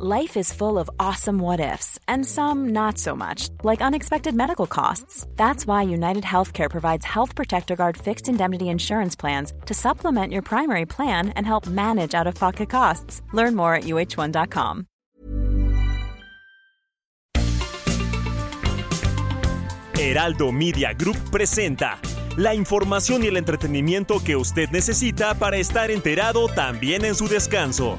Life is full of awesome what ifs, and some not so much, like unexpected medical costs. That's why United Healthcare provides Health Protector Guard fixed indemnity insurance plans to supplement your primary plan and help manage out of pocket costs. Learn more at uh1.com. Heraldo Media Group presenta la información y el entretenimiento que usted necesita para estar enterado también en su descanso.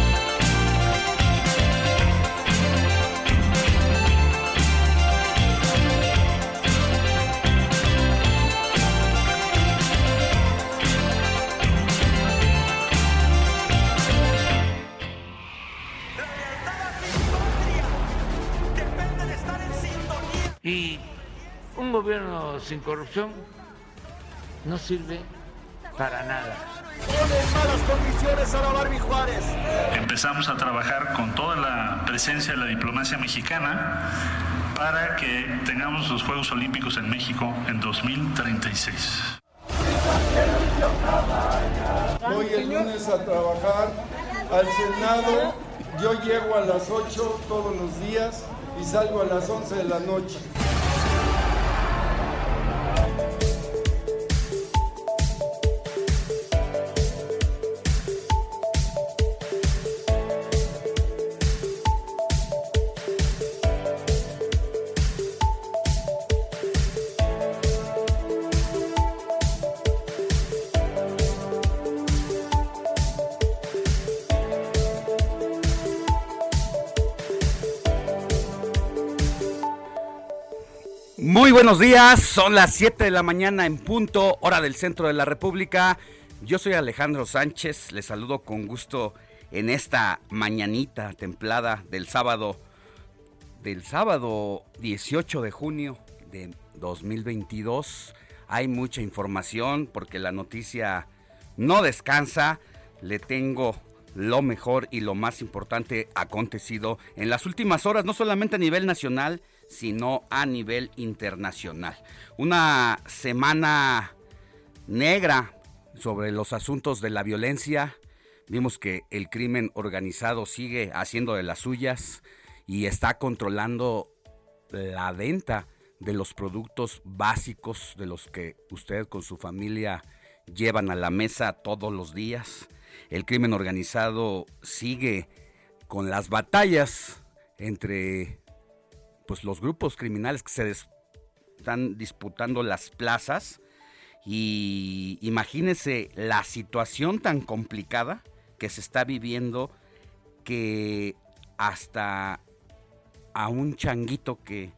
Un gobierno sin corrupción no sirve para nada. Ponen malas condiciones a la Barbie Juárez. Empezamos a trabajar con toda la presencia de la diplomacia mexicana para que tengamos los Juegos Olímpicos en México en 2036. Voy el lunes a trabajar al Senado. Yo llego a las 8 todos los días y salgo a las 11 de la noche. Buenos días, son las 7 de la mañana en punto, hora del centro de la República. Yo soy Alejandro Sánchez, les saludo con gusto en esta mañanita templada del sábado, del sábado 18 de junio de 2022. Hay mucha información porque la noticia no descansa. Le tengo lo mejor y lo más importante acontecido en las últimas horas, no solamente a nivel nacional, sino a nivel internacional. Una semana negra sobre los asuntos de la violencia. Vimos que el crimen organizado sigue haciendo de las suyas y está controlando la venta de los productos básicos de los que usted con su familia llevan a la mesa todos los días. El crimen organizado sigue con las batallas entre pues los grupos criminales que se están disputando las plazas y imagínense la situación tan complicada que se está viviendo que hasta a un changuito que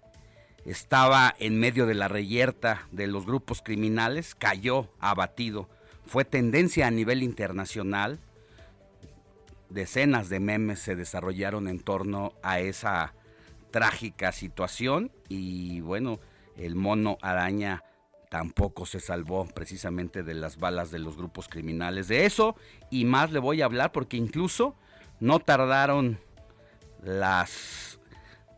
estaba en medio de la reyerta de los grupos criminales cayó abatido. Fue tendencia a nivel internacional. Decenas de memes se desarrollaron en torno a esa trágica situación y bueno, el mono araña tampoco se salvó precisamente de las balas de los grupos criminales. De eso y más le voy a hablar porque incluso no tardaron las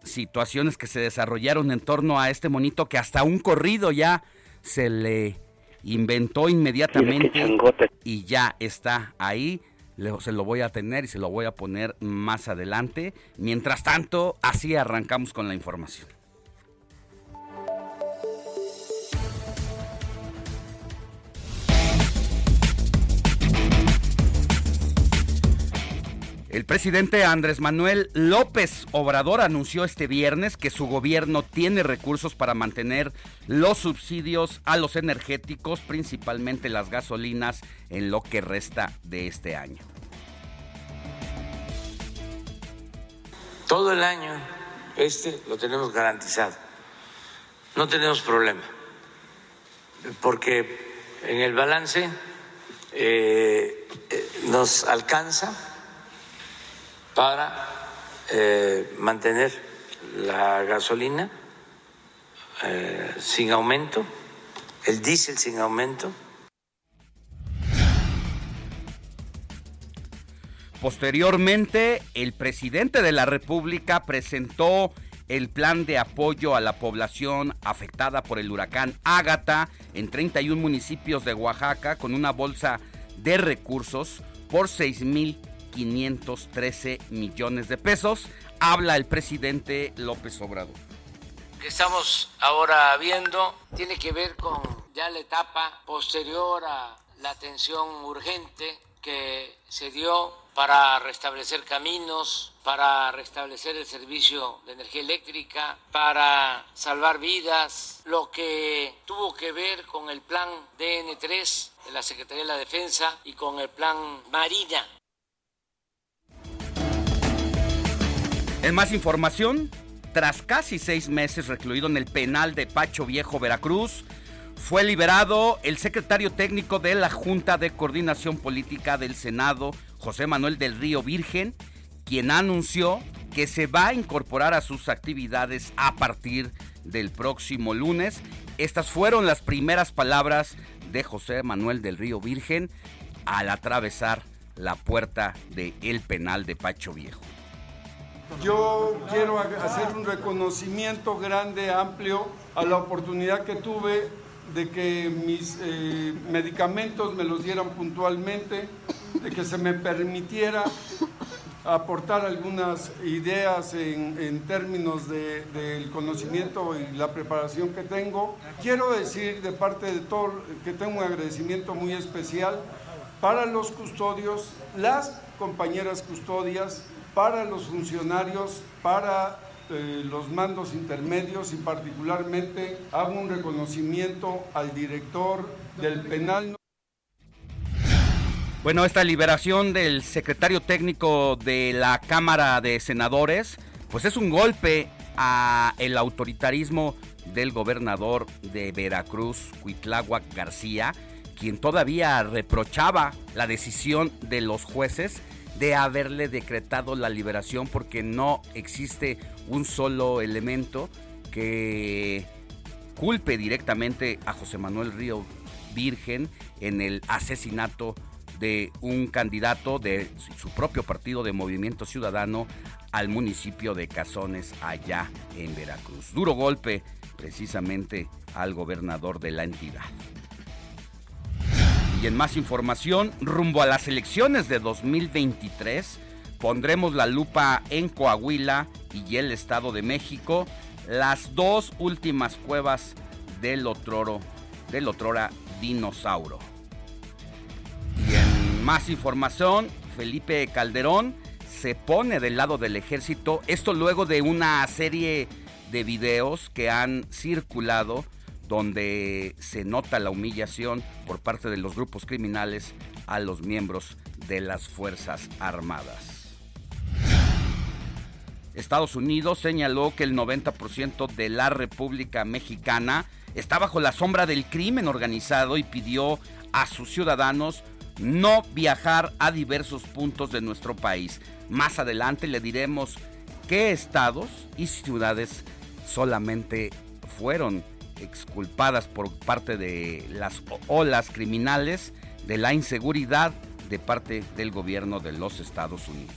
situaciones que se desarrollaron en torno a este monito que hasta un corrido ya se le inventó inmediatamente y ya está ahí se lo voy a tener y se lo voy a poner más adelante. Mientras tanto, así arrancamos con la información. El presidente Andrés Manuel López Obrador anunció este viernes que su gobierno tiene recursos para mantener los subsidios a los energéticos, principalmente las gasolinas, en lo que resta de este año. Todo el año este lo tenemos garantizado. No tenemos problema, porque en el balance eh, eh, nos alcanza para eh, mantener la gasolina eh, sin aumento, el diésel sin aumento. Posteriormente, el presidente de la República presentó el plan de apoyo a la población afectada por el huracán Ágata en 31 municipios de Oaxaca con una bolsa de recursos por 6.513 millones de pesos. Habla el presidente López Obrador. Estamos ahora viendo tiene que ver con ya la etapa posterior a la atención urgente que se dio para restablecer caminos, para restablecer el servicio de energía eléctrica, para salvar vidas, lo que tuvo que ver con el plan DN3 de la Secretaría de la Defensa y con el plan Marina. En más información, tras casi seis meses recluido en el penal de Pacho Viejo, Veracruz, fue liberado el secretario técnico de la Junta de Coordinación Política del Senado, José Manuel del Río Virgen, quien anunció que se va a incorporar a sus actividades a partir del próximo lunes. Estas fueron las primeras palabras de José Manuel del Río Virgen al atravesar la puerta del el penal de Pacho Viejo. Yo quiero hacer un reconocimiento grande, amplio, a la oportunidad que tuve de que mis eh, medicamentos me los dieran puntualmente, de que se me permitiera aportar algunas ideas en, términos del conocimiento y la preparación que tengo. Quiero decir de parte de todo que tengo un agradecimiento muy especial para los custodios, las compañeras custodias, para los funcionarios, para eh, los mandos intermedios y particularmente hago un reconocimiento al director del penal. Bueno, esta liberación del secretario técnico de la Cámara de Senadores, pues es un golpe a el autoritarismo del gobernador de Veracruz, Cuitláhuac García, quien todavía reprochaba la decisión de los jueces de haberle decretado la liberación porque no existe un solo elemento que culpe directamente a José Manuel Río Virgen en el asesinato de un candidato de su propio partido de Movimiento Ciudadano al municipio de Cazones, allá en Veracruz. Duro golpe precisamente al gobernador de la entidad. Y en más información, rumbo a las elecciones de 2023, pondremos la lupa en Coahuila y el Estado de México, las dos últimas cuevas del otroro, del otrora dinosaurio. Y en más información, Felipe Calderón se pone del lado del ejército. Esto luego de una serie de videos que han circulado donde se nota la humillación por parte de los grupos criminales a los miembros de las Fuerzas Armadas. Estados Unidos señaló que el 90% de la República Mexicana está bajo la sombra del crimen organizado y pidió a sus ciudadanos no viajar a diversos puntos de nuestro país. Más adelante le diremos qué estados y ciudades solamente fueron exculpadas por parte de las olas criminales de la inseguridad de parte del gobierno de los Estados Unidos.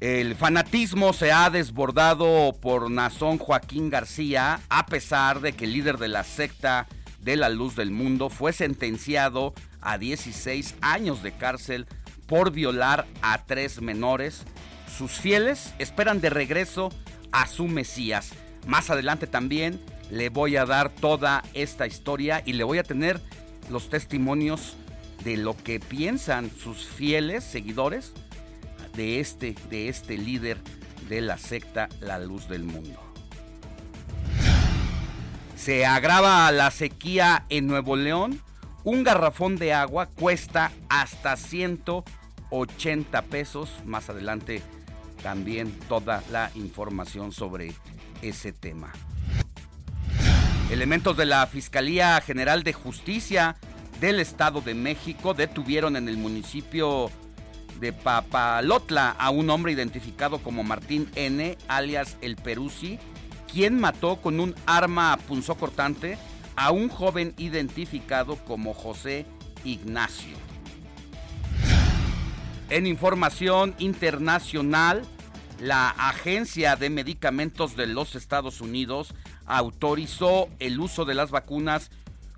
El fanatismo se ha desbordado por Nazón Joaquín García, a pesar de que el líder de la secta de la Luz del Mundo fue sentenciado a 16 años de cárcel por violar a tres menores. Sus fieles esperan de regreso a su Mesías. Más adelante también le voy a dar toda esta historia y le voy a tener los testimonios de lo que piensan sus fieles seguidores de este, de este líder de la secta La Luz del Mundo. Se agrava la sequía en Nuevo León. Un garrafón de agua cuesta hasta 180 pesos. Más adelante también toda la información sobre ese tema. Elementos de la Fiscalía General de Justicia del Estado de México detuvieron en el municipio de Papalotla a un hombre identificado como Martín N., alias El Peruzzi, quien mató con un arma punzocortante a un joven identificado como José Ignacio. En información internacional, la Agencia de Medicamentos de los Estados Unidos autorizó el uso de las vacunas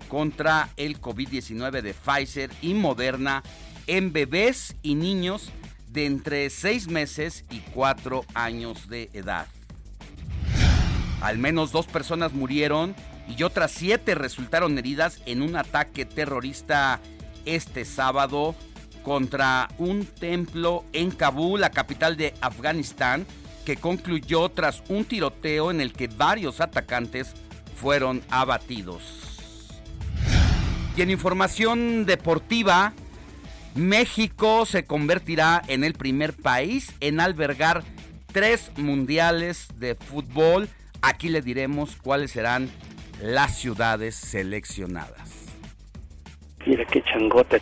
contra el COVID-19 de Pfizer y Moderna en bebés y niños de entre 6 meses y 4 años de edad. Al menos dos personas murieron y otras siete resultaron heridas en un ataque terrorista este sábado contra un templo en Kabul, la capital de Afganistán, que concluyó tras un tiroteo en el que varios atacantes fueron abatidos. Y en información deportiva, México se convertirá en el primer país en albergar tres mundiales de fútbol. Aquí le diremos cuáles serán las ciudades seleccionadas. Mira qué changote.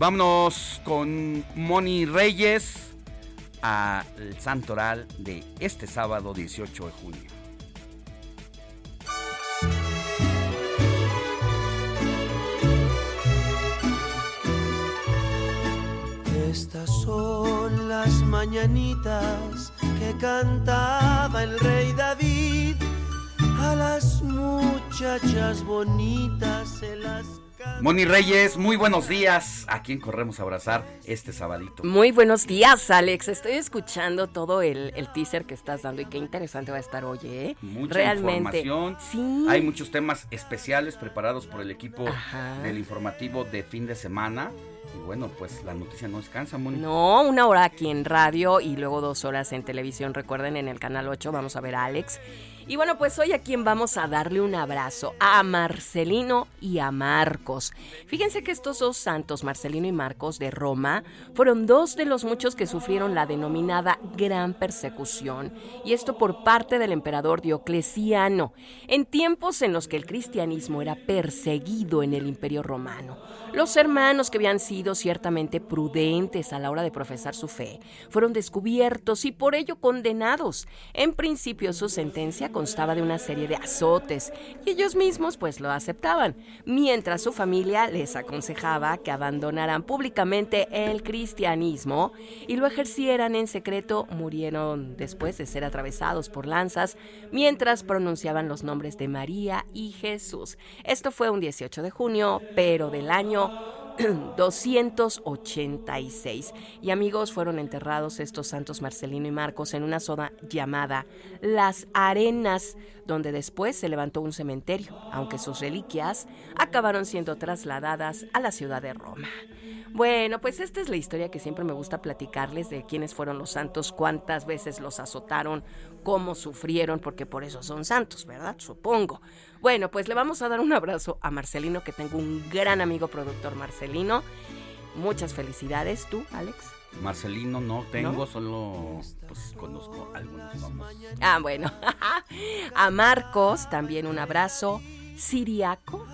Vámonos con Moni Reyes al Santoral de este sábado 18 de junio. Estas son las mañanitas que cantaba el rey David. A las muchachas bonitas se las Moni Reyes, muy buenos días. ¿A quién corremos a abrazar este sabadito? Muy buenos días, Alex. Estoy escuchando todo el, teaser que estás dando y qué interesante va a estar hoy, ¿eh? Mucha Realmente. información. Sí. Hay muchos temas especiales preparados por el equipo del informativo de fin de semana. Y bueno, pues la noticia no descansa, Moni. No, una hora aquí en radio y luego dos horas en televisión. Recuerden, en el canal 8 vamos a ver a Alex y bueno, pues hoy a quien vamos a darle un abrazo, a Marcelino y a Marcos. Fíjense que estos dos santos, Marcelino y Marcos de Roma, fueron dos de los muchos que sufrieron la denominada gran persecución, y esto por parte del emperador Diocleciano, en tiempos en los que el cristianismo era perseguido en el imperio romano. Los hermanos que habían sido ciertamente prudentes a la hora de profesar su fe fueron descubiertos y por ello condenados. En principio su sentencia constaba de una serie de azotes y ellos mismos pues lo aceptaban, mientras su familia les aconsejaba que abandonaran públicamente el cristianismo y lo ejercieran en secreto, murieron después de ser atravesados por lanzas mientras pronunciaban los nombres de María y Jesús. Esto fue un 18 de junio, pero del año 286. Y amigos, fueron enterrados estos santos Marcelino y Marcos en una zona llamada Las Arenas, donde después se levantó un cementerio, aunque sus reliquias acabaron siendo trasladadas a la ciudad de Roma. Bueno, pues esta es la historia que siempre me gusta platicarles de quiénes fueron los santos, cuántas veces los azotaron, cómo sufrieron, porque por eso son santos, ¿verdad? Supongo. Bueno, pues le vamos a dar un abrazo a Marcelino, que tengo un gran amigo productor Marcelino. Muchas felicidades, tú, Alex. Marcelino no tengo, solo pues conozco algunos Ah, bueno. a Marcos también un abrazo. Siriaco.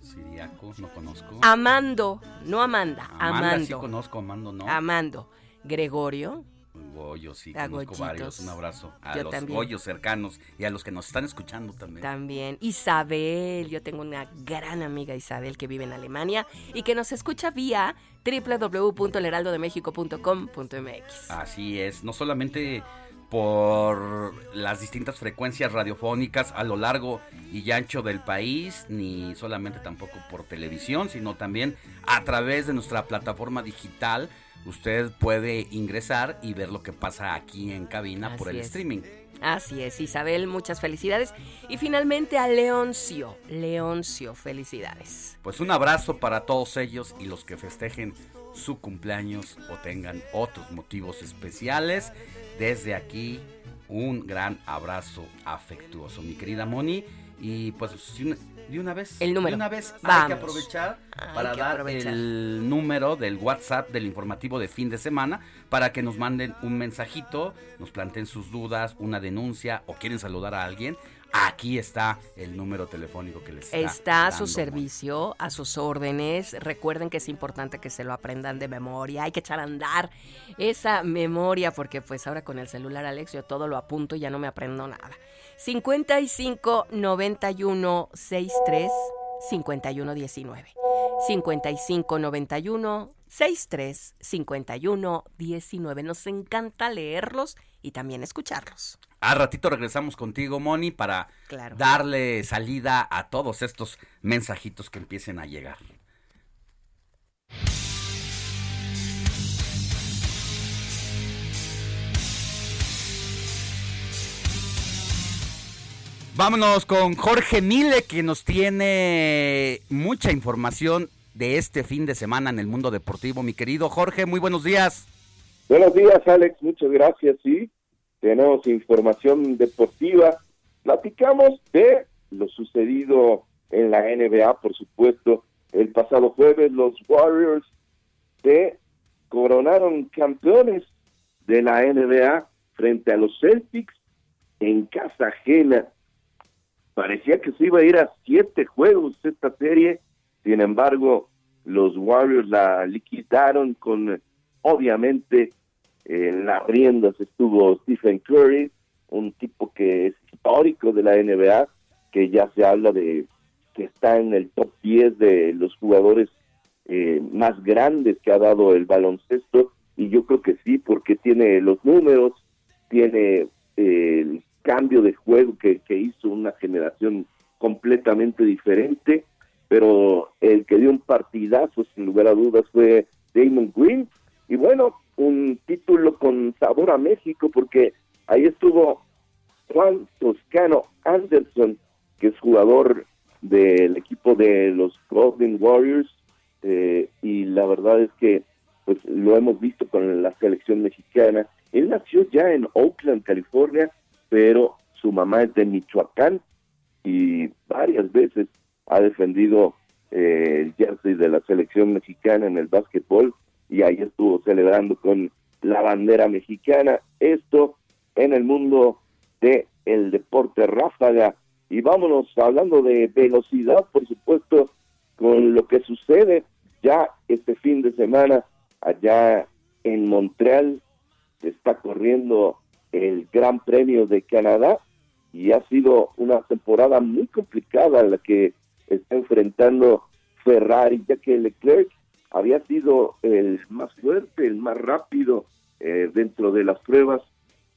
Siriaco, no conozco. Amando, no Amanda, Amanda Amando. Sí conozco, Amando no. Amando. Gregorio. Goyo, sí, conozco varios. Un abrazo a los Goyos cercanos y a los que nos están escuchando también. También. Isabel, yo tengo una gran amiga Isabel que vive en Alemania y que nos escucha vía www.elheraldodemexico.com.mx. Así es, no solamente por las distintas frecuencias radiofónicas a lo largo y ancho del país, ni solamente tampoco por televisión, sino también a través de nuestra plataforma digital usted puede ingresar y ver lo que pasa aquí en cabina por el streaming. Así es, Isabel, muchas felicidades. Y finalmente a Leoncio. Leoncio, felicidades. Pues un abrazo para todos ellos y los que festejen su cumpleaños o tengan otros motivos especiales. Desde aquí, un gran abrazo afectuoso, mi querida Moni. Y pues de una vez. El número. De una vez hay que aprovechar para dar el número del WhatsApp del informativo de fin de semana para que nos manden un mensajito, nos planteen sus dudas, una denuncia o quieren saludar a alguien. Aquí está el número telefónico que les está. Está a su servicio, a sus órdenes. Recuerden que es importante que se lo aprendan de memoria. Hay que echar a andar esa memoria porque pues ahora con el celular Alex yo todo lo apunto y ya no me aprendo nada. 55 91 63 51 19. 55 91 635119. Nos encanta leerlos y también escucharlos. A ratito regresamos contigo, Moni, para darle salida a todos estos mensajitos que empiecen a llegar. Vámonos con Jorge Mile, que nos tiene mucha información de este fin de semana en el mundo deportivo. Mi querido Jorge, muy buenos días. Buenos días, Alex, muchas gracias. Sí, tenemos información deportiva. Platicamos de lo sucedido en la NBA, por supuesto. El pasado jueves los Warriors se coronaron campeones de la NBA frente a los Celtics en casa ajena Parecía que se iba a ir a siete juegos esta serie, sin embargo, los Warriors la liquidaron con, obviamente, en las riendas estuvo Stephen Curry, un tipo que es histórico de la NBA, que ya se habla de que está en el top 10 de los jugadores eh, más grandes que ha dado el baloncesto, y yo creo que sí, porque tiene los números, tiene eh, cambio de juego que, hizo una generación completamente diferente, pero el que dio un partidazo, sin lugar a dudas, fue Damon Green. Y bueno, un título con sabor a México, porque ahí estuvo Juan Toscano Anderson, que es jugador del equipo de los Golden Warriors, eh, y la verdad es que pues lo hemos visto con la selección mexicana. Él nació ya en Oakland, California, pero su mamá es de Michoacán y varias veces ha defendido eh, el jersey de la selección mexicana en el básquetbol y ahí estuvo celebrando con la bandera mexicana. Esto en el mundo de el deporte ráfaga. Y vámonos hablando de velocidad, por supuesto, con lo que sucede ya este fin de semana allá en Montreal. Está corriendo el Gran Premio de Canadá y ha sido una temporada muy complicada la que está enfrentando Ferrari, ya que Leclerc había sido el más fuerte, el más rápido eh, dentro de las pruebas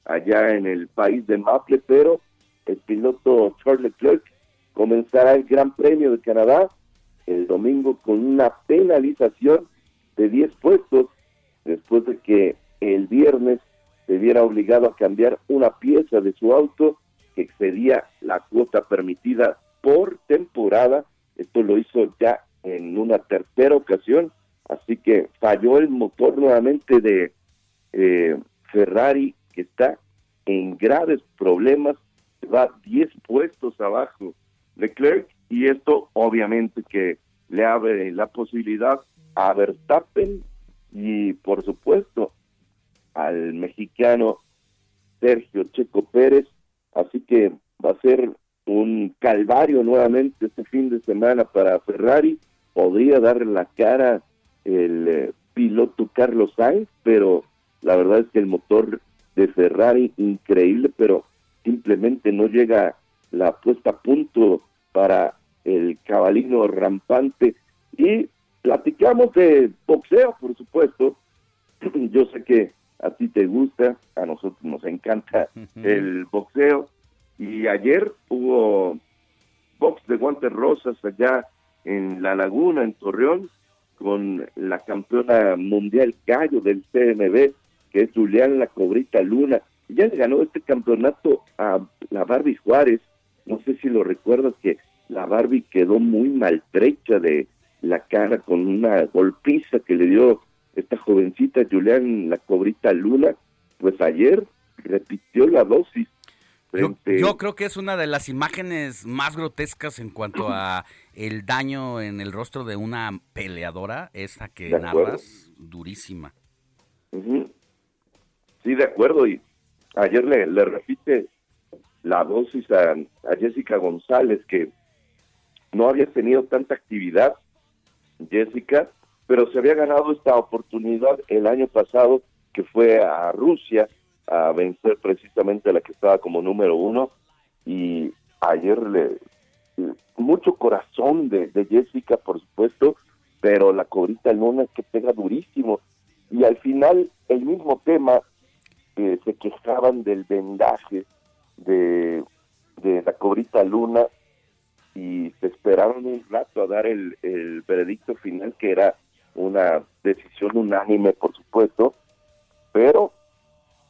allá en el país de Maple, pero el piloto Charles Leclerc comenzará el Gran Premio de Canadá el domingo con una penalización de 10 puestos después de que el viernes se viera obligado a cambiar una pieza de su auto que excedía la cuota permitida por temporada. Esto lo hizo ya en una tercera ocasión, así que falló el motor nuevamente de eh, Ferrari, que está en graves problemas, va 10 puestos abajo Leclerc, y esto obviamente que le abre la posibilidad a Verstappen y por supuesto al mexicano Sergio Checo Pérez, así que va a ser un calvario nuevamente este fin de semana para Ferrari, podría darle la cara el eh, piloto Carlos Sainz, pero la verdad es que el motor de Ferrari increíble, pero simplemente no llega la puesta a punto para el cabalino rampante y platicamos de boxeo, por supuesto. Yo sé que a ti te gusta, a nosotros nos encanta el boxeo. Y ayer hubo box de guantes rosas allá en La Laguna, en Torreón, con la campeona mundial gallo del CMB, que es Julián La Cobrita Luna. Ya le ganó este campeonato a la Barbie Juárez. No sé si lo recuerdas que la Barbie quedó muy maltrecha de la cara con una golpiza que le dio esta jovencita Julián la cobrita Luna, pues ayer repitió la dosis. Yo, creo que es una de las imágenes más grotescas en cuanto a el daño en el rostro de una peleadora, esa que narras, durísima. Sí, de acuerdo, y ayer le, le repite la dosis a, a Jessica González, que no había tenido tanta actividad, Jessica, pero se había ganado esta oportunidad el año pasado que fue a Rusia a vencer precisamente a la que estaba como número uno y ayer le mucho corazón de, Jessica por supuesto pero la cobrita luna es que pega durísimo. Y al final, el mismo tema, eh, se quejaban del vendaje de, de la cobrita luna y se esperaron un rato a dar el, el veredicto final, que era una decisión unánime, por supuesto, pero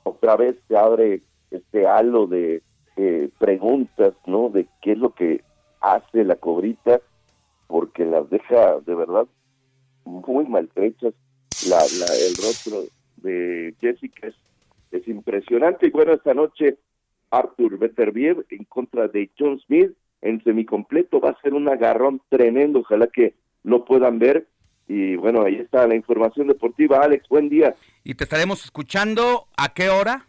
otra vez se abre este halo de eh, preguntas, ¿no? De qué es lo que hace la cobrita, porque las deja de verdad muy maltrechas. La, la, el rostro de Jessica es, es impresionante. Y bueno, esta noche Arthur Beterbiev en contra de John Smith en semicompleto va a ser un agarrón tremendo. Ojalá que lo puedan ver. Y bueno, ahí está la información deportiva. Alex, buen día. Y te estaremos escuchando a qué hora?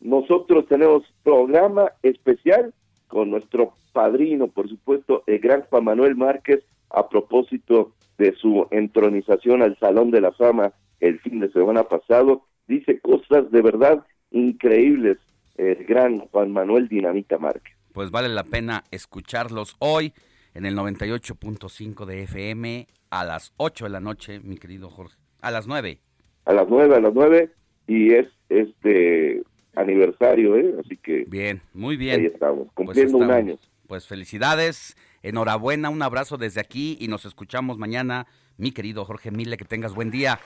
Nosotros tenemos programa especial con nuestro padrino, por supuesto, el gran Juan Manuel Márquez, a propósito de su entronización al Salón de la Fama el fin de semana pasado. Dice cosas de verdad increíbles el gran Juan Manuel Dinamita Márquez. Pues vale la pena escucharlos hoy en el 98.5 de FM a las 8 de la noche, mi querido Jorge. A las 9. A las 9, a las 9. Y es este aniversario, ¿eh? Así que. Bien, muy bien. Ahí estamos, cumpliendo pues un año. Pues felicidades, enhorabuena, un abrazo desde aquí y nos escuchamos mañana, mi querido Jorge Mille, que tengas buen día.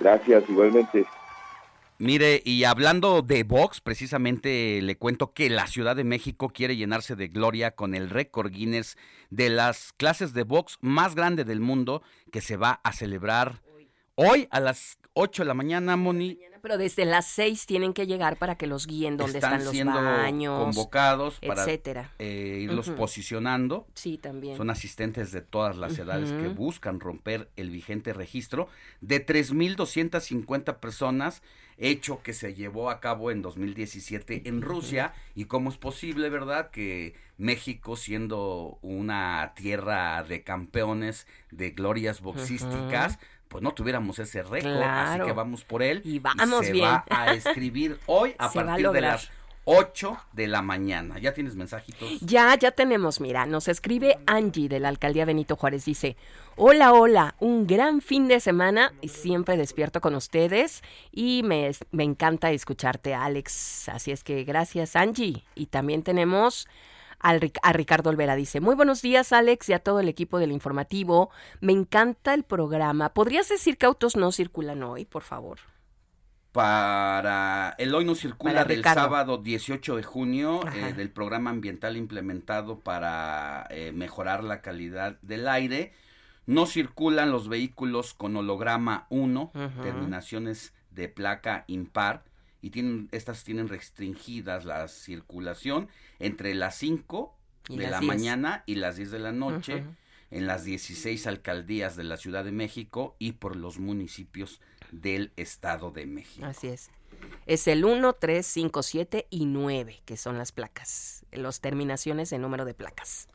Gracias, igualmente. Mire, y hablando de box, precisamente le cuento que la Ciudad de México quiere llenarse de gloria con el récord Guinness de las clases de box más grande del mundo que se va a celebrar hoy a las 8 de la mañana, Moni. Pero desde las 6 tienen que llegar para que los guíen donde están, están, los siendo baños, convocados para etcétera. eh, irlos posicionando. Sí, también. Son asistentes de todas las edades que buscan romper el vigente registro de 3.250 personas, hecho que se llevó a cabo en 2017 en Rusia. ¿Y cómo es posible, verdad, que México, siendo una tierra de campeones, de glorias boxísticas, pues no tuviéramos ese récord? Así que vamos por él. Y vamos se bien. va a escribir hoy a Se va a partir de las 8 de la mañana. ¿Ya tienes mensajitos? Ya, ya tenemos, mira, nos escribe Angie de la alcaldía Benito Juárez, dice, hola, hola, un gran fin de semana y siempre despierto con ustedes y me, me encanta escucharte, Alex. Así es que gracias, Angie. Y también tenemos a Ricardo Olvera, dice, muy buenos días, Alex, y a todo el equipo del informativo. Me encanta el programa. ¿Podrías decir que autos no circulan hoy, por favor? Para el hoy no circula del sábado 18 de junio eh, del programa ambiental implementado para eh, mejorar la calidad del aire. No circulan los vehículos con holograma 1, Ujú. terminaciones de placa impar y tienen estas tienen restringidas la circulación entre las 5 Y de las la 10. mañana y las 10 de la noche Ujú. en las 16 alcaldías de la Ciudad de México y por los municipios del Estado de México. Así es. Es el 1, 3, 5, 7 y 9, que son las placas, las terminaciones de número de placas.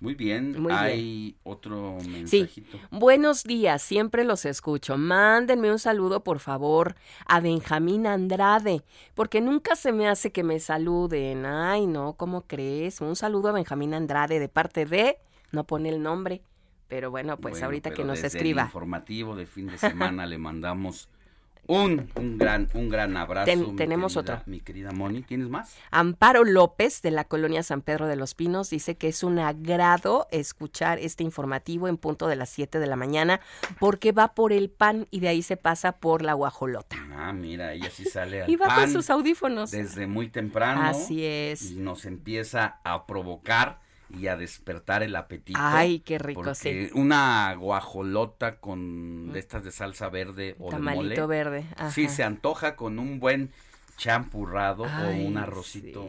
Muy bien, Muy bien. hay otro Sí. mensajito. Buenos días, siempre los escucho. Mándenme un saludo, por favor, a Benjamín Andrade, porque nunca se me hace que me saluden. Ay, no, ¿cómo crees? Un saludo a Benjamín Andrade de parte de, no pone el nombre, pero bueno, pues Bueno, ahorita que nos desde El escriba. informativo de fin de semana le mandamos un, un gran un gran abrazo. Ten- tenemos querida- otro. Mi querida Moni, ¿tienes más? Amparo López de la colonia San Pedro de los Pinos dice que es un agrado escuchar este informativo en punto de las 7 de la mañana porque va por el pan y de ahí se pasa por la guajolota. Ah, mira, ella sí sale al Y va con sus audífonos. desde muy temprano. Así es. Y nos empieza a provocar y a despertar el apetito. Ay, qué rico, porque sí. Una guajolota con de estas de salsa verde o Tamalito de mole. verde, Sí, ajá. se antoja con un buen champurrado Ay, o un arrocito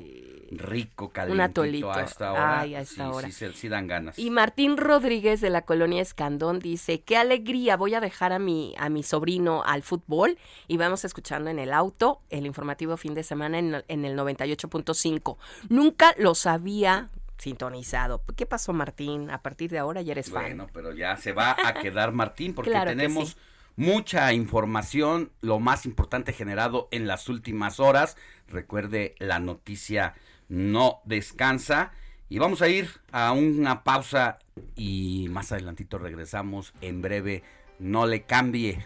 rico, calientito Un atolito. a esta hora. Ay, a esta sí, hora. Sí, sí, sí dan ganas. Y Martín Rodríguez de la colonia Escandón dice, qué alegría, voy a dejar a mi, a mi sobrino al fútbol y vamos escuchando en el auto el informativo fin de semana en, en el 98.5. Nunca los había sintonizado. ¿Qué pasó Martín? A partir de ahora ya eres fan. Bueno, pero ya se va a quedar Martín porque Claro tenemos sí. mucha información, lo más importante generado en las últimas horas. Recuerde, la noticia no descansa Y vamos a ir a una pausa y más adelantito regresamos en breve. No le cambie.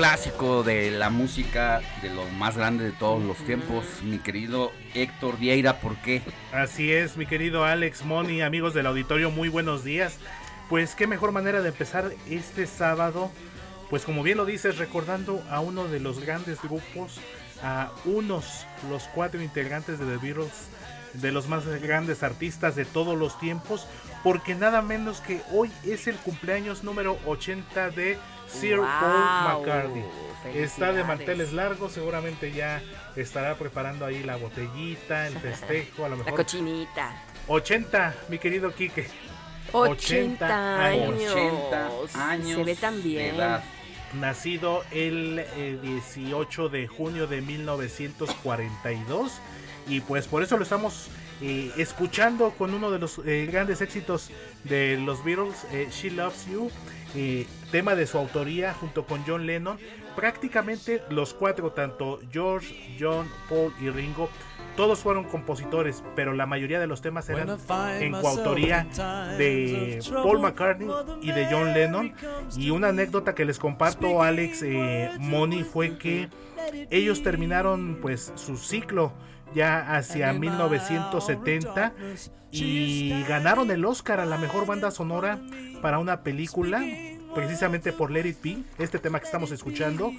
Clásico de la música de lo más grande de todos los tiempos, mi querido Héctor Vieira, ¿por qué? Así es, mi querido Alex Moni, amigos del auditorio, muy buenos días. Pues qué mejor manera de empezar este sábado, pues como bien lo dices, recordando a uno de los grandes grupos, a unos, los cuatro integrantes de The Beatles, de los más grandes artistas de todos los tiempos, porque nada menos que hoy es el cumpleaños número 80 de Sir Paul McCartney. Está de manteles largos, seguramente ya estará preparando ahí la botellita, el festejo, a lo mejor. La cochinita. 80, mi querido Quique. 80, años. 80 años. Se ve tan bien. Nacido el 18 de junio de 1942 y pues por eso lo estamos eh, escuchando con uno de los eh, grandes éxitos de los Beatles, eh, She Loves You, tema de su autoría junto con John Lennon. Prácticamente los cuatro, tanto George, John, Paul y Ringo, todos fueron compositores, pero la mayoría de los temas eran en coautoría de Paul McCartney y de John Lennon. Y una anécdota que les comparto, Alex Money, fue que ellos terminaron pues su ciclo ya hacia 1970 y ganaron el Oscar a la mejor banda sonora para una película precisamente por Let It Be, este tema que estamos escuchando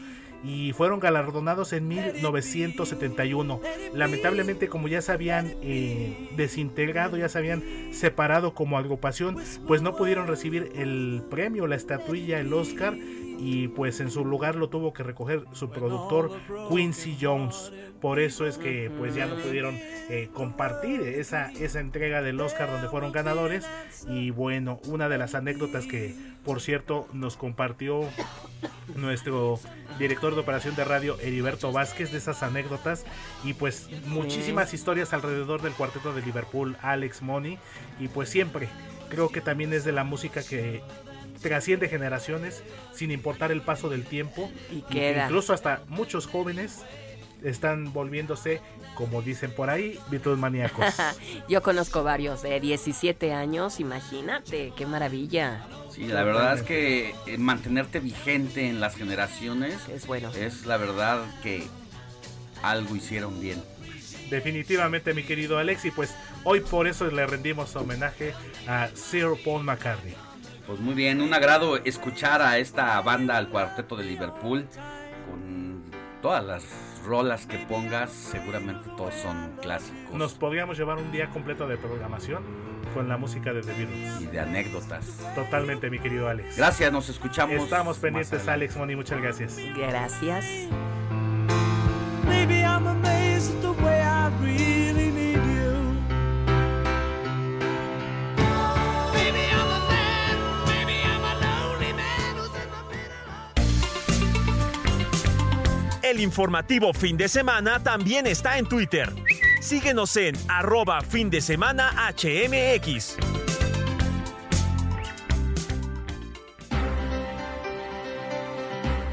y fueron galardonados en 1971. Lamentablemente, como ya se habían eh, desintegrado, ya se habían separado como agrupación, pues no pudieron recibir el premio, la estatuilla, el Oscar y pues en su lugar lo tuvo que recoger su productor Quincy Jones. Por eso es que pues ya no pudieron eh, compartir esa, esa entrega del Oscar donde fueron ganadores. Y bueno, una de las anécdotas que por cierto nos compartió nuestro director de operación de radio Heriberto Vázquez de esas anécdotas. Y pues muchísimas historias alrededor del cuarteto de Liverpool, Alex Money. Y pues siempre. Creo que también es de la música que trasciende generaciones sin importar el paso del tiempo. Y queda. Incluso hasta muchos jóvenes están volviéndose, como dicen por ahí, Beatles maníacos. Yo conozco varios de 17 años, imagínate, qué maravilla. Sí, la verdad es que eh, mantenerte vigente en las generaciones es bueno. Es la verdad que algo hicieron bien. Definitivamente, mi querido Alex, y pues hoy por eso le rendimos homenaje a Sir Paul McCartney. Pues muy bien, un agrado escuchar a esta banda, al cuarteto de Liverpool, con todas las rolas que pongas, seguramente todos son clásicos. ¿Nos podríamos llevar un día completo de programación? con la música de The Y de anécdotas. Totalmente, mi querido Alex. Gracias, nos escuchamos. Estamos pendientes, Alex Moni, muchas gracias. Gracias. El informativo fin de semana también está en Twitter. Síguenos en arroba fin de semana HMX.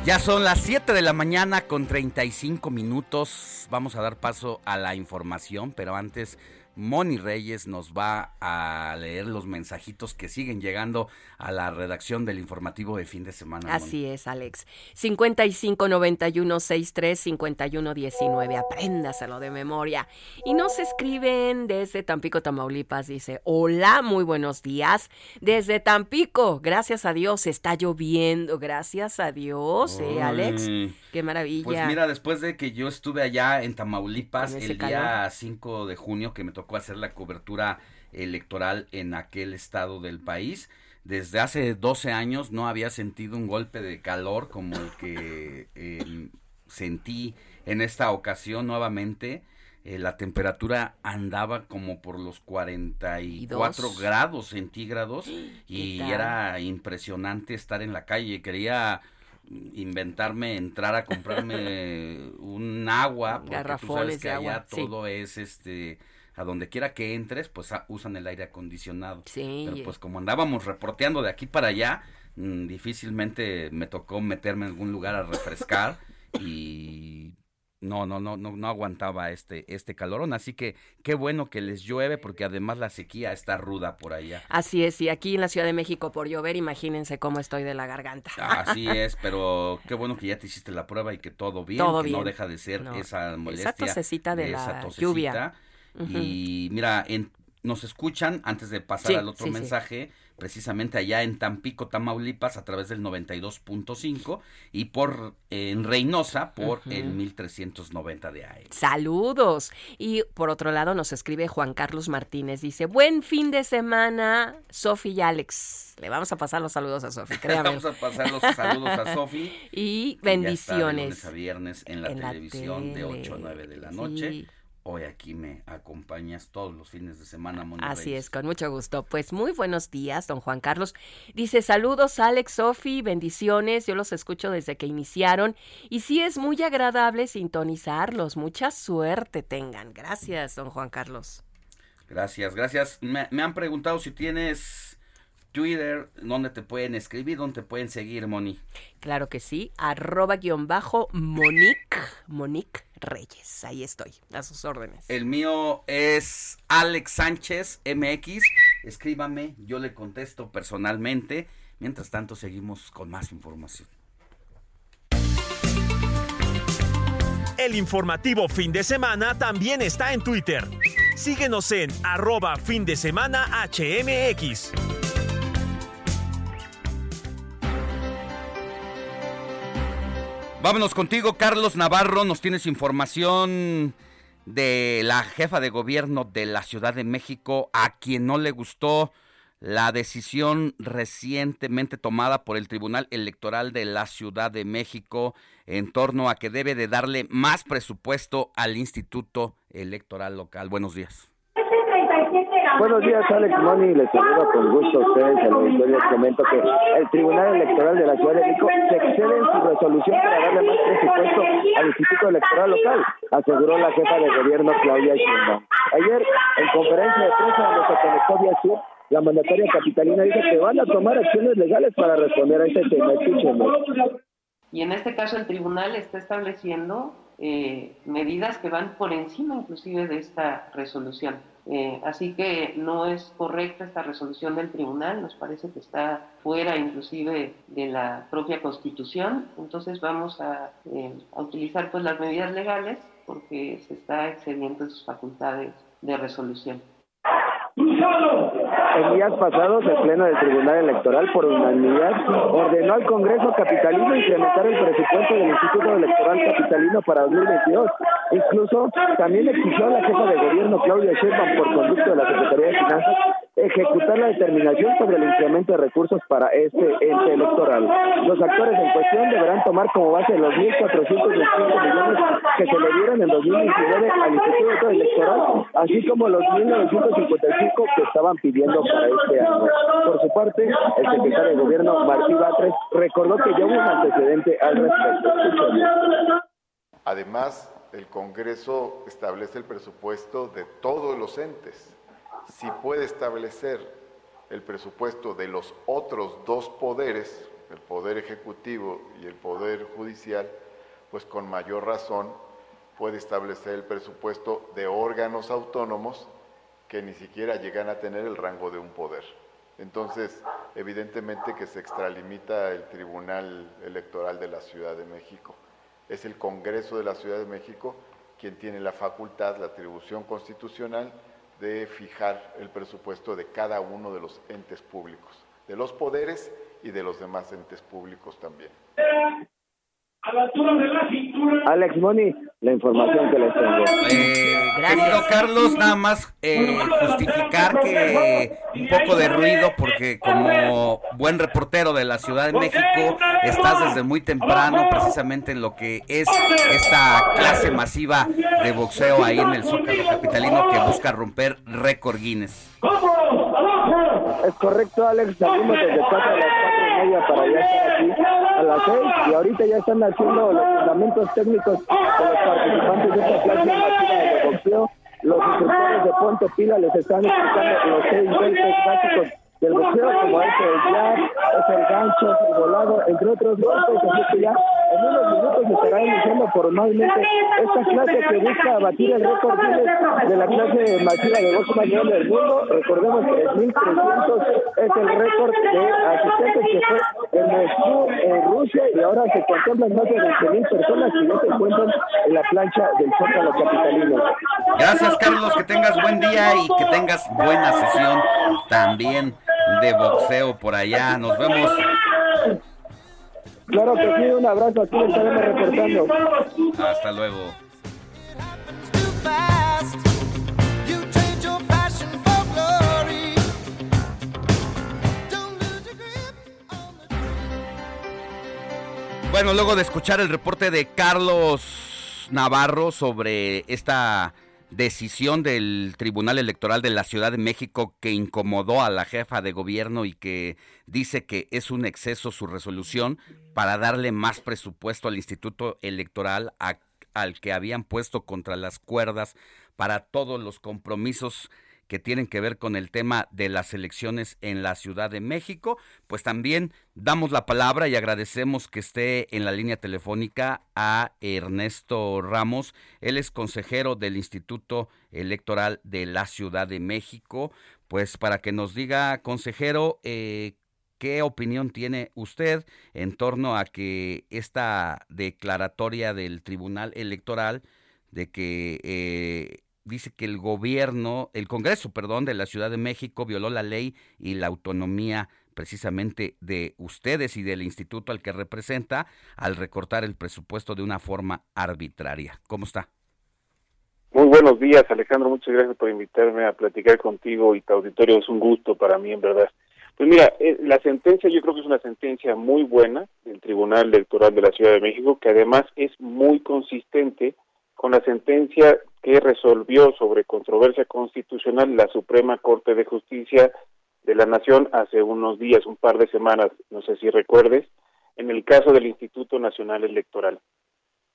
Ya son las 7 de la mañana con 35 minutos. Vamos a dar paso a la información, pero antes Moni Reyes nos va a leer los mensajitos que siguen llegando a la redacción del informativo de fin de semana. Así es, Alex. 5591635119. Apréndaselo de memoria. Y nos escriben desde Tampico, Tamaulipas. Dice: Hola, muy buenos días. Desde Tampico, gracias a Dios, está lloviendo. Gracias a Dios, ¿eh, Alex? Qué maravilla. Pues mira, después de que yo estuve allá en Tamaulipas el día 5 de junio, que me tocó hacer la cobertura electoral en aquel estado del país. Desde hace 12 años no había sentido un golpe de calor como el que em, sentí en esta ocasión nuevamente. Eh, la temperatura andaba como por los 44 grados centígrados y era impresionante estar en la calle. Quería inventarme entrar a comprarme un agua porque tú sabes que allá todo es este a donde quiera que entres, pues usan el aire acondicionado. Sí. Pero pues como andábamos reporteando de aquí para allá, mm, difícilmente me tocó meterme en algún lugar a refrescar y no, no, no, no, no aguantaba este, este calorón. Así que qué bueno que les llueve porque además la sequía está ruda por allá. Así es, y aquí en la Ciudad de México por llover, imagínense cómo estoy de la garganta. Así es, pero qué bueno que ya te hiciste la prueba y que todo bien, que no deja de ser esa molestia. Esa tosecita de, la lluvia y mira, en, nos escuchan, antes de pasar al otro mensaje, precisamente allá en Tampico, Tamaulipas, a través del 92.5 y por en Reynosa por el 1390 de AM. Saludos. Y por otro lado nos escribe Juan Carlos Martínez, dice, buen fin de semana, Sofi y Alex. Le vamos a pasar los saludos a Sofi, créame. vamos a pasar los saludos a Sofi. y bendiciones. a viernes en la televisión de 8 a 9 de la noche hoy aquí me acompañas todos los fines de semana, Mónica. Así es, con mucho gusto. Pues muy buenos días, don Juan Carlos. Dice, saludos Alex, Sofi, bendiciones. Yo los escucho desde que iniciaron y sí es muy agradable sintonizarlos. Mucha suerte tengan. Gracias, don Juan Carlos. Gracias, gracias. Me, me han preguntado si tienes Twitter, ¿dónde te pueden escribir? ¿Dónde te pueden seguir, Moni? Claro que sí, arroba guion bajo Monique, Monique Reyes. Ahí estoy, a sus órdenes. El mío es Alex Sánchez MX. Escríbame, yo le contesto personalmente. Mientras tanto, seguimos con más información. El informativo fin de semana también está en Twitter. Síguenos en arroba fin de semana HMX. Vámonos contigo, Carlos Navarro. Nos tienes información de la jefa de gobierno de la Ciudad de México, a quien no le gustó la decisión recientemente tomada por el Tribunal Electoral de la Ciudad de México en torno a que debe de darle más presupuesto al Instituto Electoral Local. Buenos días. Buenos días, Alex Moni. Les saludo con gusto a ustedes. Al les comento que el Tribunal Electoral de la Ciudad de México se excede en su resolución para darle más presupuesto al Instituto Electoral Local, aseguró la jefa de gobierno Claudia Sheinbaum. Ayer, en conferencia de prensa donde se conectó vía la mandataria capitalina dice que van a tomar acciones legales para responder a este tema. Y en este caso el tribunal está estableciendo eh, medidas que van por encima inclusive de esta resolución. Eh, así que no es correcta esta resolución del tribunal, nos parece que está fuera inclusive de la propia constitución, entonces vamos a, eh, utilizar pues las medidas legales porque se está excediendo sus facultades de resolución. En días pasados, el Pleno del Tribunal Electoral, por unanimidad, ordenó al Congreso Capitalino incrementar el presupuesto del Instituto Electoral Capitalino para 2022. Incluso también exigió a la jefa de gobierno, Claudia Sheinbaum, por conducto de la Secretaría de Finanzas, ejecutar la determinación sobre el incremento de recursos para este ente electoral. Los actores en cuestión deberán tomar como base los 1.425 millones que se le dieron en 2019 al Instituto Electoral, así como los 1.955 que estaban pidiendo para este año. Por su parte, el secretario de Gobierno, Martí Batres, recordó que ya hubo un antecedente al respecto. Además, el Congreso establece el presupuesto de todos los entes. Si puede establecer el presupuesto de los otros dos poderes, el Poder Ejecutivo y el Poder Judicial, pues con mayor razón puede establecer el presupuesto de órganos autónomos que ni siquiera llegan a tener el rango de un poder. Entonces, evidentemente que se extralimita el Tribunal Electoral de la Ciudad de México es el Congreso de la Ciudad de México quien tiene la facultad, la atribución constitucional de fijar el presupuesto de cada uno de los entes públicos, de los poderes y de los demás entes públicos también a la altura de la cintura. Alex Moni, la información que les tengo. Eh, querido Carlos, nada más eh, justificar que un poco de ruido porque como buen reportero de la Ciudad de México estás desde muy temprano precisamente en lo que es esta clase masiva de boxeo ahí en el Zócalo Capitalino que busca romper récord Guinness. Es correcto, Alex, salimos desde 4 a las 4 y para ya estar aquí a las 6 y ahorita ya están haciendo los fundamentos técnicos de los participantes de esta clase de boxeo. Los instructores de Ponte Pila les están explicando los seis golpes básicos del boxeo, como es el es el gancho, es el volado, entre otros golpes, así que ya en unos minutos se estará iniciando formalmente esta clase que busca batir el récord de la clase masiva de box más del mundo. Recordemos que 3.300 es el récord de asistentes que fue en Moscú, en Rusia, y ahora se contemplan más de 20.000 personas que ya se encuentran en la plancha del Zócalo Capitalino. Gracias, Carlos, que tengas buen día y que tengas buena sesión también de boxeo por allá. Nos vemos. Claro que sí, un abrazo, aquí estaremos reportando. Hasta luego. Bueno, luego de escuchar el reporte de Carlos Navarro sobre esta decisión del Tribunal Electoral de la Ciudad de México que incomodó a la jefa de gobierno y que dice que es un exceso su resolución para darle más presupuesto al Instituto Electoral al que habían puesto contra las cuerdas para todos los compromisos que tienen que ver con el tema de las elecciones en la Ciudad de México, pues también damos la palabra y agradecemos que esté en la línea telefónica a Ernesto Ramos. Él es consejero del Instituto Electoral de la Ciudad de México. Pues para que nos diga, consejero, eh, ¿Qué opinión tiene usted en torno a que esta declaratoria del Tribunal Electoral de que eh, dice que el gobierno, el Congreso, perdón, de la Ciudad de México violó la ley y la autonomía precisamente de ustedes y del instituto al que representa al recortar el presupuesto de una forma arbitraria. ¿Cómo está? Muy buenos días, Alejandro. Muchas gracias por invitarme a platicar contigo y tu auditorio. Es un gusto para mí, en verdad. Pues mira, eh, la sentencia yo creo que es una sentencia muy buena del Tribunal Electoral de la Ciudad de México, que además es muy consistente con la sentencia que resolvió sobre controversia constitucional la Suprema Corte de Justicia de la Nación hace unos días, un par de semanas, no sé si recuerdes, en el caso del Instituto Nacional Electoral.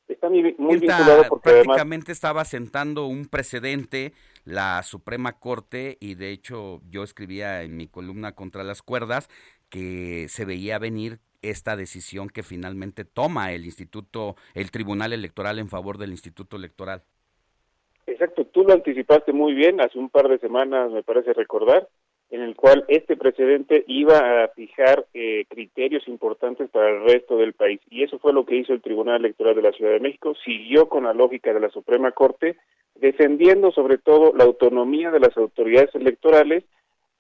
Está muy, vinculado porque prácticamente estaba sentando un precedente la Suprema Corte y de hecho yo escribía en mi columna contra las cuerdas que se veía venir esta decisión que finalmente toma el Instituto, el Tribunal Electoral en favor del Instituto Electoral. Exacto, tú lo anticipaste muy bien hace un par de semanas, me parece recordar, en el cual este precedente iba a fijar eh, criterios importantes para el resto del país. Y eso fue lo que hizo el Tribunal Electoral de la Ciudad de México, siguió con la lógica de la Suprema Corte, defendiendo sobre todo la autonomía de las autoridades electorales,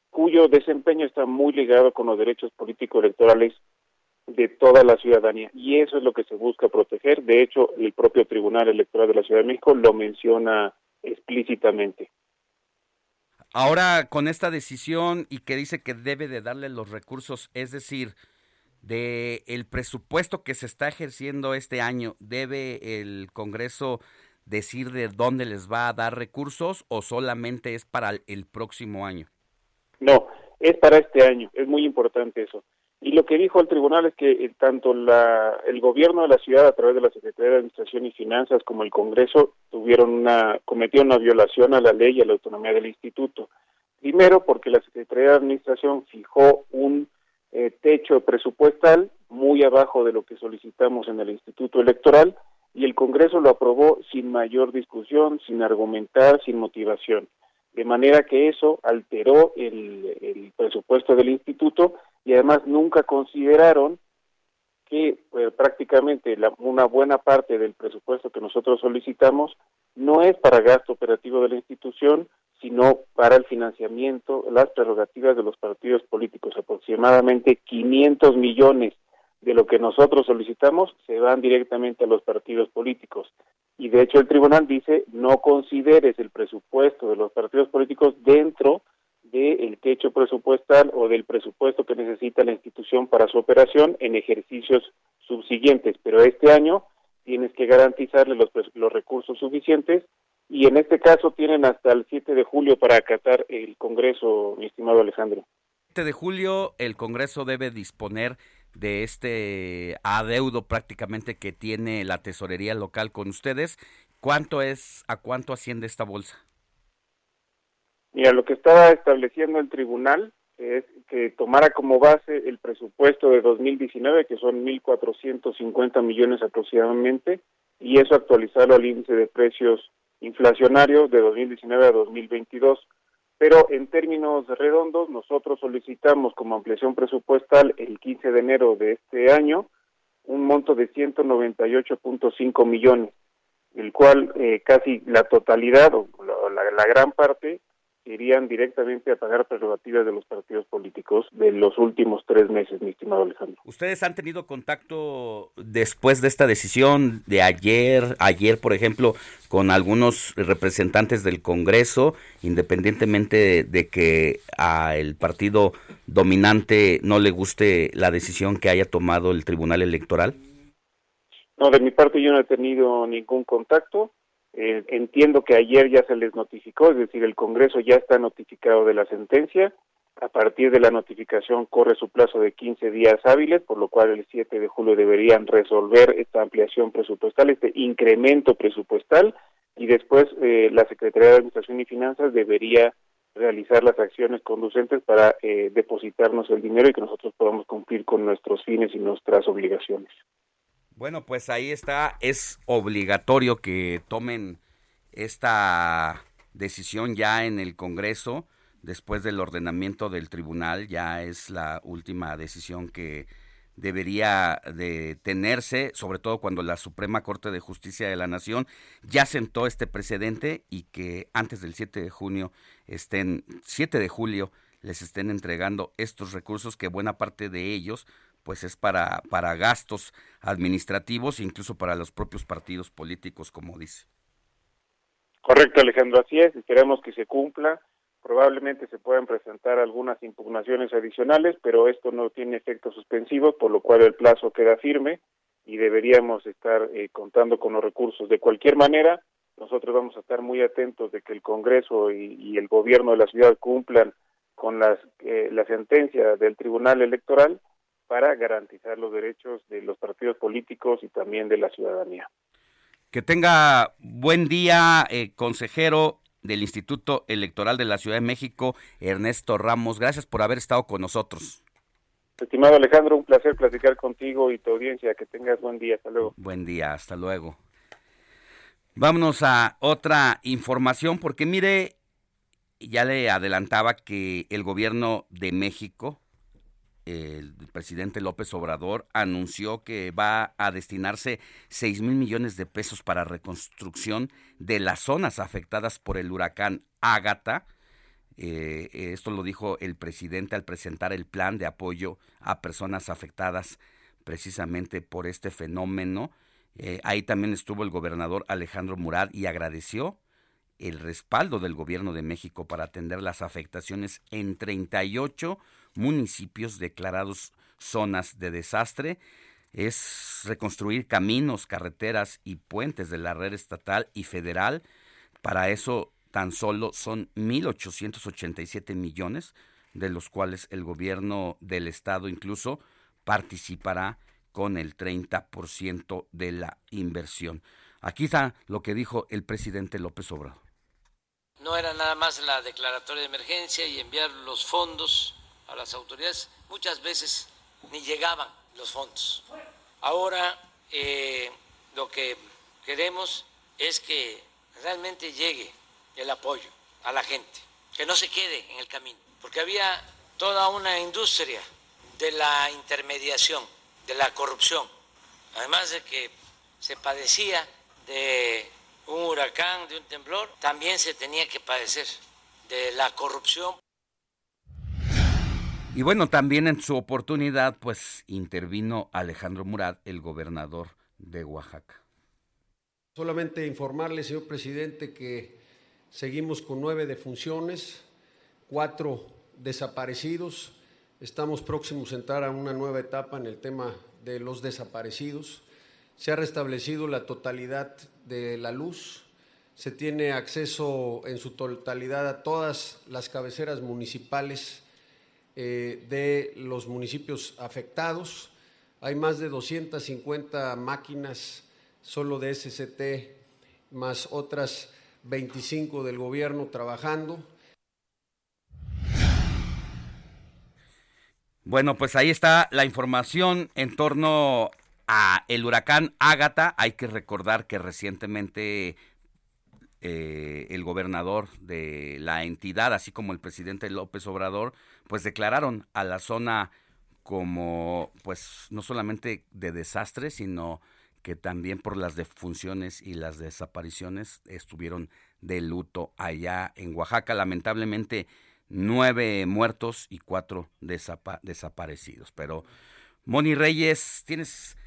cuyo desempeño está muy ligado con los derechos políticos electorales de toda la ciudadanía y eso es lo que se busca proteger. De hecho, el propio Tribunal Electoral de la Ciudad de México lo menciona explícitamente. Ahora con esta decisión y que dice que debe de darle los recursos, es decir, de el presupuesto que se está ejerciendo este año, ¿debe el Congreso decir de dónde les va a dar recursos o solamente es para el próximo año? No, es para este año, es muy importante eso. Y lo que dijo el tribunal es que eh, tanto la, el gobierno de la ciudad a través de la Secretaría de Administración y Finanzas como el Congreso tuvieron una cometieron una violación a la ley y a la autonomía del instituto. Primero porque la Secretaría de Administración fijó un eh, techo presupuestal muy abajo de lo que solicitamos en el Instituto Electoral y el Congreso lo aprobó sin mayor discusión, sin argumentar, sin motivación. De manera que eso alteró el, el presupuesto del instituto y además nunca consideraron que pues, prácticamente una buena parte del presupuesto que nosotros solicitamos no es para gasto operativo de la institución, sino para el financiamiento, las prerrogativas de los partidos políticos. Aproximadamente 500 millones de lo que nosotros solicitamos se van directamente a los partidos políticos. Y de hecho el tribunal dice no consideres el presupuesto de los partidos políticos dentro del techo presupuestal o del presupuesto que necesita la institución para su operación en ejercicios subsiguientes, pero este año tienes que garantizarle los, los recursos suficientes y en este caso tienen hasta el 7 de julio para acatar el Congreso, mi estimado Alejandro. 7 de julio el Congreso debe disponer de este adeudo prácticamente que tiene la tesorería local con ustedes. ¿Cuánto es, a cuánto asciende esta bolsa? Mira, lo que estaba estableciendo el tribunal es que tomara como base el presupuesto de 2019, que son 1.450 millones aproximadamente, y eso actualizarlo al índice de precios inflacionarios de 2019 a 2022. Pero en términos redondos, nosotros solicitamos como ampliación presupuestal el 15 de enero de este año un monto de 198.5 millones, el cual eh, casi la totalidad o la, la gran parte irían directamente a pagar prerrogativas de los partidos políticos de los últimos tres meses, mi estimado Alejandro. ¿Ustedes han tenido contacto después de esta decisión de ayer, ayer por ejemplo, con algunos representantes del Congreso, independientemente de, que al partido dominante no le guste la decisión que haya tomado el Tribunal Electoral? No, de mi parte yo no he tenido ningún contacto. Eh, entiendo que ayer ya se les notificó, es decir, el Congreso ya está notificado de la sentencia. A partir de la notificación corre su plazo de 15 días hábiles, por lo cual el 7 de julio deberían resolver esta ampliación presupuestal, este incremento presupuestal, y después eh, la Secretaría de Administración y Finanzas debería realizar las acciones conducentes para eh, depositarnos el dinero y que nosotros podamos cumplir con nuestros fines y nuestras obligaciones. Bueno, pues ahí está, es obligatorio que tomen esta decisión ya en el Congreso, después del ordenamiento del tribunal, ya es la última decisión que debería de tenerse, sobre todo cuando la Suprema Corte de Justicia de la Nación ya sentó este precedente y que antes del 7 de junio estén 7 de julio les estén entregando estos recursos que buena parte de ellos pues es para, para gastos administrativos, incluso para los propios partidos políticos, como dice. Correcto, Alejandro, así es, esperemos que se cumpla. Probablemente se puedan presentar algunas impugnaciones adicionales, pero esto no tiene efectos suspensivos, por lo cual el plazo queda firme y deberíamos estar eh, contando con los recursos. De cualquier manera, nosotros vamos a estar muy atentos de que el Congreso y, el gobierno de la ciudad cumplan con las, eh, la sentencia del Tribunal Electoral para garantizar los derechos de los partidos políticos y también de la ciudadanía. Que tenga buen día, eh, consejero del Instituto Electoral de la Ciudad de México, Ernesto Ramos. Gracias por haber estado con nosotros. Estimado Alejandro, un placer platicar contigo y tu audiencia. Que tengas buen día. Hasta luego. Buen día, hasta luego. Vámonos a otra información, porque mire, ya le adelantaba que el gobierno de México el presidente López Obrador anunció que va a destinarse 6 mil millones de pesos para reconstrucción de las zonas afectadas por el huracán Ágata. Eh, esto lo dijo el presidente al presentar el plan de apoyo a personas afectadas precisamente por este fenómeno. Eh, ahí también estuvo el gobernador Alejandro Murad y agradeció el respaldo del gobierno de México para atender las afectaciones en 38 municipios declarados zonas de desastre es reconstruir caminos, carreteras y puentes de la red estatal y federal. Para eso tan solo son 1.887 millones, de los cuales el gobierno del estado incluso participará con el 30% de la inversión. Aquí está lo que dijo el presidente López Obrador. No era nada más la declaratoria de emergencia y enviar los fondos a las autoridades. Muchas veces ni llegaban los fondos. Ahora eh, lo que queremos es que realmente llegue el apoyo a la gente, que no se quede en el camino, porque había toda una industria de la intermediación, de la corrupción, además de que se padecía de un huracán, de un temblor, también se tenía que padecer de la corrupción. Y bueno, también en su oportunidad, pues intervino Alejandro Murat, el gobernador de Oaxaca. Solamente informarle, señor presidente, que seguimos con nueve defunciones, cuatro desaparecidos. Estamos próximos a entrar a una nueva etapa en el tema de los desaparecidos. Se ha restablecido la totalidad de la luz. Se tiene acceso en su totalidad a todas las cabeceras municipales eh, de los municipios afectados. Hay más de 250 máquinas solo de SCT, más otras 25 del gobierno trabajando. Bueno, pues ahí está la información en torno a el huracán Ágata. Hay que recordar que recientemente eh, el gobernador de la entidad, así como el presidente López Obrador, pues declararon a la zona como, pues, no solamente de desastre, sino que también por las defunciones y las desapariciones estuvieron de luto allá en Oaxaca. Lamentablemente, nueve muertos y cuatro desaparecidos. Pero, Moni Reyes, tienes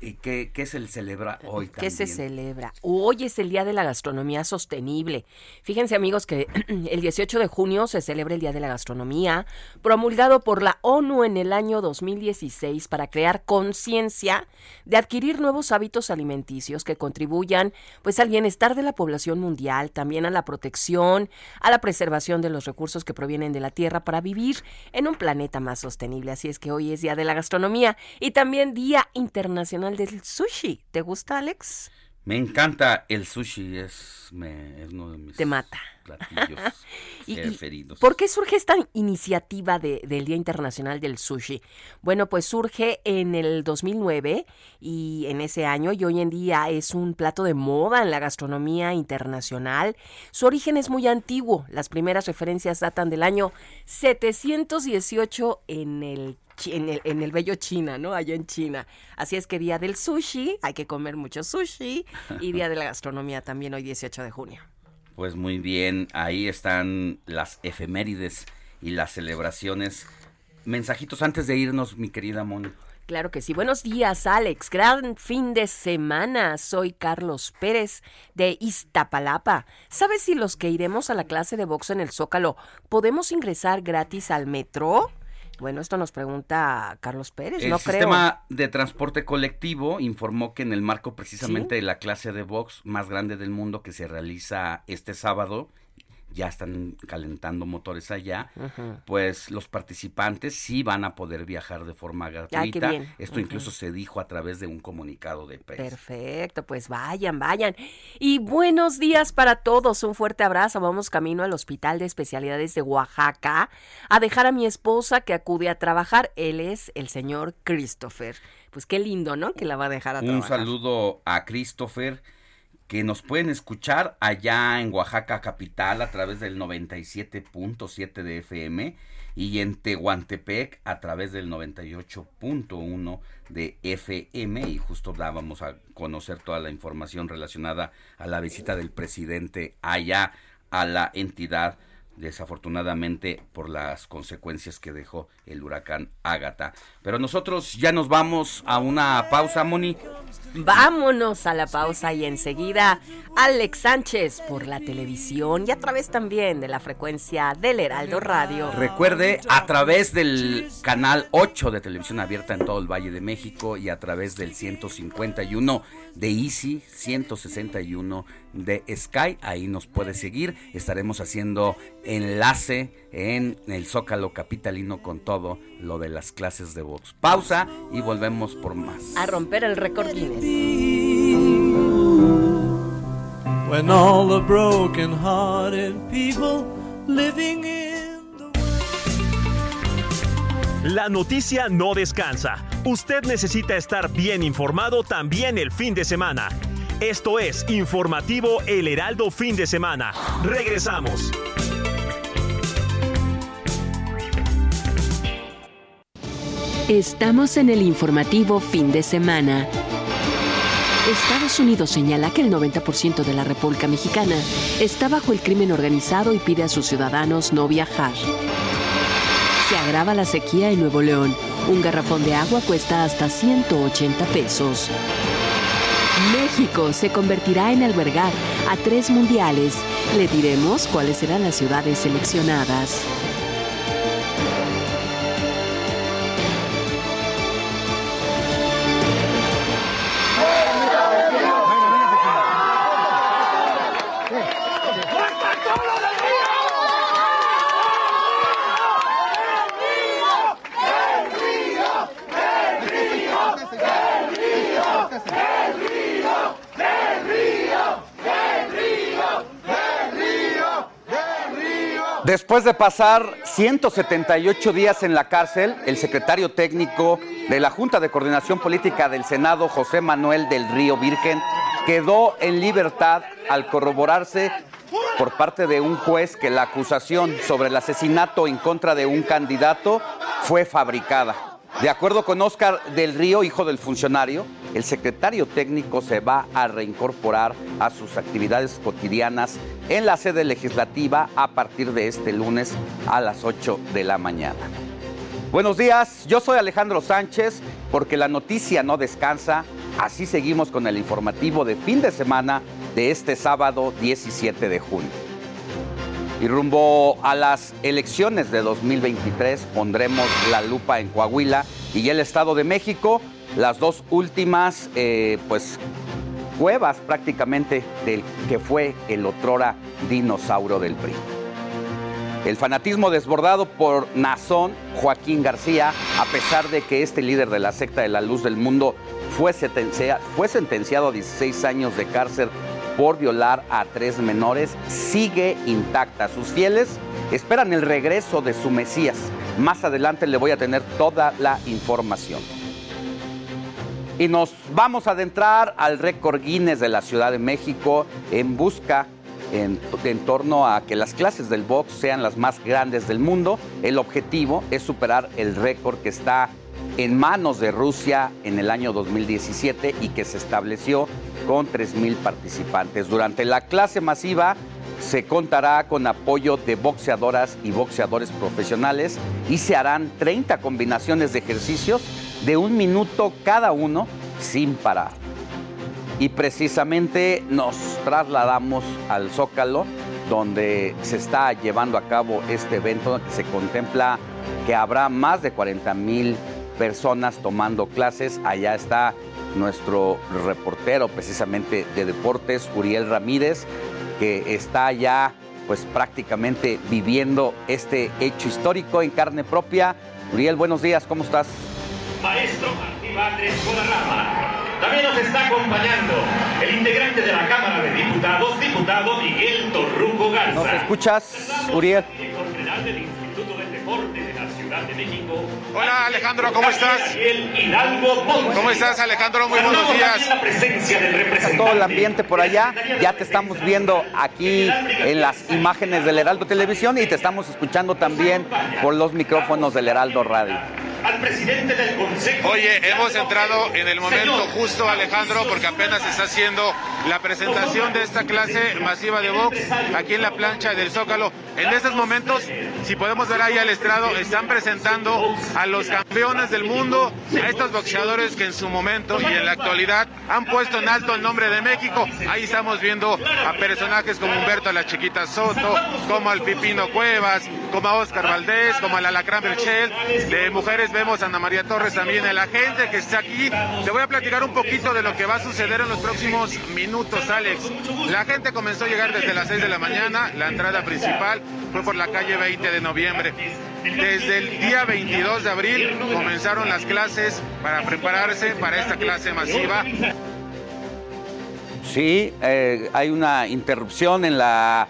¿Y qué, se celebra hoy también? ¿Qué se celebra? Hoy es el Día de la Gastronomía Sostenible. Fíjense amigos que el 18 de junio se celebra el Día de la Gastronomía, promulgado por la ONU en el año 2016 para crear conciencia de adquirir nuevos hábitos alimenticios que contribuyan pues al bienestar de la población mundial, también a la protección, a la preservación de los recursos que provienen de la Tierra para vivir en un planeta más sostenible. Así es que hoy es Día de la Gastronomía y también Día Internacional del Sushi. ¿Te gusta, Alex? Me encanta el sushi, es, uno de mis Te mata. Platillos preferidos. ¿Por qué surge esta iniciativa del Día Internacional del Sushi? Bueno, pues surge en el 2009 y en ese año y hoy en día es un plato de moda en la gastronomía internacional. Su origen es muy antiguo. Las primeras referencias datan del año 718 en el en el, en el bello China, ¿no? Allá en China. Así es que día del sushi, hay que comer mucho sushi, y día de la gastronomía también hoy 18 de junio. Pues muy bien, ahí están las efemérides y las celebraciones. Mensajitos antes de irnos, mi querida Moni. Claro que sí. Buenos días, Alex. Gran fin de semana. Soy Carlos Pérez de Iztapalapa. ¿Sabes si los que iremos a la clase de box en el Zócalo podemos ingresar gratis al metro? Bueno, esto nos pregunta Carlos Pérez, el no creo. El sistema de transporte colectivo informó que en el marco precisamente de la clase de box más grande del mundo que se realiza este sábado ya están calentando motores allá, pues los participantes sí van a poder viajar de forma gratuita. Esto incluso se dijo a través de un comunicado de prensa. Perfecto, pues vayan, vayan. Y buenos días para todos, un fuerte abrazo. Vamos camino al Hospital de Especialidades de Oaxaca a dejar a mi esposa que acude a trabajar. Él es el señor Christopher. Pues qué lindo, ¿no? Que la va a dejar a trabajar. Un saludo a Christopher que nos pueden escuchar allá en Oaxaca capital a través del 97.7 de FM y en Tehuantepec a través del 98.1 de FM y justo dábamos a conocer toda la información relacionada a la visita del presidente allá a la entidad desafortunadamente por las consecuencias que dejó el huracán Ágata. Pero nosotros ya nos vamos a una pausa, Moni. Vámonos a la pausa y enseguida Alex Sánchez por la televisión y a través también de la frecuencia del Heraldo Radio. Recuerde, a través del canal 8 de televisión abierta en todo el Valle de México y a través del 151 de Easy, 161 de Sky, ahí nos puede seguir. Estaremos haciendo enlace en el Zócalo Capitalino con todo lo de las clases de voz. Pausa y volvemos por más. A romper el récord Guinness. When all the broken hearted people living in La noticia no descansa. Usted necesita estar bien informado también el fin de semana. Esto es Informativo El Heraldo Fin de Semana. Regresamos. Estamos en el informativo fin de semana. Estados Unidos señala que el 90% de la República Mexicana está bajo el crimen organizado y pide a sus ciudadanos no viajar. Se agrava la sequía en Nuevo León. Un garrafón de agua cuesta hasta 180 pesos. México se convertirá en albergar a tres mundiales. Le diremos cuáles serán las ciudades seleccionadas. Después de pasar 178 días en la cárcel, el secretario técnico de la Junta de Coordinación Política del Senado, José Manuel del Río Virgen, quedó en libertad al corroborarse por parte de un juez que la acusación sobre el asesinato en contra de un candidato fue fabricada. De acuerdo con Oscar del Río, hijo del funcionario, el secretario técnico se va a reincorporar a sus actividades cotidianas en la sede legislativa a partir de este lunes a las 8 de la mañana. Buenos días, yo soy Alejandro Sánchez, porque la noticia no descansa. Así seguimos con el informativo de fin de semana de este sábado 17 de junio. Y rumbo a las elecciones de 2023 pondremos la lupa en Coahuila y el Estado de México, las dos últimas eh, pues cuevas prácticamente del que fue el otrora dinosaurio del PRI. El fanatismo desbordado por Nazón Joaquín García, a pesar de que este líder de la secta de la luz del mundo fue, fue sentenciado a 16 años de cárcel por violar a tres menores sigue intacta. Sus fieles esperan el regreso de su Mesías. Más adelante le voy a tener toda la información. Y nos vamos a adentrar al récord Guinness de la Ciudad de México en busca en, en, torno a que las clases del box sean las más grandes del mundo. El objetivo es superar el récord que está en manos de Rusia en el año 2017 y que se estableció con 3.000 participantes. Durante la clase masiva se contará con apoyo de boxeadoras y boxeadores profesionales y se harán 30 combinaciones de ejercicios de un minuto cada uno sin parar. Y precisamente nos trasladamos al Zócalo, donde se está llevando a cabo este evento, que se contempla que habrá más de 40 mil personas tomando clases. Allá está nuestro reportero precisamente de deportes, Uriel Ramírez, que está ya pues prácticamente viviendo este hecho histórico en carne propia. Uriel, buenos días, ¿cómo estás? Maestro Martí Batres Guadarrama. También nos está acompañando el integrante de la Cámara de Diputados, diputado Miguel Torruco Garza. ¿Nos escuchas, Uriel? Director general del Instituto del Deporte Hola Alejandro, ¿cómo estás? ¿Cómo estás Alejandro? Muy buenos días. La presencia del representante. Todo el ambiente por allá, ya te estamos viendo aquí en las imágenes del Heraldo Televisión y te estamos escuchando también por los micrófonos del Heraldo Radio. al presidente del Consejo. Oye, hemos entrado en el momento justo, Alejandro, porque apenas está haciendo la presentación de esta clase masiva de box aquí en la plancha del Zócalo. En estos momentos, si podemos ver ahí al estrado, están presentando a los campeones del mundo, a estos boxeadores que en su momento y en la actualidad han puesto en alto el nombre de México. Ahí estamos viendo a personajes como Humberto La Chiquita Soto, como al Pipino Cuevas, como a Oscar Valdés, como a la Lacrán Berchel. De mujeres vemos a Ana María Torres también, a la gente que está aquí. Te voy a platicar un poquito de lo que va a suceder en los próximos minutos, Alex. La gente comenzó a llegar desde las 6 de la mañana, la entrada principal fue por la calle 20 de noviembre. Desde el día 22 de abril comenzaron las clases para prepararse para esta clase masiva. Sí, eh, hay una interrupción en la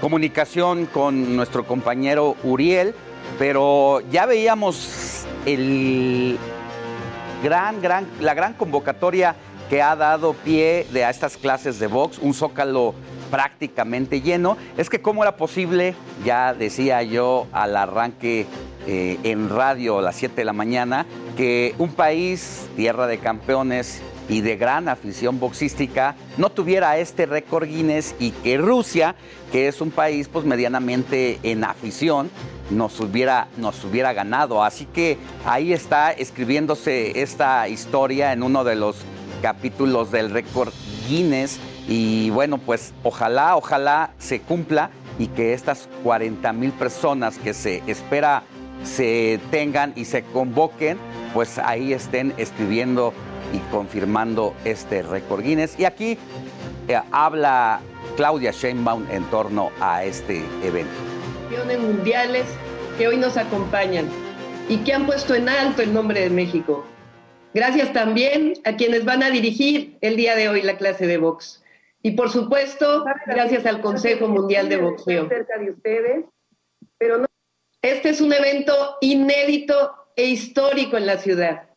comunicación con nuestro compañero Uriel, pero ya veíamos el gran, gran, la gran convocatoria que ha dado pie de a estas clases de box, un zócalo prácticamente lleno. Es que cómo era posible, ya decía yo al arranque eh, en radio a las 7 de la mañana, que un país, tierra de campeones y de gran afición boxística, no tuviera este récord Guinness y que Rusia, que es un país pues medianamente en afición, nos hubiera, nos hubiera ganado. Así que ahí está escribiéndose esta historia en uno de los capítulos del récord Guinness y bueno, pues ojalá, ojalá se cumpla y que estas 40 mil personas que se espera se tengan y se convoquen, pues ahí estén escribiendo y confirmando este récord Guinness. Y aquí eh, habla Claudia Sheinbaum en torno a este evento. Mundiales que hoy nos acompañan y que han puesto en alto el nombre de México. Gracias también a quienes van a dirigir el día de hoy la clase de box. Y por supuesto, gracias al Consejo Mundial de Boxeo. Cerca de ustedes, pero no. Este es un evento inédito e histórico en la ciudad.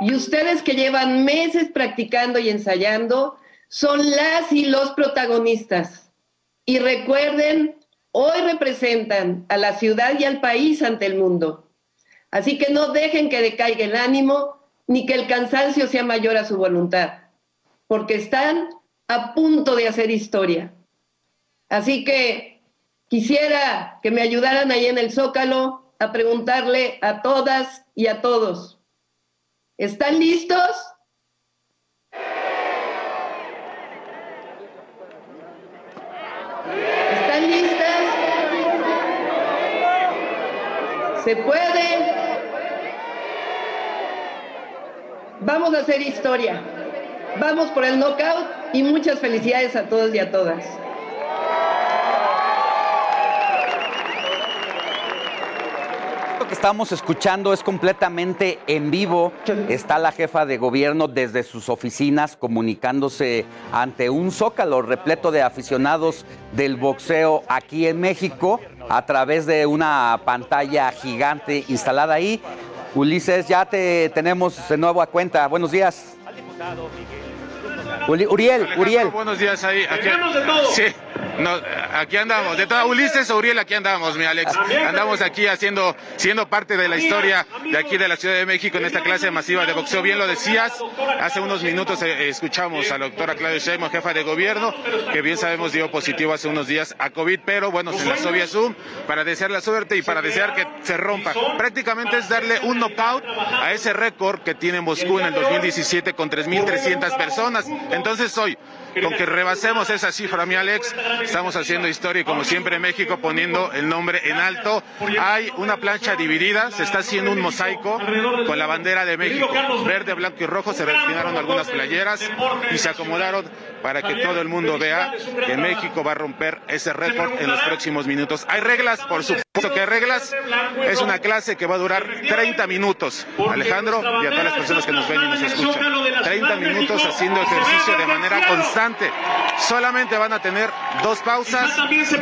Y ustedes que llevan meses practicando y ensayando son las y los protagonistas. Y recuerden, hoy representan a la ciudad y al país ante el mundo. Así que no dejen que decaiga el ánimo ni que el cansancio sea mayor a su voluntad, porque están a punto de hacer historia. Así que quisiera que me ayudaran ahí en el zócalo a preguntarle a todas y a todos, ¿están listos? ¿Están listas? ¿Se puede? Vamos a hacer historia. Vamos por el knockout y muchas felicidades a todos y a todas. Lo que estamos escuchando es completamente en vivo. Está la jefa de gobierno desde sus oficinas comunicándose ante un zócalo repleto de aficionados del boxeo aquí en México a través de una pantalla gigante instalada ahí. Ulises, ya te tenemos de nuevo a cuenta. Buenos días. Uriel, Uriel. Buenos días ahí. Aquí, sí, no, aquí andamos. De toda Ulises o Uriel, aquí andamos, mi Alex. Andamos aquí haciendo, siendo parte de la historia de aquí de la Ciudad de México en esta clase masiva de boxeo. Bien lo decías, hace unos minutos eh, escuchamos a la doctora Claudia Sheinbaum, jefa de gobierno, que bien sabemos dio positivo hace unos días a COVID, pero bueno, se enlazó vía Zoom para desear la suerte y para desear que se rompa. Prácticamente es darle un knockout a ese récord que tiene Moscú en el 2017 con 3.300 personas. Entonces hoy, con que rebasemos esa cifra, mi Alex, estamos haciendo historia y como siempre México poniendo el nombre en alto. Hay una plancha dividida, se está haciendo un mosaico con la bandera de México. Verde, blanco y rojo, se retiraron algunas playeras y se acomodaron para que todo el mundo vea que México va a romper ese récord en los próximos minutos. Hay reglas, por supuesto que hay reglas. Es una clase que va a durar 30 minutos. Alejandro y a todas las personas que nos ven y nos escuchan. 30 minutos haciendo ejercicio de manera constante. Solamente van a tener dos pausas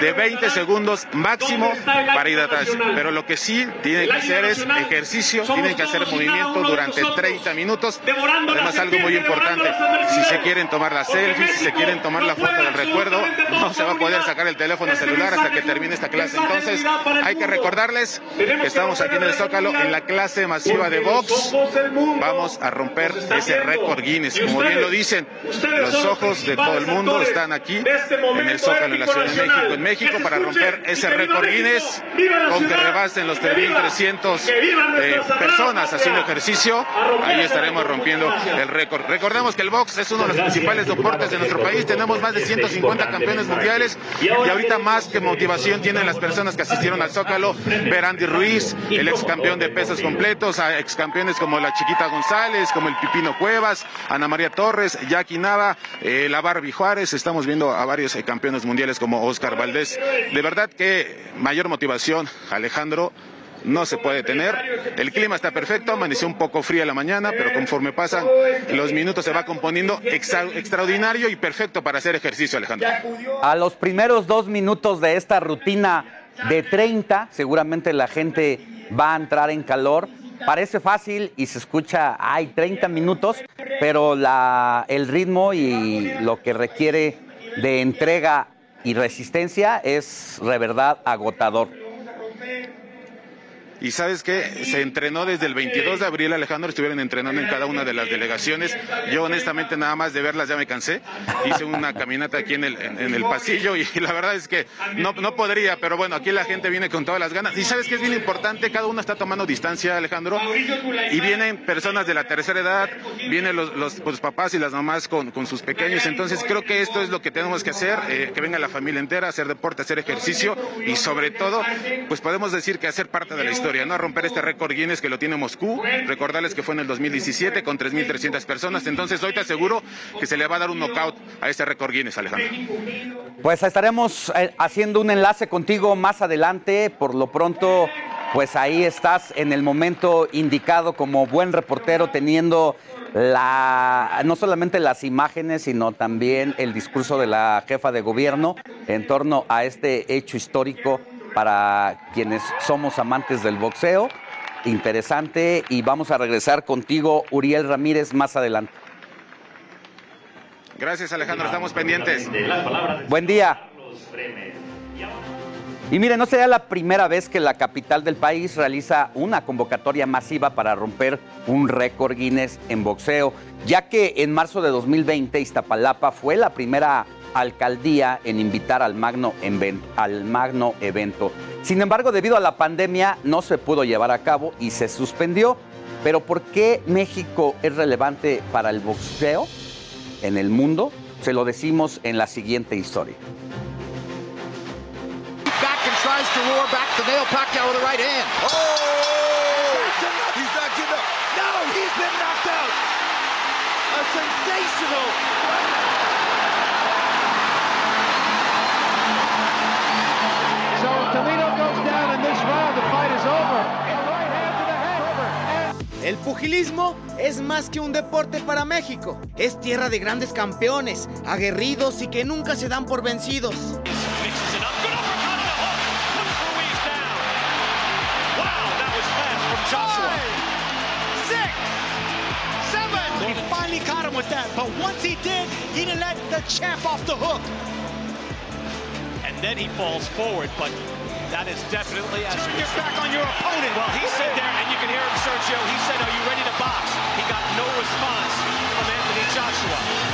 de 20 segundos máximo para hidratarse. Pero lo que sí tienen que hacer es ejercicio, tienen que hacer movimiento durante 30 minutos. Además, algo muy importante, si se quieren tomar la selfie, si se quieren tomar la foto del recuerdo, no se va a poder sacar el teléfono celular hasta que termine esta clase. Entonces, hay que recordarles que estamos aquí en el Zócalo en la clase masiva de box. Vamos a romper ese récord Guinness. Como bien lo dicen, los ojos de todo el mundo están aquí en el Zócalo en la Ciudad de México, en México, para romper ese récord Guinness con que rebasen los 3.300 eh, personas haciendo ejercicio. Ahí estaremos rompiendo el récord. Recordemos que el box es uno de los principales deportes de nuestro país. Tenemos más de 150 campeones mundiales y ahorita más que motivación tienen las personas que asistieron al Zócalo, ver Andy Ruiz, el ex campeón de pesos completos, a ex campeones como la Chiquita González, como el Pipino Cuevas, Ana María Torres, Jackie Nava, eh, la Barbie Juárez. Estamos viendo a varios eh, campeones mundiales como Oscar Valdés. De verdad que mayor motivación, Alejandro no se puede tener. El clima está perfecto, amaneció un poco fría la mañana, pero conforme pasan los minutos se va componiendo extraordinario y perfecto para hacer ejercicio, Alejandro. A los primeros dos minutos de esta rutina de 30, seguramente la gente va a entrar en calor. Parece fácil y se escucha, hay 30 minutos, pero el ritmo y lo que requiere de entrega y resistencia es de verdad agotador. Y sabes que se entrenó desde el 22 de abril, Alejandro, estuvieron entrenando en cada una de las delegaciones. Yo honestamente nada más de verlas ya me cansé. Hice una caminata aquí en el, en, el pasillo y, la verdad es que no, no podría, pero bueno, aquí la gente viene con todas las ganas. Y sabes que es bien importante, cada uno está tomando distancia, Alejandro, y vienen personas de la tercera edad, vienen los, los, pues, papás y las mamás con, con, sus pequeños. Entonces creo que esto es lo que tenemos que hacer, eh, que venga la familia entera, hacer deporte, hacer ejercicio y sobre todo, pues podemos decir que hacer parte de la historia ¿no? A romper este récord Guinness que lo tiene Moscú. Recordarles que fue en el 2017 con 3.300 personas. Entonces, hoy te aseguro que se le va a dar un knockout a este récord Guinness, Alejandro. Pues estaremos eh, haciendo un enlace contigo más adelante. Por lo pronto, pues ahí estás en el momento indicado como buen reportero, teniendo la, no solamente las imágenes, sino también el discurso de la jefa de gobierno en torno a este hecho histórico para quienes somos amantes del boxeo. Interesante y vamos a regresar contigo, Uriel Ramírez, más adelante. Gracias Alejandro, estamos pendientes. Buen día. Y mire, no sería la primera vez que la capital del país realiza una convocatoria masiva para romper un récord Guinness en boxeo, ya que en marzo de 2020 Iztapalapa fue la primera alcaldía en invitar al magno, al magno evento. Sin embargo, debido a la pandemia no se pudo llevar a cabo y se suspendió. Pero ¿por qué México es relevante para el boxeo en el mundo? Se lo decimos en la siguiente historia. El pugilismo es más que un deporte para México. Es tierra de grandes campeones, aguerridos y que nunca se dan por vencidos. He finally caught him with that, but once he did, he didn't let the champ off the hook. And then he falls forward, but That is definitely as Turn your back on your opponent. Well, he said there, and you can hear him, Sergio. He said, "Are you ready to box?" He got no response from Anthony Joshua.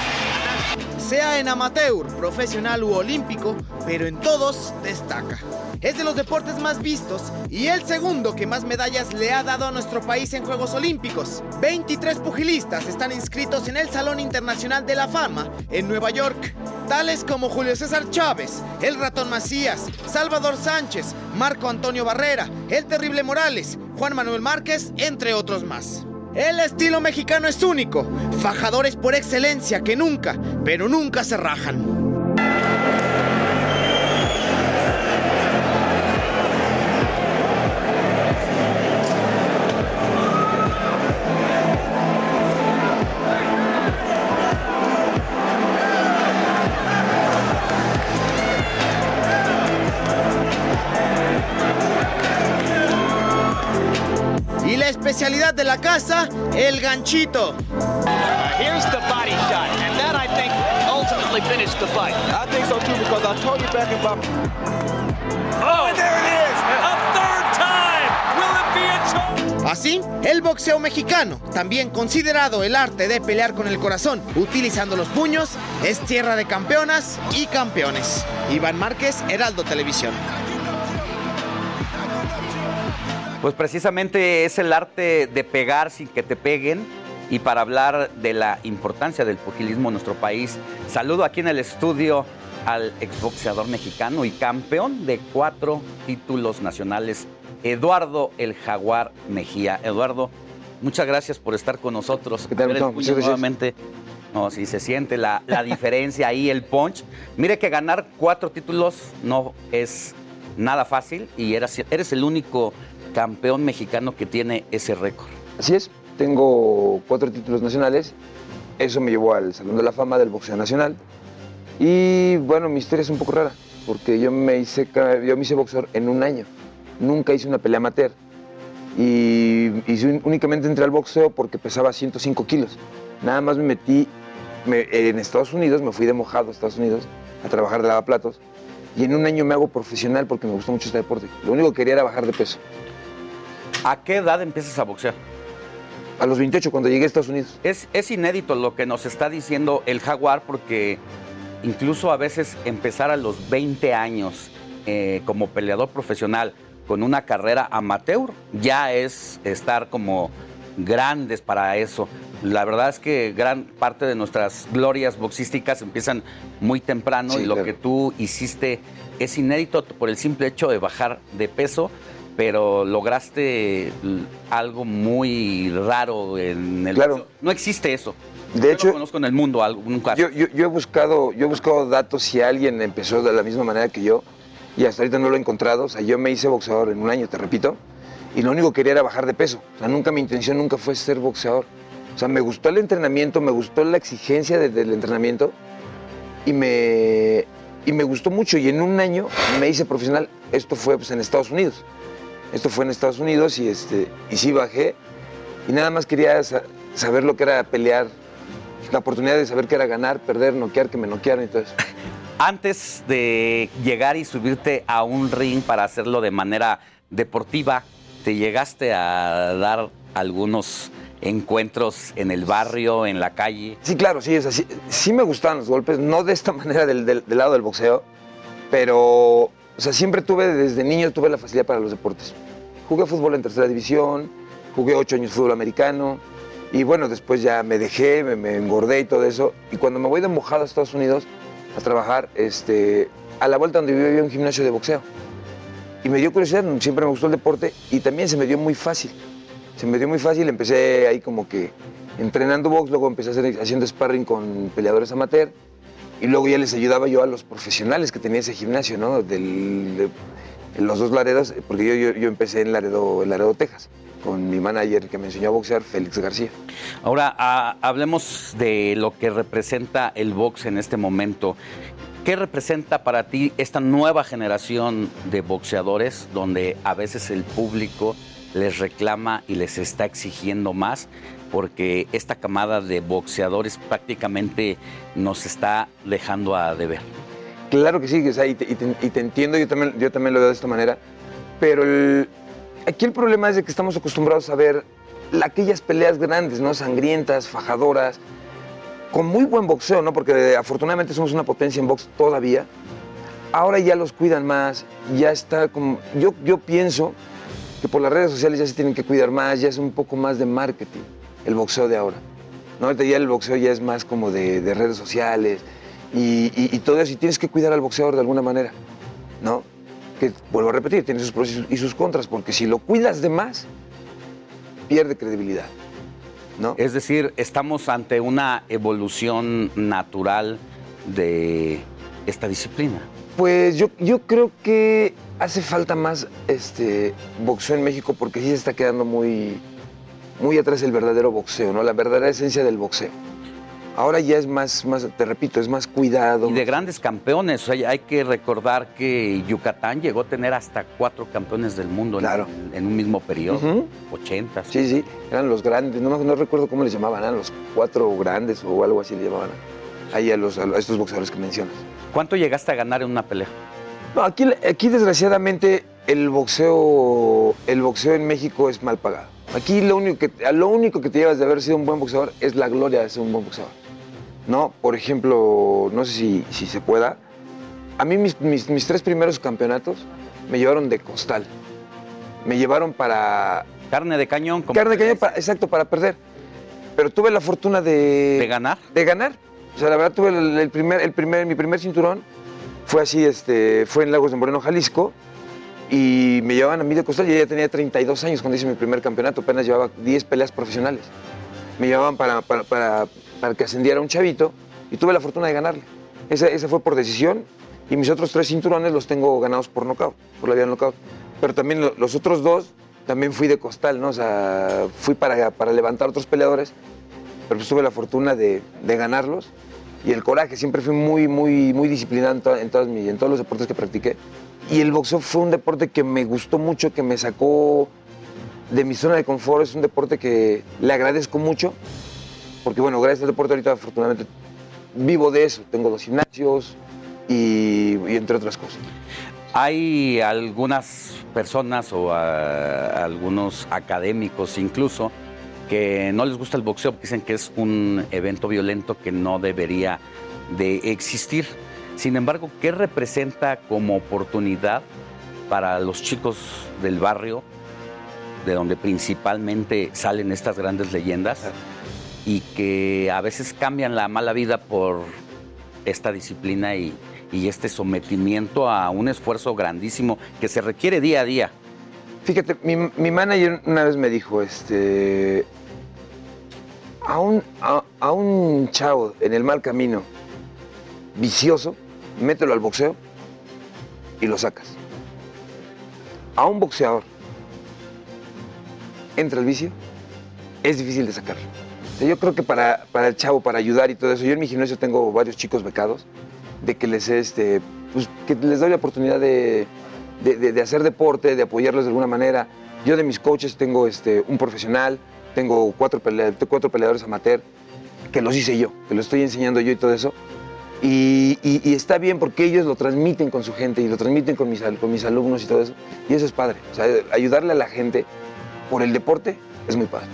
Sea en amateur, profesional u olímpico, pero en todos destaca. Es de los deportes más vistos y el segundo que más medallas le ha dado a nuestro país en Juegos Olímpicos. 23 pugilistas están inscritos en el Salón Internacional de la Fama en Nueva York, tales como Julio César Chávez, el ratón Macías, Salvador Sánchez, Marco Antonio Barrera, el terrible Morales, Juan Manuel Márquez, entre otros más. El estilo mexicano es único, fajadores por excelencia que nunca, pero nunca se rajan. Autoridad de la casa, el ganchito. Here's the body shot, and that I think ultimately finished the fight. I think so too because I told you back in my. Oh, and there it is! A third time! Will it be a choke? Así, el boxeo mexicano, también considerado el arte de pelear con el corazón utilizando los puños, es tierra de campeonas y campeones. Iván Márquez, Heraldo Televisión. Pues precisamente es el arte de pegar sin que te peguen. Y para hablar de la importancia del pugilismo en nuestro país, saludo aquí en el estudio al exboxeador mexicano y campeón de cuatro títulos nacionales, Eduardo el Jaguar Mejía. Eduardo, muchas gracias por estar con nosotros. ¿Qué tal, gracias. nuevamente. No, sí, se siente la, la diferencia ahí, el punch. Mire que ganar cuatro títulos no es nada fácil y eres el único campeón mexicano que tiene ese récord. Así es, tengo cuatro títulos nacionales. Eso me llevó al Salón de la Fama del Boxeo Nacional. Y bueno, mi historia es un poco rara, porque yo me hice, yo me hice boxeador en un año. Nunca hice una pelea amateur. Y, y únicamente entré al boxeo porque pesaba 105 kilos. Nada más me metí me- en Estados Unidos, me fui de mojado a Estados Unidos a trabajar de lavaplatos. Y en un año me hago profesional porque me gustó mucho este deporte. Lo único que quería era bajar de peso. ¿A qué edad empiezas a boxear? A los 28, cuando llegué a Estados Unidos. Es, es inédito lo que nos está diciendo el jaguar porque incluso a veces empezar a los 20 años eh, como peleador profesional con una carrera amateur ya es estar como grandes para eso. La verdad es que gran parte de nuestras glorias boxísticas empiezan muy temprano Sí, y lo claro. que tú hiciste es inédito por el simple hecho de bajar de peso, pero lograste algo muy raro en el Claro. No existe eso. De Yo hecho- no conozco en el mundo algún caso. Yo, yo- yo he buscado, yo he buscado datos si alguien empezó de la misma manera que yo y hasta ahorita no lo he encontrado. O sea, yo me hice boxeador en un año, te repito, y lo único que quería era bajar de peso. O sea, nunca mi intención nunca fue ser boxeador. O sea, me gustó el entrenamiento, me gustó la exigencia de- del entrenamiento y me, y me gustó mucho. Y en un año me hice profesional. Esto fue pues, en Estados Unidos. Esto fue en Estados Unidos y, este, y sí bajé. Y nada más quería sa- saber lo que era pelear, la oportunidad de saber qué era ganar, perder, noquear, que me noquearan y todo eso. Antes de llegar y subirte a un ring para hacerlo de manera deportiva, ¿te llegaste a dar algunos encuentros en el barrio, en la calle? Sí, claro, sí, es así. Sí me gustaban los golpes, no de esta manera del, del- del lado del boxeo, pero, o sea, siempre tuve, desde niño tuve la facilidad para los deportes. Jugué fútbol en tercera división, jugué ocho años fútbol americano, y bueno, después ya me dejé, me, engordé y todo eso. Y cuando me voy de mojado a Estados Unidos a trabajar, este, a la vuelta donde vivía había un gimnasio de boxeo. Y me dio curiosidad, siempre me gustó el deporte y también se me dio muy fácil. Se me dio muy fácil, empecé ahí como que entrenando box, luego empecé a hacer, haciendo sparring con peleadores amateur y luego ya les ayudaba yo a los profesionales que tenía ese gimnasio, ¿no? De- en los dos Laredos, porque yo, yo, empecé en Laredo, en Laredo, Texas, con mi manager que me enseñó a boxear, Félix García. Ahora, ah, hablemos de lo que representa el box en este momento. ¿Qué representa para ti esta nueva generación de boxeadores donde a veces el público les reclama y les está exigiendo más? Porque esta camada de boxeadores prácticamente nos está dejando a deber. Claro que sí, o sea, y, te, entiendo, yo también, yo también lo veo de esta manera, pero aquí el problema es de que estamos acostumbrados a ver la- aquellas peleas grandes, ¿no? Sangrientas, fajadoras, con muy buen boxeo, ¿no? Porque afortunadamente somos una potencia en box todavía. Ahora ya los cuidan más, ya está como... Yo, yo pienso que por las redes sociales ya se tienen que cuidar más, ya es un poco más de marketing el boxeo de ahora. ¿no? Ahorita ya el boxeo ya es más como de, de redes sociales y, y- y todo eso, y tienes que cuidar al boxeador de alguna manera, ¿no? Que, vuelvo a repetir, tiene sus pros y sus- y sus contras, porque si lo cuidas de más, pierde credibilidad. ¿no? Es decir, estamos ante una evolución natural de esta disciplina. Pues yo, yo creo que hace falta más este, boxeo en México porque sí se está quedando muy, muy atrás el verdadero boxeo, ¿no? La verdadera esencia del boxeo. Ahora ya es más, más, te repito, es más cuidado. Y de grandes campeones. O sea, hay que recordar que Yucatán llegó a tener hasta cuatro campeones del mundo en- Claro. en, un mismo periodo. Ujú. 80. Sí, sí, eran los grandes, no, recuerdo cómo les llamaban, eran los cuatro grandes o algo así le llamaban ahí a, los, a estos boxeadores que mencionas. ¿Cuánto llegaste a ganar en una pelea? No, aquí, aquí desgraciadamente el boxeo, el boxeo en México es mal pagado. Aquí lo único que, lo único que te llevas de haber sido un buen boxeador es la gloria de ser un buen boxeador. No, por ejemplo, no sé si, si se pueda. A mí mis, mis- mis tres primeros campeonatos me llevaron de costal. Me llevaron para... Carne de cañón. como Carne de cañón, para- exacto, para perder. Pero tuve la fortuna de... ¿De ganar? De ganar. O sea, la verdad tuve el, el primer, el primer, mi primer cinturón fue así, este, fue en Lagos de Moreno, Jalisco, y me llevaban a mí de costal, y ya tenía 32 años cuando hice mi primer campeonato, apenas llevaba 10 peleas profesionales. Me llevaban para, para, para- para que ascendiera un chavito, y tuve la fortuna de ganarle. Esa, esa fue por decisión, y mis otros tres cinturones los tengo ganados por nocaut, por la vía nocaut. Pero también lo- los otros dos, también fui de costal, ¿no? O sea, fui para, para levantar otros peleadores, pero pues tuve la fortuna de, de ganarlos y el coraje. Siempre fui muy, muy, muy disciplinado en, to- en todas mis- en todos los deportes que practiqué. Y el boxeo fue un deporte que me gustó mucho, que me sacó de mi zona de confort. Es un deporte que le agradezco mucho, porque bueno, gracias al deporte ahorita afortunadamente vivo de eso. Tengo dos gimnasios y, y entre otras cosas. Hay algunas personas o ah, algunos académicos incluso no les gusta el boxeo, dicen que es un evento violento que no debería de existir. Sin embargo, ¿qué representa como oportunidad para los chicos del barrio, de donde principalmente salen estas grandes leyendas, y que a veces cambian la mala vida por esta disciplina y, y este sometimiento a un esfuerzo grandísimo que se requiere día a día? Fíjate, mi, mi manager una vez me dijo, este, a un, a, a un chavo en el mal camino, vicioso, mételo al boxeo y lo sacas. A un boxeador entra el vicio, es difícil de sacarlo. Yo creo que para, para el chavo, para ayudar y todo eso, yo en mi gimnasio tengo varios chicos becados, de que les, este, pues, que les doy la oportunidad de, de- de- de hacer deporte, de apoyarlos de alguna manera. Yo de mis coaches tengo este, un profesional, tengo cuatro, pelea- cuatro peleadores amateur, que los hice yo, que los estoy enseñando yo y todo eso. Y, y- y está bien porque ellos lo transmiten con su gente y lo transmiten con mis, con mis alumnos y todo eso. Y eso es padre. O sea, ayudarle a la gente por el deporte es muy padre.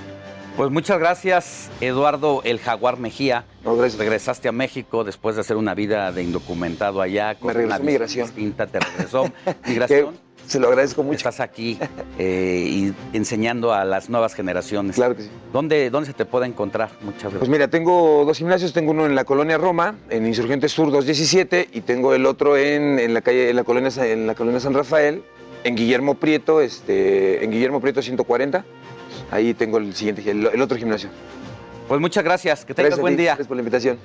Pues muchas gracias, Eduardo El Jaguar Mejía. Regresaste a México después de hacer una vida de indocumentado allá. Con Me regresó una visión migración. distinta, te regresó. Migración. Se lo agradezco mucho. Estás aquí eh, y enseñando a las nuevas generaciones. Claro que sí. ¿Dónde, ¿Dónde se te puede encontrar? Muchas gracias. Pues mira, tengo dos gimnasios, tengo uno en la colonia Roma, en Insurgentes Sur 217, y tengo el otro en, en la calle, en la colonia, en la colonia San Rafael, en Guillermo Prieto, este, en Guillermo Prieto 140. Ahí tengo el siguiente, el, el otro gimnasio. Pues muchas gracias, que tengas Gracias buen ti, día. Gracias por la invitación.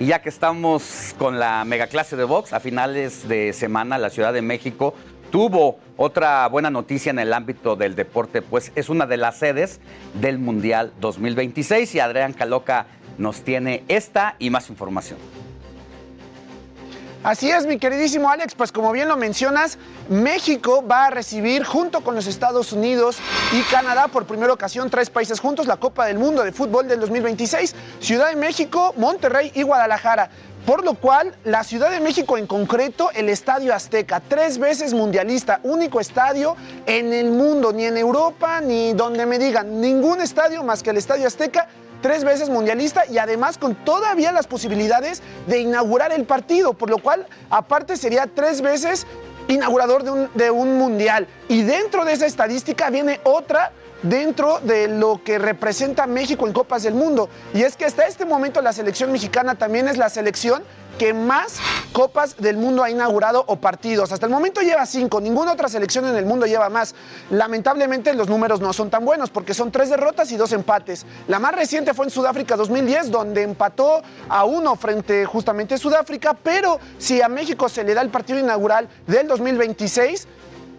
Y ya que estamos con la megaclase de box, a finales de semana la Ciudad de México tuvo otra buena noticia en el ámbito del deporte, pues es una de las sedes del Mundial 2026 y Adrián Caloca nos tiene esta y más información. Así es, mi queridísimo Alex, pues como bien lo mencionas, México va a recibir junto con los Estados Unidos y Canadá por primera ocasión tres países juntos la Copa del Mundo de Fútbol del 2026, Ciudad de México, Monterrey y Guadalajara. Por lo cual, la Ciudad de México en concreto, el Estadio Azteca, tres veces mundialista, único estadio en el mundo, ni en Europa, ni donde me digan, ningún estadio más que el Estadio Azteca tres veces mundialista y además con todavía las posibilidades de inaugurar el partido, por lo cual aparte sería tres veces inaugurador de un, de un mundial. Y dentro de esa estadística viene otra dentro de lo que representa México en Copas del Mundo. Y es que hasta este momento la selección mexicana también es la selección que más Copas del Mundo ha inaugurado o partidos. Hasta el momento lleva cinco, ninguna otra selección en el mundo lleva más. Lamentablemente los números no son tan buenos porque son tres derrotas y dos empates. La más reciente fue en Sudáfrica 2010 donde empató a uno frente justamente a Sudáfrica, pero si a México se le da el partido inaugural del 2026,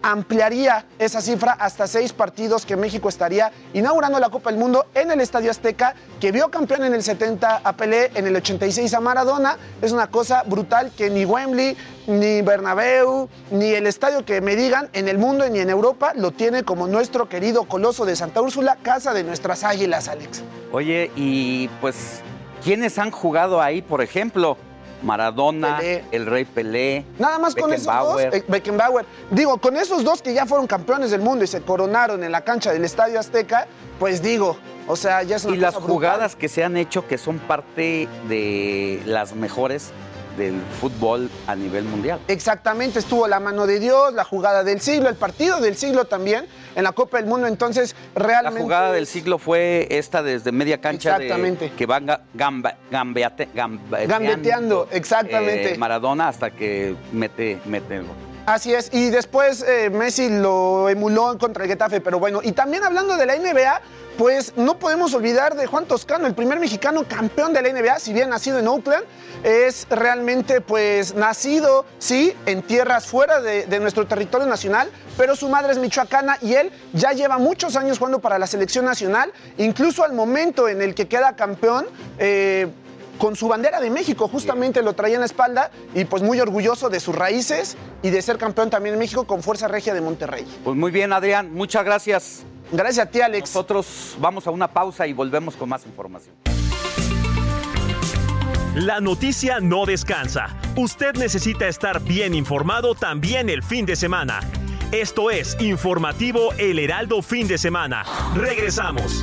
ampliaría esa cifra hasta seis partidos que México estaría inaugurando la Copa del Mundo en el Estadio Azteca, que vio campeón en el 70 a Pelé, en el 86 a Maradona. Es una cosa brutal que ni Wembley, ni Bernabéu, ni el estadio que me digan en el mundo ni en Europa lo tiene como nuestro querido coloso de Santa Úrsula, casa de nuestras águilas, Alex. Oye, y pues, ¿quiénes han jugado ahí, por ejemplo? Maradona, el Rey Pelé. Nada más con esos dos, eh, Beckenbauer. Digo, con esos dos que ya fueron campeones del mundo y se coronaron en la cancha del Estadio Azteca, pues digo, o sea, ya es una Y las jugadas que se han hecho que son parte de las mejores del fútbol a nivel mundial. Exactamente, estuvo la mano de Dios, la jugada del siglo, el partido del siglo también en la Copa del Mundo, entonces realmente... La jugada del siglo fue esta desde media cancha exactamente. que van gambeteando, exactamente. Eh, Maradona hasta que mete, mete el gol. Así es, y después eh, Messi lo emuló contra el Getafe, pero bueno, y también hablando de la NBA, pues no podemos olvidar de Juan Toscano, el primer mexicano campeón de la NBA, si bien nacido en Oakland, es realmente pues nacido, sí, en tierras fuera de, nuestro territorio nacional, pero su madre es michoacana y él ya lleva muchos años jugando para la selección nacional, incluso al momento en el que queda campeón. Eh, con su bandera de México, justamente lo traía en la espalda y pues muy orgulloso de sus raíces y de ser campeón también en México con Fuerza Regia de Monterrey. Pues muy bien, Adrián, muchas gracias. Gracias a ti, Alex. Nosotros vamos a una pausa y volvemos con más información. La noticia no descansa. Usted necesita estar bien informado también el fin de semana. Esto es Informativo El Heraldo Fin de Semana. Regresamos.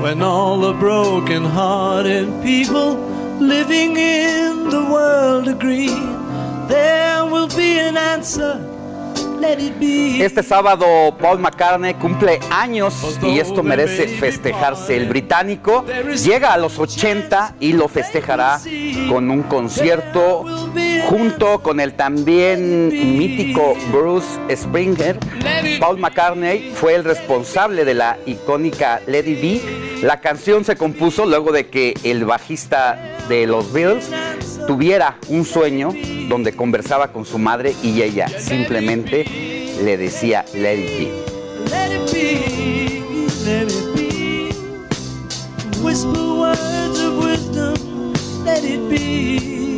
When all the broken hearted people living in the world agree there will be an answer. Este sábado Paul McCartney cumple años y esto merece festejarse. El británico llega a los 80 y lo festejará con un concierto junto con el también mítico Bruce Springer. Paul McCartney fue el responsable de la icónica Lady B. La canción se compuso luego de que el bajista de los Beatles tuviera un sueño donde conversaba con su madre y ella simplemente le decía let it be. Let it be, let it be. Whisper words of wisdom, let it be.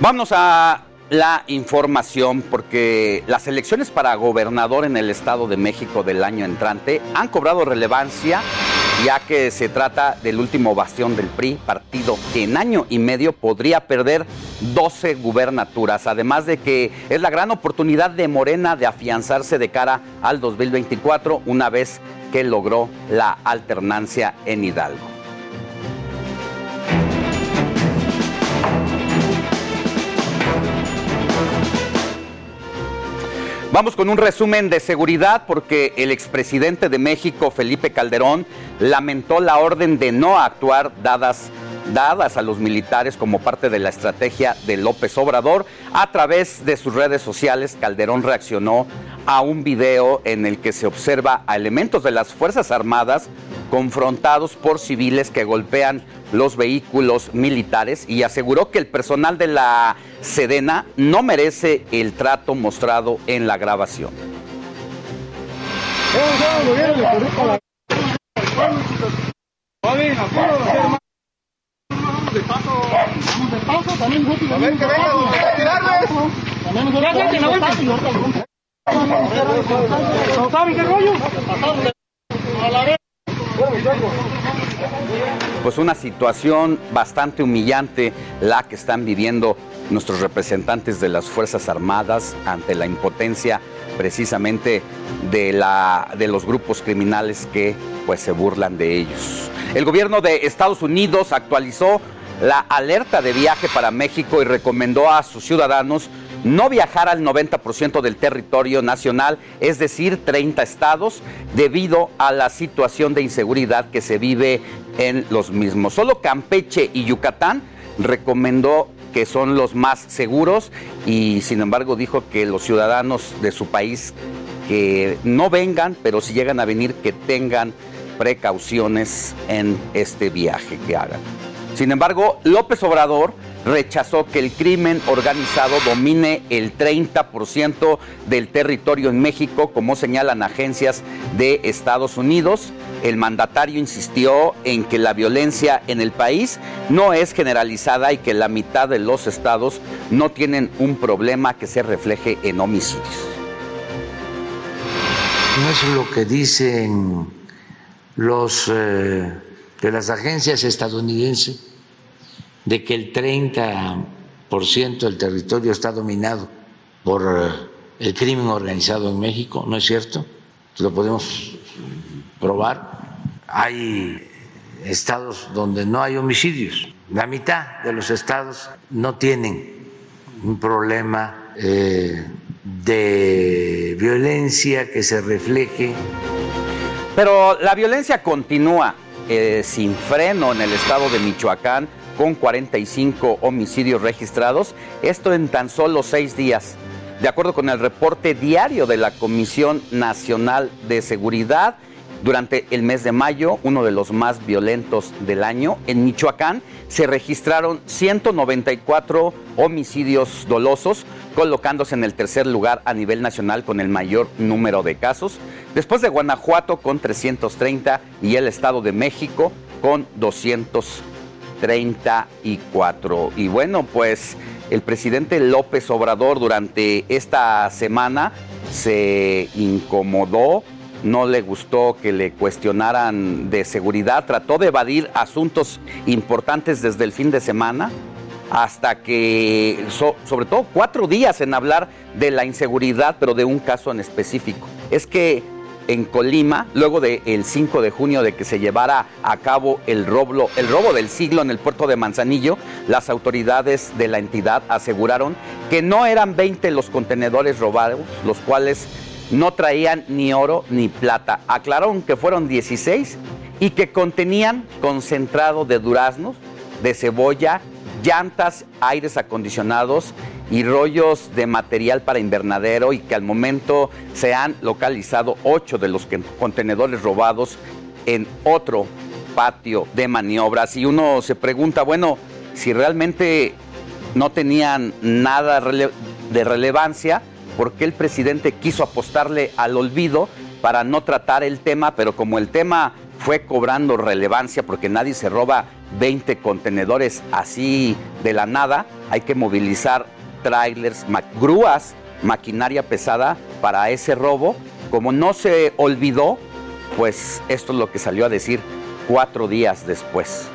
Vamos a la información porque las elecciones para gobernador en el Estado de México del año entrante han cobrado relevancia ya que se trata del último bastión del PRI, partido que en año y medio podría perder 12 gubernaturas, además de que es la gran oportunidad de Morena de afianzarse de cara al 2024 una vez que logró la alternancia en Hidalgo. Vamos con un resumen de seguridad porque el expresidente de México, Felipe Calderón, lamentó la orden de no actuar dadas, dadas a los militares como parte de la estrategia de López Obrador. A través de sus redes sociales, Calderón reaccionó a un video en el que se observa a elementos de las Fuerzas Armadas confrontados por civiles que golpean los vehículos militares y aseguró que el personal de la Sedena no merece el trato mostrado en la grabación. Vamos de paso, vamos de paso, también nosotros. A ver que venga, a tirarles. También Pues una situación bastante humillante la que están viviendo nuestros representantes de las Fuerzas Armadas ante la impotencia precisamente de, la, de los grupos criminales que pues se burlan de ellos. El gobierno de Estados Unidos actualizó la alerta de viaje para México y recomendó a sus ciudadanos no viajar al 90% del territorio nacional, es decir, 30 estados, debido a la situación de inseguridad que se vive en los mismos. Solo Campeche y Yucatán recomendó que son los más seguros y sin embargo dijo que los ciudadanos de su país que no vengan, pero si llegan a venir, que tengan precauciones en este viaje que hagan. Sin embargo, López Obrador rechazó que el crimen organizado domine el 30% del territorio en México, como señalan agencias de Estados Unidos. El mandatario insistió en que la violencia en el país no es generalizada y que la mitad de los estados no tienen un problema que se refleje en homicidios. No es lo que dicen los eh, de las agencias estadounidenses de que el 30% del territorio está dominado por eh, el crimen organizado en México, ¿no es cierto? Lo podemos probar. Hay estados donde no hay homicidios. La mitad de los estados no tienen un problema eh, de violencia que se refleje. Pero la violencia continúa eh, sin freno en el estado de Michoacán con 45 homicidios registrados, esto en tan solo seis días. De acuerdo con el reporte diario de la Comisión Nacional de Seguridad, durante el mes de mayo, uno de los más violentos del año, en Michoacán se registraron 194 homicidios dolosos, colocándose en el tercer lugar a nivel nacional con el mayor número de casos, después de Guanajuato con 330 y el Estado de México con 234. Y bueno, pues el presidente López Obrador durante esta semana se incomodó no le gustó que le cuestionaran de seguridad, trató de evadir asuntos importantes desde el fin de semana hasta que, sobre todo cuatro días en hablar de la inseguridad, pero de un caso en específico. Es que en Colima, luego del 5 de junio de que se llevara a cabo el robo, el robo del siglo en el puerto de Manzanillo, las autoridades de la entidad aseguraron que no eran 20 los contenedores robados, los cuales no traían ni oro ni plata. Aclararon que fueron 16 y que contenían concentrado de duraznos, de cebolla, llantas, aires acondicionados y rollos de material para invernadero y que al momento se han localizado ocho de los contenedores robados en otro patio de maniobras. Y uno se pregunta, bueno, si realmente no tenían nada de relevancia, por qué el presidente quiso apostarle al olvido para no tratar el tema, pero como el tema fue cobrando relevancia porque nadie se roba 20 contenedores así de la nada, hay que movilizar trailers, grúas, maquinaria pesada para ese robo. Como no se olvidó, pues esto es lo que salió a decir cuatro días después.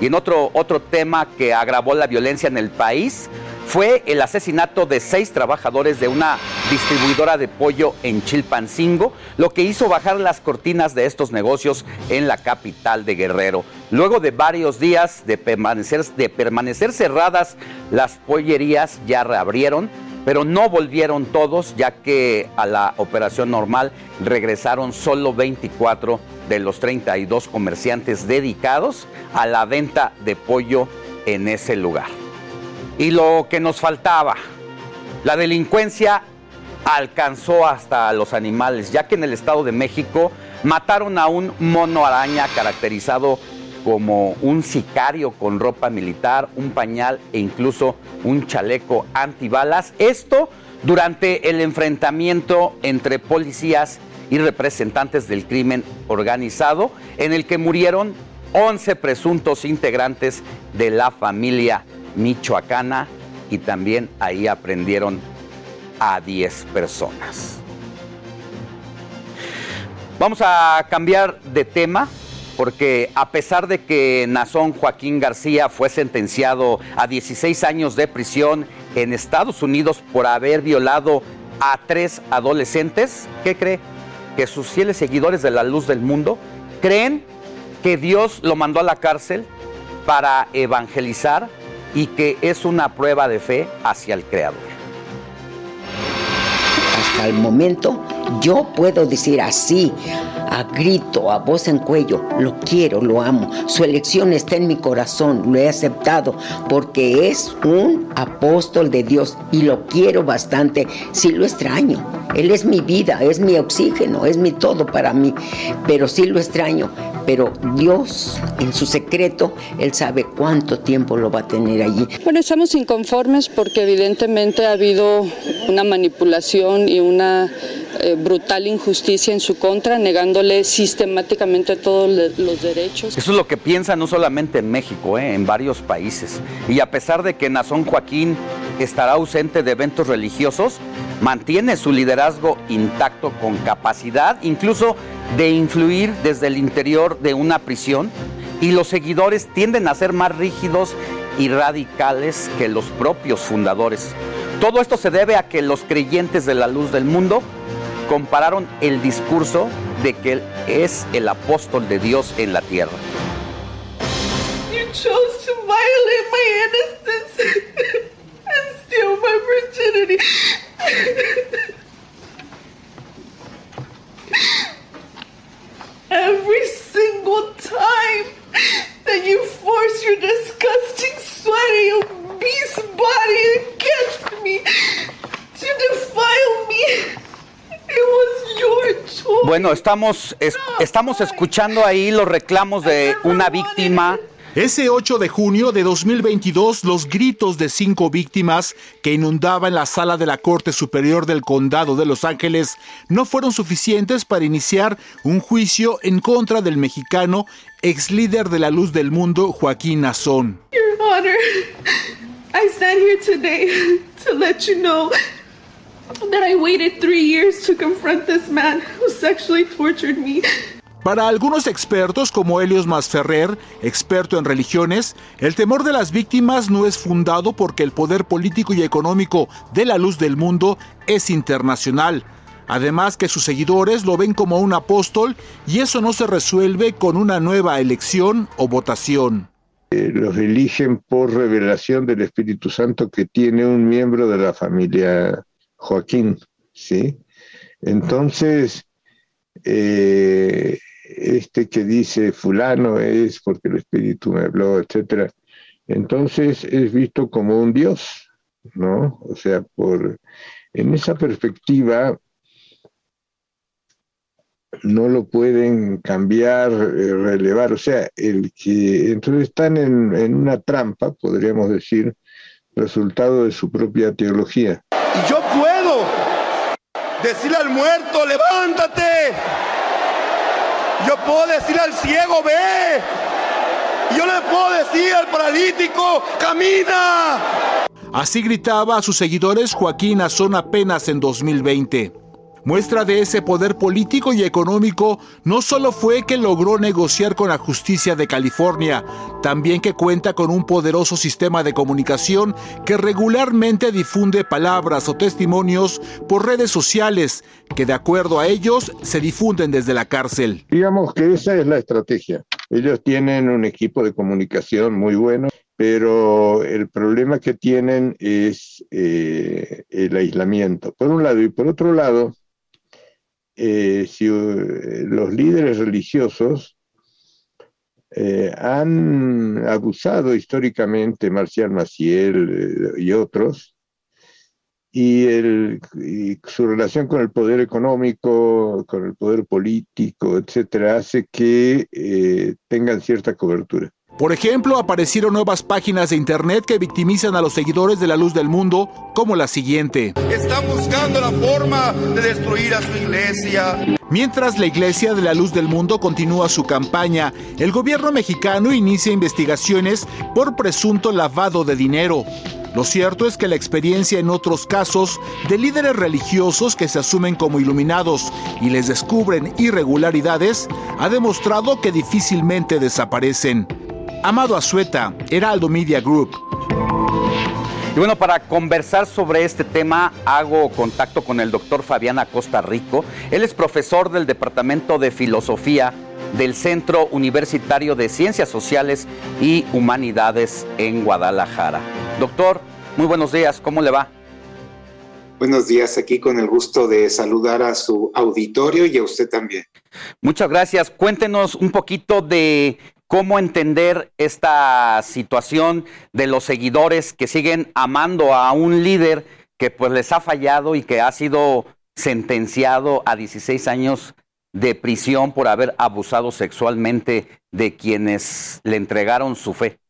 Y en otro, otro tema que agravó la violencia en el país, fue el asesinato de seis trabajadores de una distribuidora de pollo en Chilpancingo, lo que hizo bajar las cortinas de estos negocios en la capital de Guerrero. Luego de varios días de permanecer, cerradas, las pollerías ya reabrieron, pero no volvieron todos, ya que a la operación normal regresaron solo 24 de los 32 comerciantes dedicados a la venta de pollo en ese lugar. Y lo que nos faltaba, la delincuencia alcanzó hasta los animales, ya que en el Estado de México mataron a un mono araña caracterizado como un sicario con ropa militar, un pañal e incluso un chaleco antibalas. Esto durante el enfrentamiento entre policías y representantes del crimen organizado, en el que murieron 11 presuntos integrantes de la familia michoacana y también ahí aprendieron a 10 personas. Vamos a cambiar de tema porque a pesar de que Nazón Joaquín García fue sentenciado a 16 años de prisión en Estados Unidos por haber violado a tres adolescentes, ¿qué cree? Que sus fieles seguidores de la luz del mundo creen que Dios lo mandó a la cárcel para evangelizar y que es una prueba de fe hacia el Creador. Hasta el momento yo puedo decir así, a grito, a voz en cuello, lo quiero, lo amo. Su elección está en mi corazón, lo he aceptado porque es un apóstol de Dios y lo quiero bastante. Sí lo extraño. Él es mi vida, es mi oxígeno, es mi todo para mí, pero sí lo extraño. Pero Dios, en su secreto, Él sabe cuánto tiempo lo va a tener allí. Bueno, estamos inconformes porque evidentemente ha habido una manipulación y una eh, brutal injusticia en su contra, negándole sistemáticamente todos los derechos. Eso es lo que piensa no solamente en México, eh, en varios países. Y a pesar de que Nazón Joaquín estará ausente de eventos religiosos, mantiene su liderazgo intacto con capacidad incluso de influir desde el interior de una prisión y los seguidores tienden a ser más rígidos y radicales que los propios fundadores. Todo esto se debe a que los creyentes de la luz del mundo compararon el discurso de que él es el apóstol de Dios en la tierra. You chose to violate my innocence and steal my virginity. Every single time that you force your disgusting, sweaty, obese body against me to defile me. Bueno, estamos, estamos escuchando ahí los reclamos de una víctima. Ese 8 de junio de 2022, los gritos de cinco víctimas que inundaban la sala de la Corte Superior del Condado de Los Ángeles no fueron suficientes para iniciar un juicio en contra del mexicano ex líder de la luz del mundo, Joaquín Nazón. Your Honor, I stand here today to let you know Para algunos expertos como Helios Masferrer, experto en religiones, el temor de las víctimas no es fundado porque el poder político y económico de la luz del mundo es internacional. Además que sus seguidores lo ven como un apóstol y eso no se resuelve con una nueva elección o votación. Eh, los eligen por revelación del Espíritu Santo que tiene un miembro de la familia Joaquín, ¿sí? Entonces, eh, este que dice fulano es porque el Espíritu me habló, etcétera, entonces es visto como un Dios, ¿no? O sea, por en esa perspectiva no lo pueden cambiar, eh, relevar, o sea, el que entonces están en, en una trampa, podríamos decir, resultado de su propia teología. Decirle al muerto, levántate. Yo puedo decirle al ciego, ve. Yo le puedo decir al paralítico, camina. Así gritaba a sus seguidores Joaquín Azón apenas en 2020. Muestra de ese poder político y económico no solo fue que logró negociar con la justicia de California, también que cuenta con un poderoso sistema de comunicación que regularmente difunde palabras o testimonios por redes sociales que de acuerdo a ellos se difunden desde la cárcel. Digamos que esa es la estrategia. Ellos tienen un equipo de comunicación muy bueno, pero el problema que tienen es eh, el aislamiento, por un lado, y por otro lado, eh, si, eh, los líderes religiosos eh, han abusado históricamente, Marcial Maciel y otros, y, el, su relación con el poder económico, con el poder político, etcétera, hace que tengan cierta cobertura. Por ejemplo, aparecieron nuevas páginas de internet que victimizan a los seguidores de la luz del mundo, como la siguiente. Están buscando la forma de destruir a su iglesia. Mientras la Iglesia de la Luz del Mundo continúa su campaña, el gobierno mexicano inicia investigaciones por presunto lavado de dinero. Lo cierto es que la experiencia en otros casos de líderes religiosos que se asumen como iluminados y les descubren irregularidades ha demostrado que difícilmente desaparecen. Amado Azueta, Heraldo Media Group. Y bueno, para conversar sobre este tema hago contacto con el doctor Fabián Acosta Rico. Él es profesor del Departamento de Filosofía del Centro Universitario de Ciencias Sociales y Humanidades en Guadalajara. Doctor, muy buenos días, ¿cómo le va? Buenos días, aquí con el gusto de saludar a su auditorio y a usted también. Muchas gracias. Cuéntenos un poquito de cómo entender esta situación de los seguidores que siguen amando a un líder que pues les ha fallado y que ha sido sentenciado a 16 años de prisión por haber abusado sexualmente de quienes le entregaron su fe.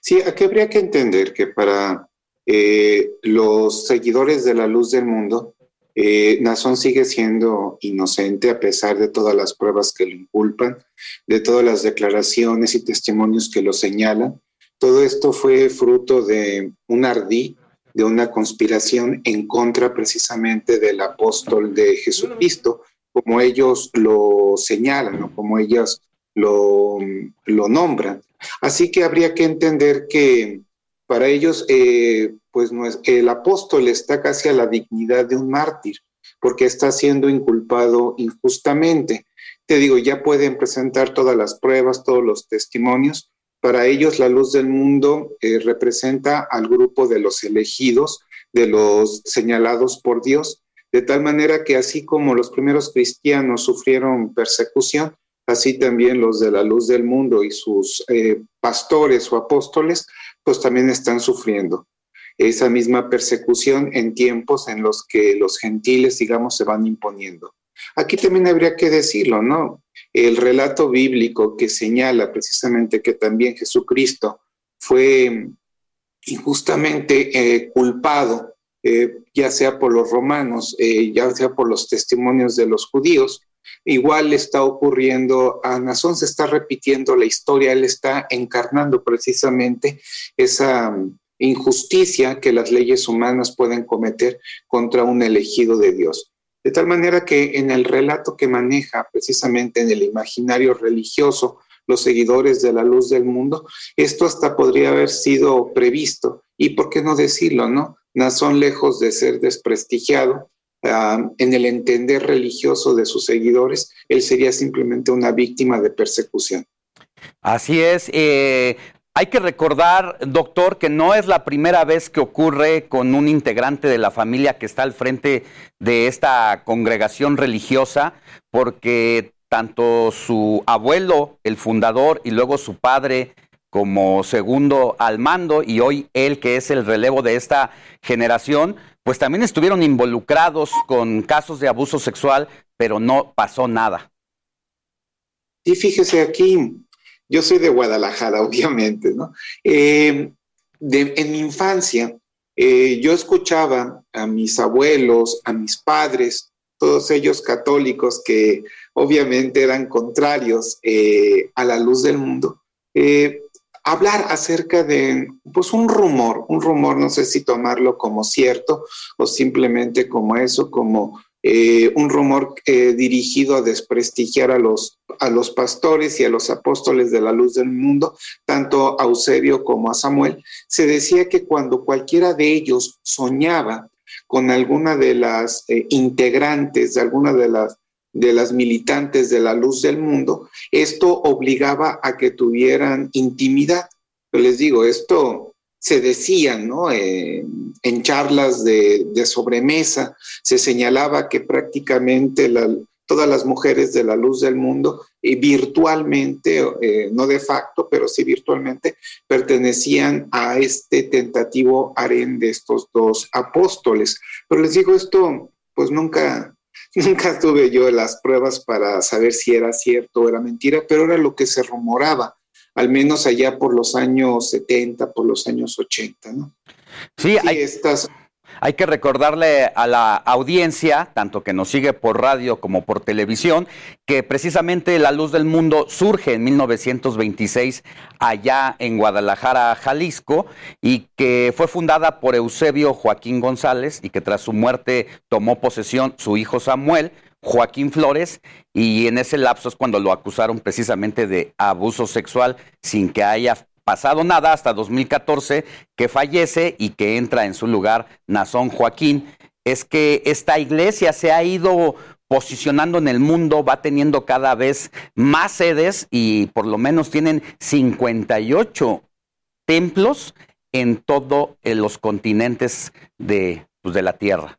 Sí, aquí habría que entender que para eh, los seguidores de la luz del mundo, eh, sigue siendo inocente a pesar de todas las pruebas que lo inculpan, de todas las declaraciones y testimonios que lo señalan. Todo esto fue fruto de un ardí, de una conspiración en contra precisamente del apóstol de Jesucristo, como ellos lo señalan o como ellos lo, lo nombran. Así que habría que entender que para ellos, eh, pues el apóstol está casi a la dignidad de un mártir, porque está siendo inculpado injustamente. Te digo, ya pueden presentar todas las pruebas, todos los testimonios. Para ellos, la luz del mundo eh, representa al grupo de los elegidos, de los señalados por Dios, de tal manera que así como los primeros cristianos sufrieron persecución, así también los de la luz del mundo y sus eh, pastores o apóstoles pues también están sufriendo esa misma persecución en tiempos en los que los gentiles, digamos, se van imponiendo. Aquí también habría que decirlo, ¿no? El relato bíblico que señala precisamente que también Jesucristo fue injustamente eh, culpado, eh, ya sea por los romanos, eh, ya sea por los testimonios de los judíos, igual está ocurriendo a Nazón, se está repitiendo la historia, él está encarnando precisamente esa injusticia que las leyes humanas pueden cometer contra un elegido de Dios. De tal manera que en el relato que maneja precisamente en el imaginario religioso los seguidores de la luz del mundo, esto hasta podría haber sido previsto. Y por qué no decirlo, ¿no? Nazón, lejos de ser desprestigiado, en el entender religioso de sus seguidores, él sería simplemente una víctima de persecución. Así es. Eh, hay que recordar, doctor, que no es la primera vez que ocurre con un integrante de la familia que está al frente de esta congregación religiosa, porque tanto su abuelo, el fundador, y luego su padre, como segundo al mando, y hoy él que es el relevo de esta generación, pues también estuvieron involucrados con casos de abuso sexual, pero no pasó nada. Sí, fíjese aquí, yo soy de Guadalajara, obviamente, ¿no? Eh, en mi infancia, eh, yo escuchaba a mis abuelos, a mis padres, todos ellos católicos que obviamente eran contrarios eh, a la luz del mundo, hablar acerca de pues un rumor, un rumor, no sé si tomarlo como cierto o simplemente como eso, como eh, un rumor eh, dirigido a desprestigiar a los, a los pastores y a los apóstoles de la luz del mundo, tanto a Eusebio como a Samuel, se decía que cuando cualquiera de ellos soñaba con alguna de las eh, integrantes de alguna de las de las militantes de la luz del mundo, esto obligaba a que tuvieran intimidad. les digo, esto se decía, ¿no? en charlas de, sobremesa, se señalaba que prácticamente todas las mujeres de la luz del mundo, y virtualmente, eh, no de facto, pero sí virtualmente, pertenecían a este tentativo harén de estos dos apóstoles. Pero les digo, esto pues nunca, Nunca tuve yo las pruebas para saber si era cierto o era mentira, pero era lo que se rumoraba al menos allá por los años 70, por los años 80, ¿no? Sí, hay, estas... hay que recordarle a la audiencia, tanto que nos sigue por radio como por televisión, que precisamente La Luz del Mundo surge en 1926 allá en Guadalajara, Jalisco, y que fue fundada por Eusebio Joaquín González y que tras su muerte tomó posesión su hijo Samuel, Joaquín Flores, y en ese lapso es cuando lo acusaron precisamente de abuso sexual sin que haya pasado nada hasta 2014 que fallece y que entra en su lugar Nazón Joaquín, es que esta iglesia se ha ido posicionando en el mundo, va teniendo cada vez más sedes y por lo menos tienen 58 templos en todos los continentes de, pues, de la Tierra.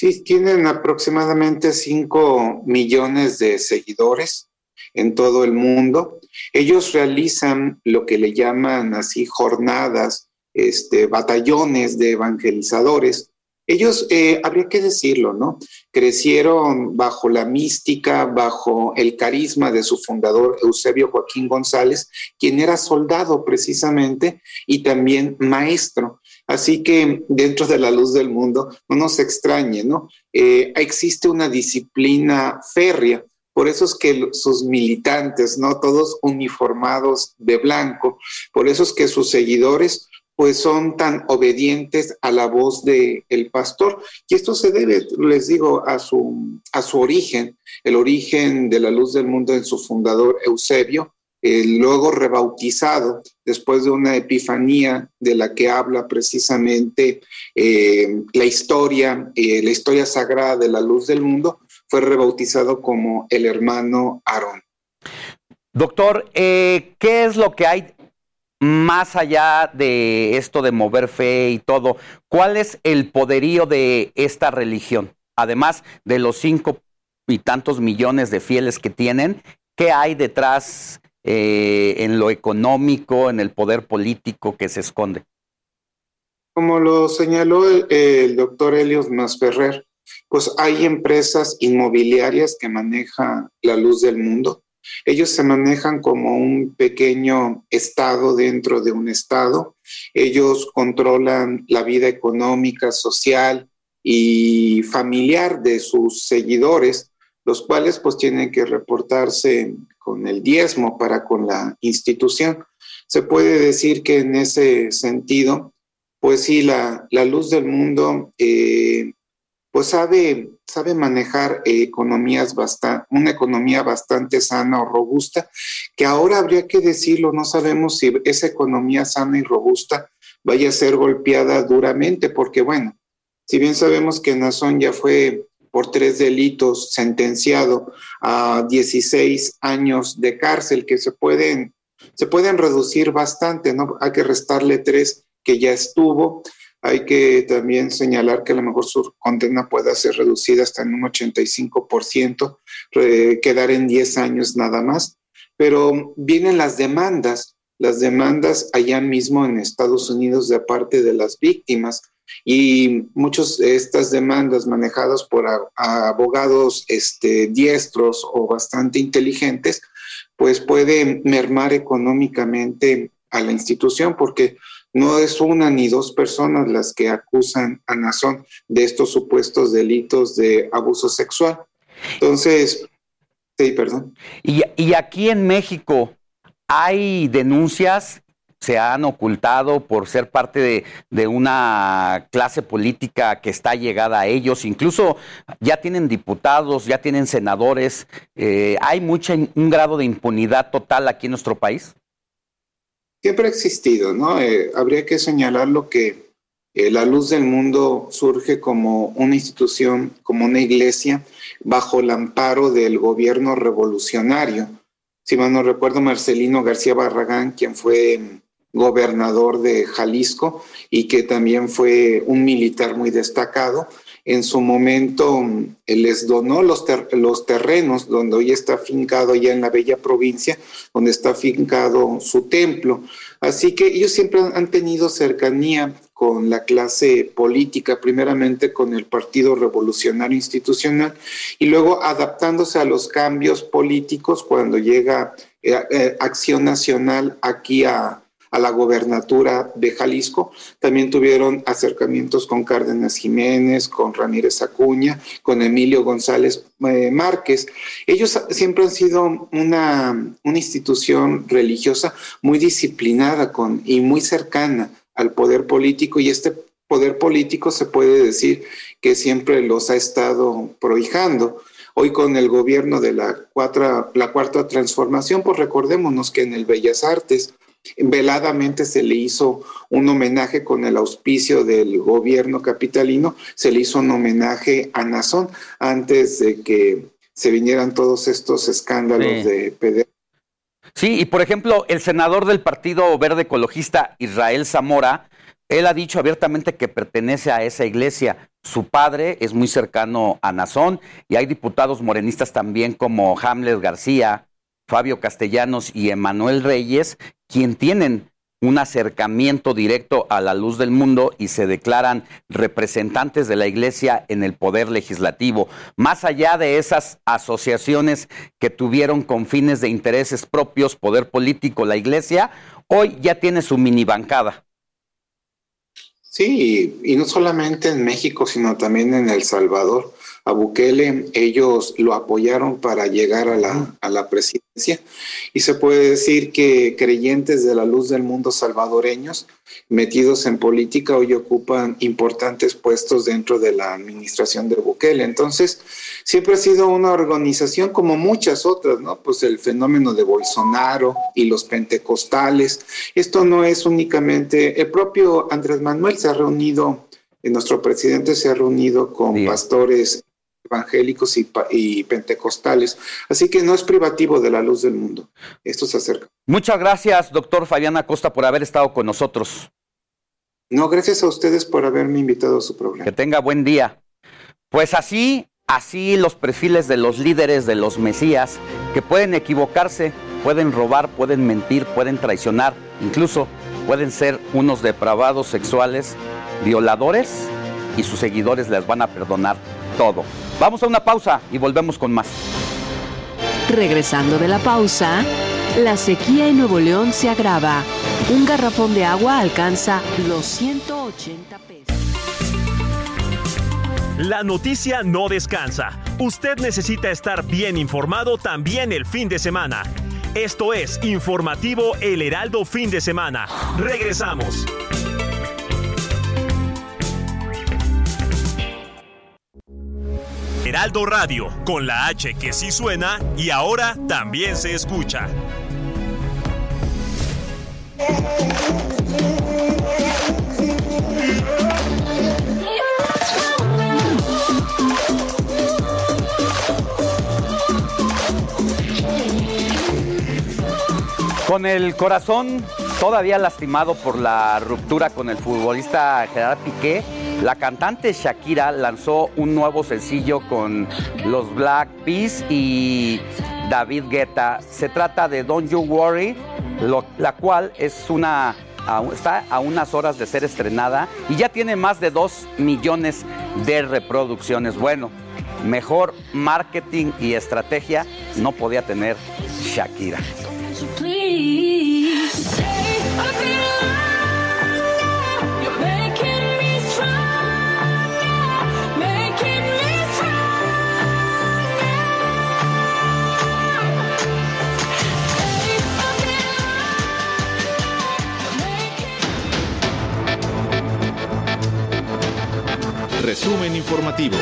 Sí, tienen aproximadamente 5 millones de seguidores en todo el mundo. Ellos realizan lo que le llaman así jornadas, este, batallones de evangelizadores. Ellos, eh, habría que decirlo, ¿no? Crecieron bajo la mística, bajo el carisma de su fundador Eusebio Joaquín González, quien era soldado precisamente y también maestro. Así que dentro de la luz del mundo, no nos extrañe, ¿no? Eh, existe una disciplina férrea por eso es que sus militantes, ¿no? Todos uniformados de blanco, por eso es que sus seguidores pues son tan obedientes a la voz del el pastor. Y esto se debe, les digo, a su, a su origen, el origen de la luz del mundo en su fundador Eusebio, eh, luego rebautizado después de una epifanía de la que habla precisamente eh, la historia, eh, la historia sagrada de la luz del mundo, fue rebautizado como el hermano Aarón. Doctor, ¿qué es lo que hay más allá de esto de mover fe y todo? ¿Cuál es el poderío de esta religión? Además de los cinco y tantos millones de fieles que tienen, ¿qué hay detrás eh, en lo económico, en el poder político que se esconde? Como lo señaló el, el doctor Helios Masferrer, pues hay empresas inmobiliarias que manejan la luz del mundo. Ellos se manejan como un pequeño estado dentro de un estado. Ellos controlan la vida económica, social y familiar de sus seguidores, los cuales pues tienen que reportarse con el diezmo para con la institución. Se puede decir que en ese sentido, pues sí, la, luz del mundo eh, pues sabe, sabe manejar economías bastante, una economía bastante sana o robusta, que ahora habría que decirlo, no sabemos si esa economía sana y robusta vaya a ser golpeada duramente, porque bueno, si bien sabemos que Nazón ya fue por tres delitos sentenciado a 16 años de cárcel, que se pueden, se pueden reducir bastante, ¿no? Hay que restarle tres que ya estuvo, hay que también señalar que a lo mejor su condena pueda ser reducida hasta en un 85%, quedar en 10 años nada más. Pero vienen las demandas, las demandas allá mismo en Estados Unidos de parte de las víctimas y muchas de estas demandas manejadas por abogados este, diestros o bastante inteligentes, pues pueden mermar económicamente a la institución porque no es una ni dos personas las que acusan a Nazón de estos supuestos delitos de abuso sexual. Entonces, sí, perdón. Y, y aquí en México hay denuncias se han ocultado por ser parte de, de, una clase política que está llegada a ellos. Incluso ya tienen diputados, ya tienen senadores. Eh, ¿Hay mucha, un grado de impunidad total aquí en nuestro país? siempre ha existido, ¿no? Eh, habría que señalar lo que eh, la luz del mundo surge como una institución, como una iglesia, bajo el amparo del gobierno revolucionario. Si mal no recuerdo, Marcelino García Barragán, quien fue gobernador de Jalisco y que también fue un militar muy destacado, en su momento eh, les donó los, los terrenos donde hoy está fincado ya en la bella provincia, donde está fincado su templo. Así que ellos siempre han tenido cercanía con la clase política, primeramente con el Partido Revolucionario Institucional y luego adaptándose a los cambios políticos cuando llega eh, eh, Acción Nacional aquí a, a la gobernatura de Jalisco. También tuvieron acercamientos con Cárdenas Jiménez, con Ramírez Acuña, con Emilio González eh, Márquez. Ellos siempre han sido una, una institución religiosa muy disciplinada con, y muy cercana al poder político y este poder político se puede decir que siempre los ha estado prohijando. Hoy con el gobierno de la, la cuarta transformación, pues recordémonos que en el Bellas Artes Veladamente se le hizo un homenaje con el auspicio del gobierno capitalino, se le hizo un homenaje a Nazón antes de que se vinieran todos estos escándalos de PD. Sí, y por ejemplo, el senador del Partido Verde Ecologista, Israel Zamora, él ha dicho abiertamente que pertenece a esa iglesia. Su padre es muy cercano a Nazón y hay diputados morenistas también como Hamlet García, Fabio Castellanos y Emanuel Reyes, quien tienen un acercamiento directo a la luz del mundo y se declaran representantes de la Iglesia en el poder legislativo. Más allá de esas asociaciones que tuvieron con fines de intereses propios, poder político, la Iglesia, hoy ya tiene su mini bancada. Sí, y no solamente en México, sino también en El Salvador a Bukele, ellos lo apoyaron para llegar a la, a la presidencia y se puede decir que creyentes de la luz del mundo salvadoreños metidos en política hoy ocupan importantes puestos dentro de la administración de Bukele. Entonces, siempre ha sido una organización como muchas otras, ¿no? Pues el fenómeno de Bolsonaro y los pentecostales. Esto no es únicamente, el propio Andrés Manuel se ha reunido, nuestro presidente se ha reunido con pastores evangélicos y, pentecostales. Así que no es privativo de la luz del mundo. Esto se acerca. Muchas gracias, doctor Fabián Acosta, por haber estado con nosotros. No, gracias a ustedes por haberme invitado a su programa. Que tenga buen día. Pues así, así los perfiles de los líderes, de los mesías, que pueden equivocarse, pueden robar, pueden mentir, pueden traicionar, incluso pueden ser unos depravados sexuales, violadores, y sus seguidores les van a perdonar todo. Vamos a una pausa y volvemos con más. Regresando de la pausa, la sequía en Nuevo León se agrava. Un garrafón de agua alcanza los 180 pesos. La noticia no descansa. Usted necesita estar bien informado también el fin de semana. Esto es Informativo El Heraldo Fin de Semana. Regresamos. Heraldo Radio, con la H que sí suena y ahora también se escucha. Con el corazón todavía lastimado por la ruptura con el futbolista Gerard Piqué, la cantante Shakira lanzó un nuevo sencillo con los Black Peas y David Guetta. Se trata de Don't You Worry, la cual es una está a unas horas de ser estrenada y ya tiene más de 2 millones de reproducciones. Bueno, mejor marketing y estrategia no podía tener Shakira. Resumen informativo.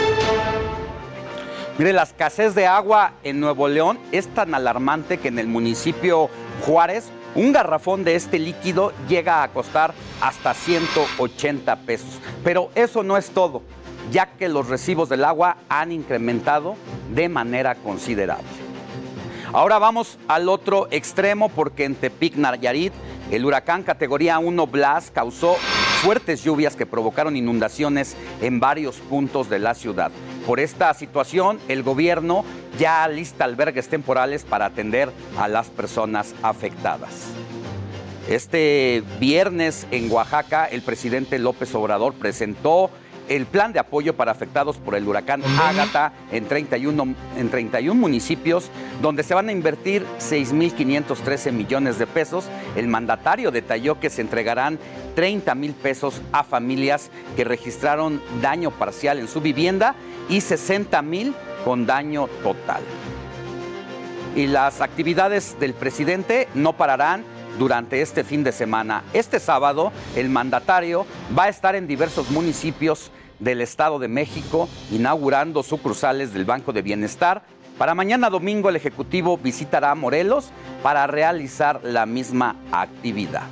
Mire, la escasez de agua en Nuevo León es tan alarmante que en el municipio Juárez un garrafón de este líquido llega a costar hasta 180 pesos. Pero eso no es todo, ya que los recibos del agua han incrementado de manera considerable. Ahora vamos al otro extremo porque en Tepic, Nayarit, el huracán categoría 1 Blas causó fuertes lluvias que provocaron inundaciones en varios puntos de la ciudad. Por esta situación, el gobierno ya lista albergues temporales para atender a las personas afectadas. Este viernes en Oaxaca, el presidente López Obrador presentó el plan de apoyo para afectados por el huracán Ágata en 31, en 31 municipios, donde se van a invertir 6.513 millones de pesos. El mandatario detalló que se entregarán 30 mil pesos a familias que registraron daño parcial en su vivienda y 60 mil con daño total. Y las actividades del presidente no pararán durante este fin de semana. Este sábado, el mandatario va a estar en diversos municipios del Estado de México inaugurando sucursales del Banco de Bienestar. Para mañana domingo el Ejecutivo visitará Morelos para realizar la misma actividad.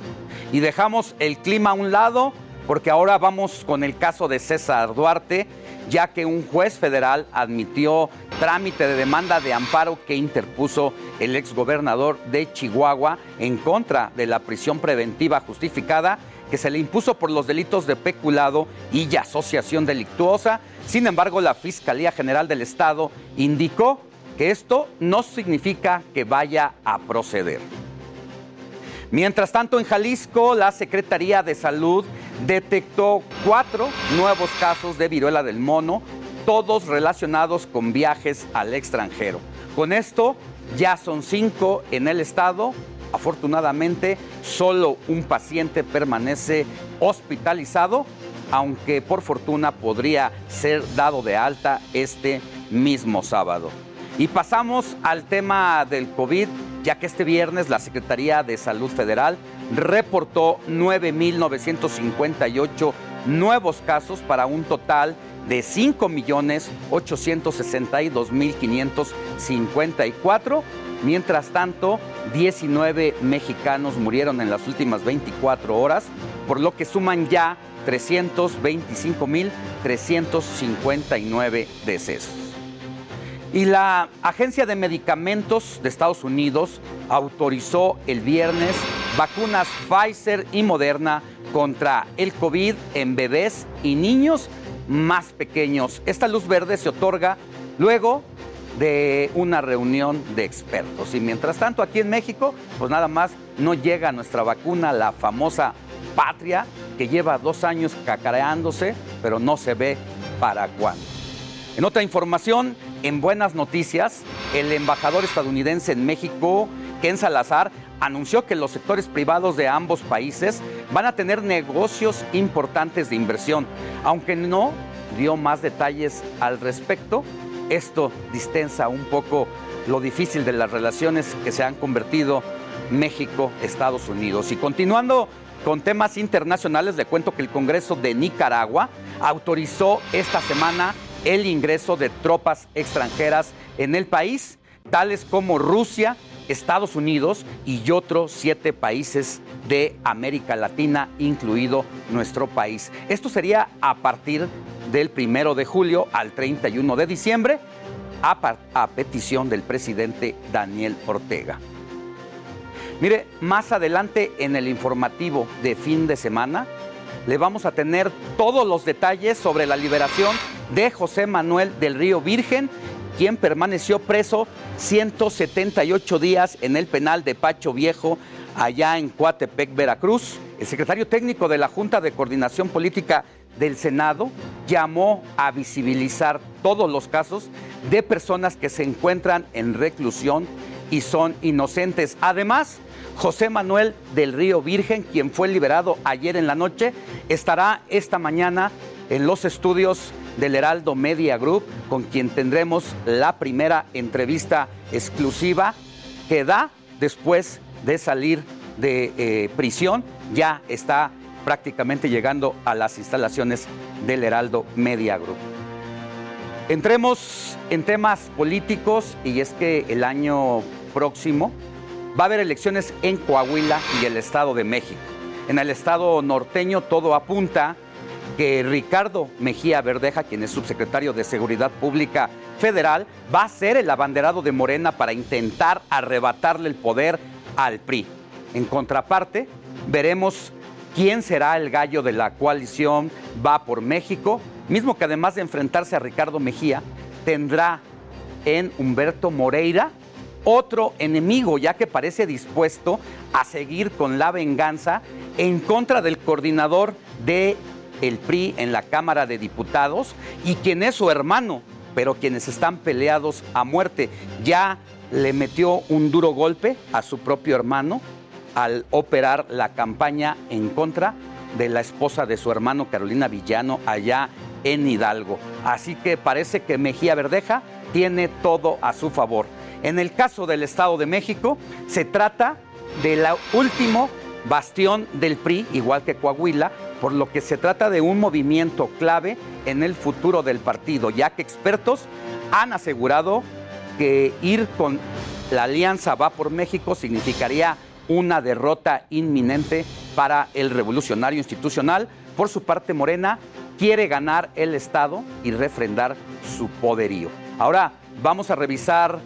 Y dejamos el clima a un lado porque ahora vamos con el caso de César Duarte, ya que un juez federal admitió trámite de demanda de amparo que interpuso el exgobernador de Chihuahua en contra de la prisión preventiva justificada que se le impuso por los delitos de peculado y asociación delictuosa. Sin embargo, la Fiscalía General del Estado indicó que esto no significa que vaya a proceder. Mientras tanto, en Jalisco, la Secretaría de Salud detectó cuatro nuevos casos de viruela del mono, todos relacionados con viajes al extranjero. Con esto, ya son cinco en el estado. Afortunadamente, solo un paciente permanece hospitalizado, aunque por fortuna podría ser dado de alta este mismo sábado. Y pasamos al tema del COVID, ya que este viernes la Secretaría de Salud Federal reportó 9.958 nuevos casos para un total de 5.862.554. Mientras tanto, 19 mexicanos murieron en las últimas 24 horas, por lo que suman ya 325.359 decesos. Y la Agencia de Medicamentos de Estados Unidos autorizó el viernes vacunas Pfizer y Moderna contra el COVID en bebés y niños más pequeños. Esta luz verde se otorga luego de una reunión de expertos. Y mientras tanto, aquí en México, pues nada más no llega nuestra vacuna, la famosa Patria, que lleva dos años cacareándose, pero no se ve para cuándo. En otra información, en buenas noticias, el embajador estadounidense en México, Ken Salazar, anunció que los sectores privados de ambos países van a tener negocios importantes de inversión, aunque no dio más detalles al respecto. Esto distensa un poco lo difícil de las relaciones que se han convertido México-Estados Unidos. Y continuando con temas internacionales, le cuento que el Congreso de Nicaragua autorizó esta semana el ingreso de tropas extranjeras en el país, tales como Rusia, Estados Unidos y otros siete países de América Latina, incluido nuestro país. Esto sería a partir del primero de julio al 31 de diciembre, a, a petición del presidente Daniel Ortega. Mire, más adelante en el informativo de fin de semana le vamos a tener todos los detalles sobre la liberación de José Manuel del Río Virgen quien permaneció preso 178 días en el penal de Pacho Viejo, allá en Coatepec, Veracruz. El secretario técnico de la Junta de Coordinación Política del Senado llamó a visibilizar todos los casos de personas que se encuentran en reclusión y son inocentes. Además, José Manuel del Río Virgen, quien fue liberado ayer en la noche, estará esta mañana en los estudios del Heraldo Media Group, con quien tendremos la primera entrevista exclusiva que da después de salir de eh, prisión. Ya está prácticamente llegando a las instalaciones del Heraldo Media Group. Entremos en temas políticos y es que el año próximo va a haber elecciones en Coahuila y el Estado de México. En el Estado norteño todo apunta que Ricardo Mejía Verdeja, quien es subsecretario de Seguridad Pública Federal, va a ser el abanderado de Morena para intentar arrebatarle el poder al PRI. En contraparte, veremos quién será el gallo de la coalición Va por México, mismo que además de enfrentarse a Ricardo Mejía, tendrá en Humberto Moreira otro enemigo, ya que parece dispuesto a seguir con la venganza en contra del coordinador de el PRI en la Cámara de Diputados y quien es su hermano, pero quienes están peleados a muerte. Ya le metió un duro golpe a su propio hermano al operar la campaña en contra de la esposa de su hermano Carolina Villano allá en Hidalgo. Así que parece que Mejía Verdeja tiene todo a su favor. En el caso del Estado de México, se trata del último bastión del PRI, igual que Coahuila, por lo que se trata de un movimiento clave en el futuro del partido, ya que expertos han asegurado que ir con la alianza Va por México significaría una derrota inminente para el revolucionario institucional. Por su parte, Morena quiere ganar el Estado y refrendar su poderío. Ahora vamos a revisar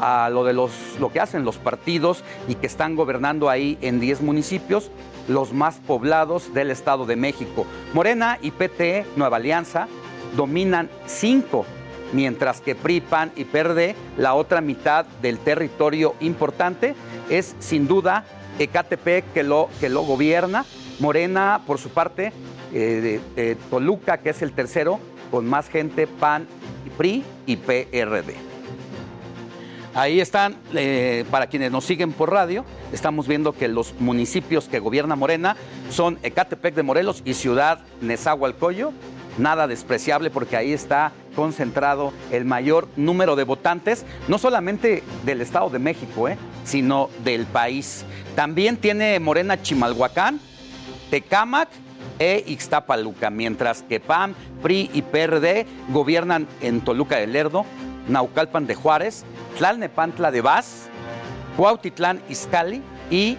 a lo de los lo que hacen los partidos y que están gobernando ahí en 10 municipios, los más poblados del Estado de México. Morena y PT, Nueva Alianza, dominan cinco, mientras que PRI, PAN y PERDE, la otra mitad del territorio importante, es sin duda Ecatepec que lo, que lo gobierna. Morena, por su parte, eh, Toluca, que es el tercero, con más gente, PAN, PRI y PRD. Ahí están, eh, para quienes nos siguen por radio, estamos viendo que los municipios que gobierna Morena son Ecatepec de Morelos y Ciudad Nezahualcóyotl. Nada despreciable porque ahí está concentrado el mayor número de votantes, no solamente del Estado de México, eh, sino del país. También tiene Morena Chimalhuacán, Tecámac e Ixtapaluca, mientras que PAM, PRI y PRD gobiernan en Toluca del Lerdo, Naucalpan de Juárez, Tlalnepantla de Vaz, Cuautitlán Izcalli y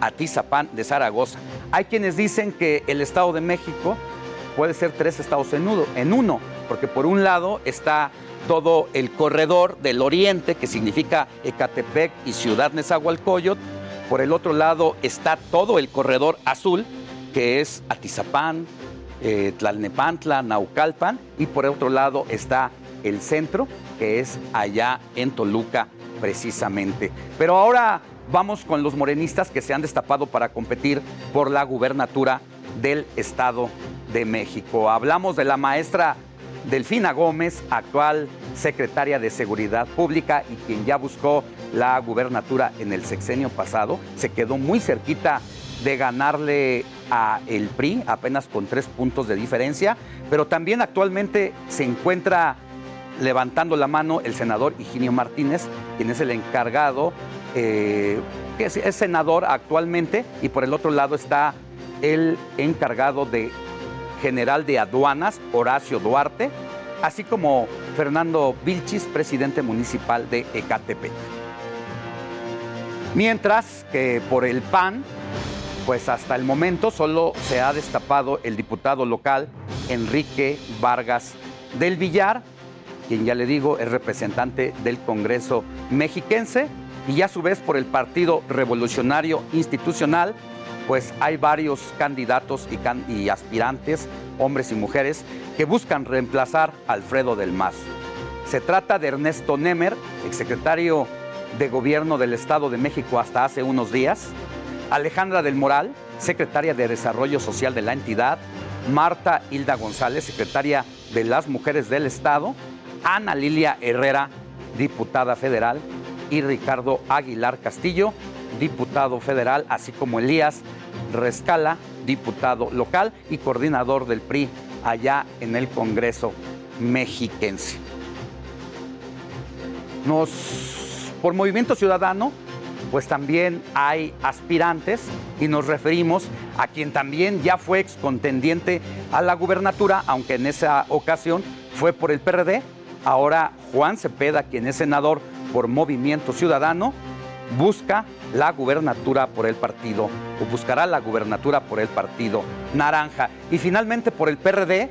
Atizapán de Zaragoza. Hay quienes dicen que el Estado de México puede ser tres estados en uno, en uno, porque por un lado está todo el corredor del oriente, que significa Ecatepec y Ciudad Nezahualcóyotl. Por el otro lado está todo el corredor azul, que es Atizapán, eh, Tlalnepantla, Naucalpan. Y por el otro lado está el centro, que es allá en Toluca precisamente. Pero ahora vamos con los morenistas que se han destapado para competir por la gubernatura del Estado de México. Hablamos de la maestra Delfina Gómez, actual secretaria de Seguridad Pública y quien ya buscó la gubernatura en el sexenio pasado. Se quedó muy cerquita de ganarle a el PRI, apenas con tres puntos de diferencia, pero también actualmente se encuentra levantando la mano el senador Higinio Martínez, quien es el encargado, eh, que es, senador actualmente, y por el otro lado está el encargado de general de aduanas, Horacio Duarte, así como Fernando Vilchis, presidente municipal de Ecatepec. Mientras que por el PAN, pues hasta el momento solo se ha destapado el diputado local Enrique Vargas del Villar, quien ya le digo es representante del Congreso mexiquense, y a su vez por el Partido Revolucionario Institucional, pues hay varios candidatos y, aspirantes, hombres y mujeres, que buscan reemplazar a Alfredo del Mazo. Se trata de Ernesto Nemer, exsecretario de Gobierno del Estado de México hasta hace unos días, Alejandra del Moral, secretaria de Desarrollo Social de la entidad, Marta Hilda González, secretaria de las Mujeres del Estado, Ana Lilia Herrera, diputada federal, y Ricardo Aguilar Castillo, diputado federal, así como Elías Rescala, diputado local y coordinador del PRI allá en el Congreso mexiquense. Nos, por Movimiento Ciudadano, pues también hay aspirantes y nos referimos a quien también ya fue excontendiente a la gubernatura, aunque en esa ocasión fue por el PRD, Ahora Juan Cepeda, quien es senador por Movimiento Ciudadano, busca la gubernatura por el partido, o buscará la gubernatura por el partido naranja. Y finalmente por el PRD,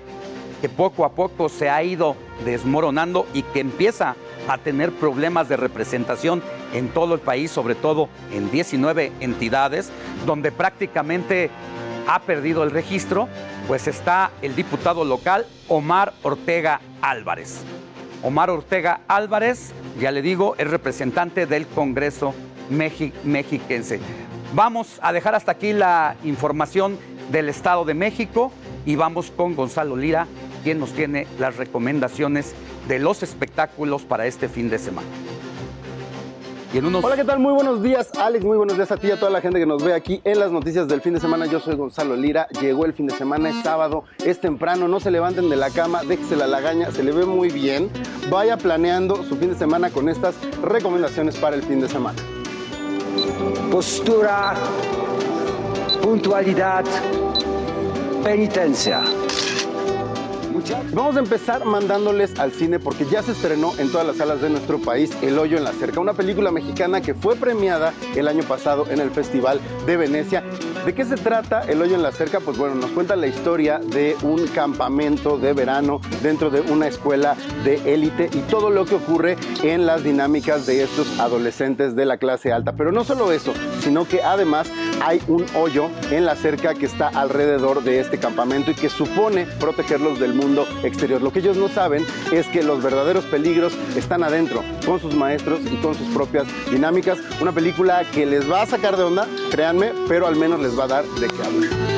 que poco a poco se ha ido desmoronando y que empieza a tener problemas de representación en todo el país, sobre todo en 19 entidades, donde prácticamente ha perdido el registro, pues está el diputado local Omar Ortega Álvarez. Omar Ortega Álvarez, ya le digo, es representante del Congreso mexiquense. Vamos a dejar hasta aquí la información del Estado de México y vamos con Gonzalo Lira, quien nos tiene las recomendaciones de los espectáculos para este fin de semana. Hola, ¿qué tal? Muy buenos días, Alex. Muy buenos días a ti y a toda la gente que nos ve aquí en las noticias del fin de semana. Yo soy Gonzalo Lira. Llegó el fin de semana, es sábado, es temprano. No se levanten de la cama, déjese la lagaña, se le ve muy bien. Vaya planeando su fin de semana con estas recomendaciones para el fin de semana. Postura, puntualidad, penitencia. Vamos a empezar mandándoles al cine porque ya se estrenó en todas las salas de nuestro país El Hoyo en la Cerca, una película mexicana que fue premiada el año pasado en el Festival de Venecia. ¿De qué se trata El Hoyo en la Cerca? Pues bueno, nos cuenta la historia de un campamento de verano dentro de una escuela de élite y todo lo que ocurre en las dinámicas de estos adolescentes de la clase alta. Pero no solo eso, sino que además hay un hoyo en la cerca que está alrededor de este campamento y que supone protegerlos del mundo exterior. Lo que ellos no saben es que los verdaderos peligros están adentro, con sus maestros y con sus propias dinámicas. Una película que les va a sacar de onda, créanme, pero al menos les va a dar de qué hablar.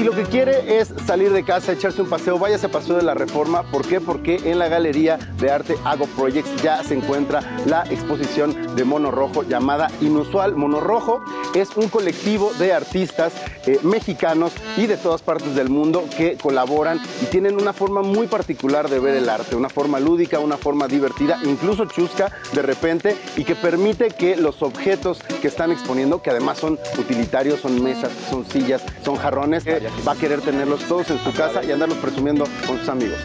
Si lo que quiere es salir de casa, echarse un paseo, váyase a Paseo de la Reforma. ¿Por qué? Porque en la Galería de Arte Ago Projects ya se encuentra la exposición de Mono Rojo llamada Inusual. Mono Rojo es un colectivo de artistas eh, mexicanos y de todas partes del mundo que colaboran y tienen una forma muy particular de ver el arte, una forma lúdica, una forma divertida, incluso chusca de repente y que permite que los objetos que están exponiendo, que además son utilitarios, son mesas, son sillas, son jarrones, va a querer tenerlos todos en su casa y andarlos presumiendo con sus amigos.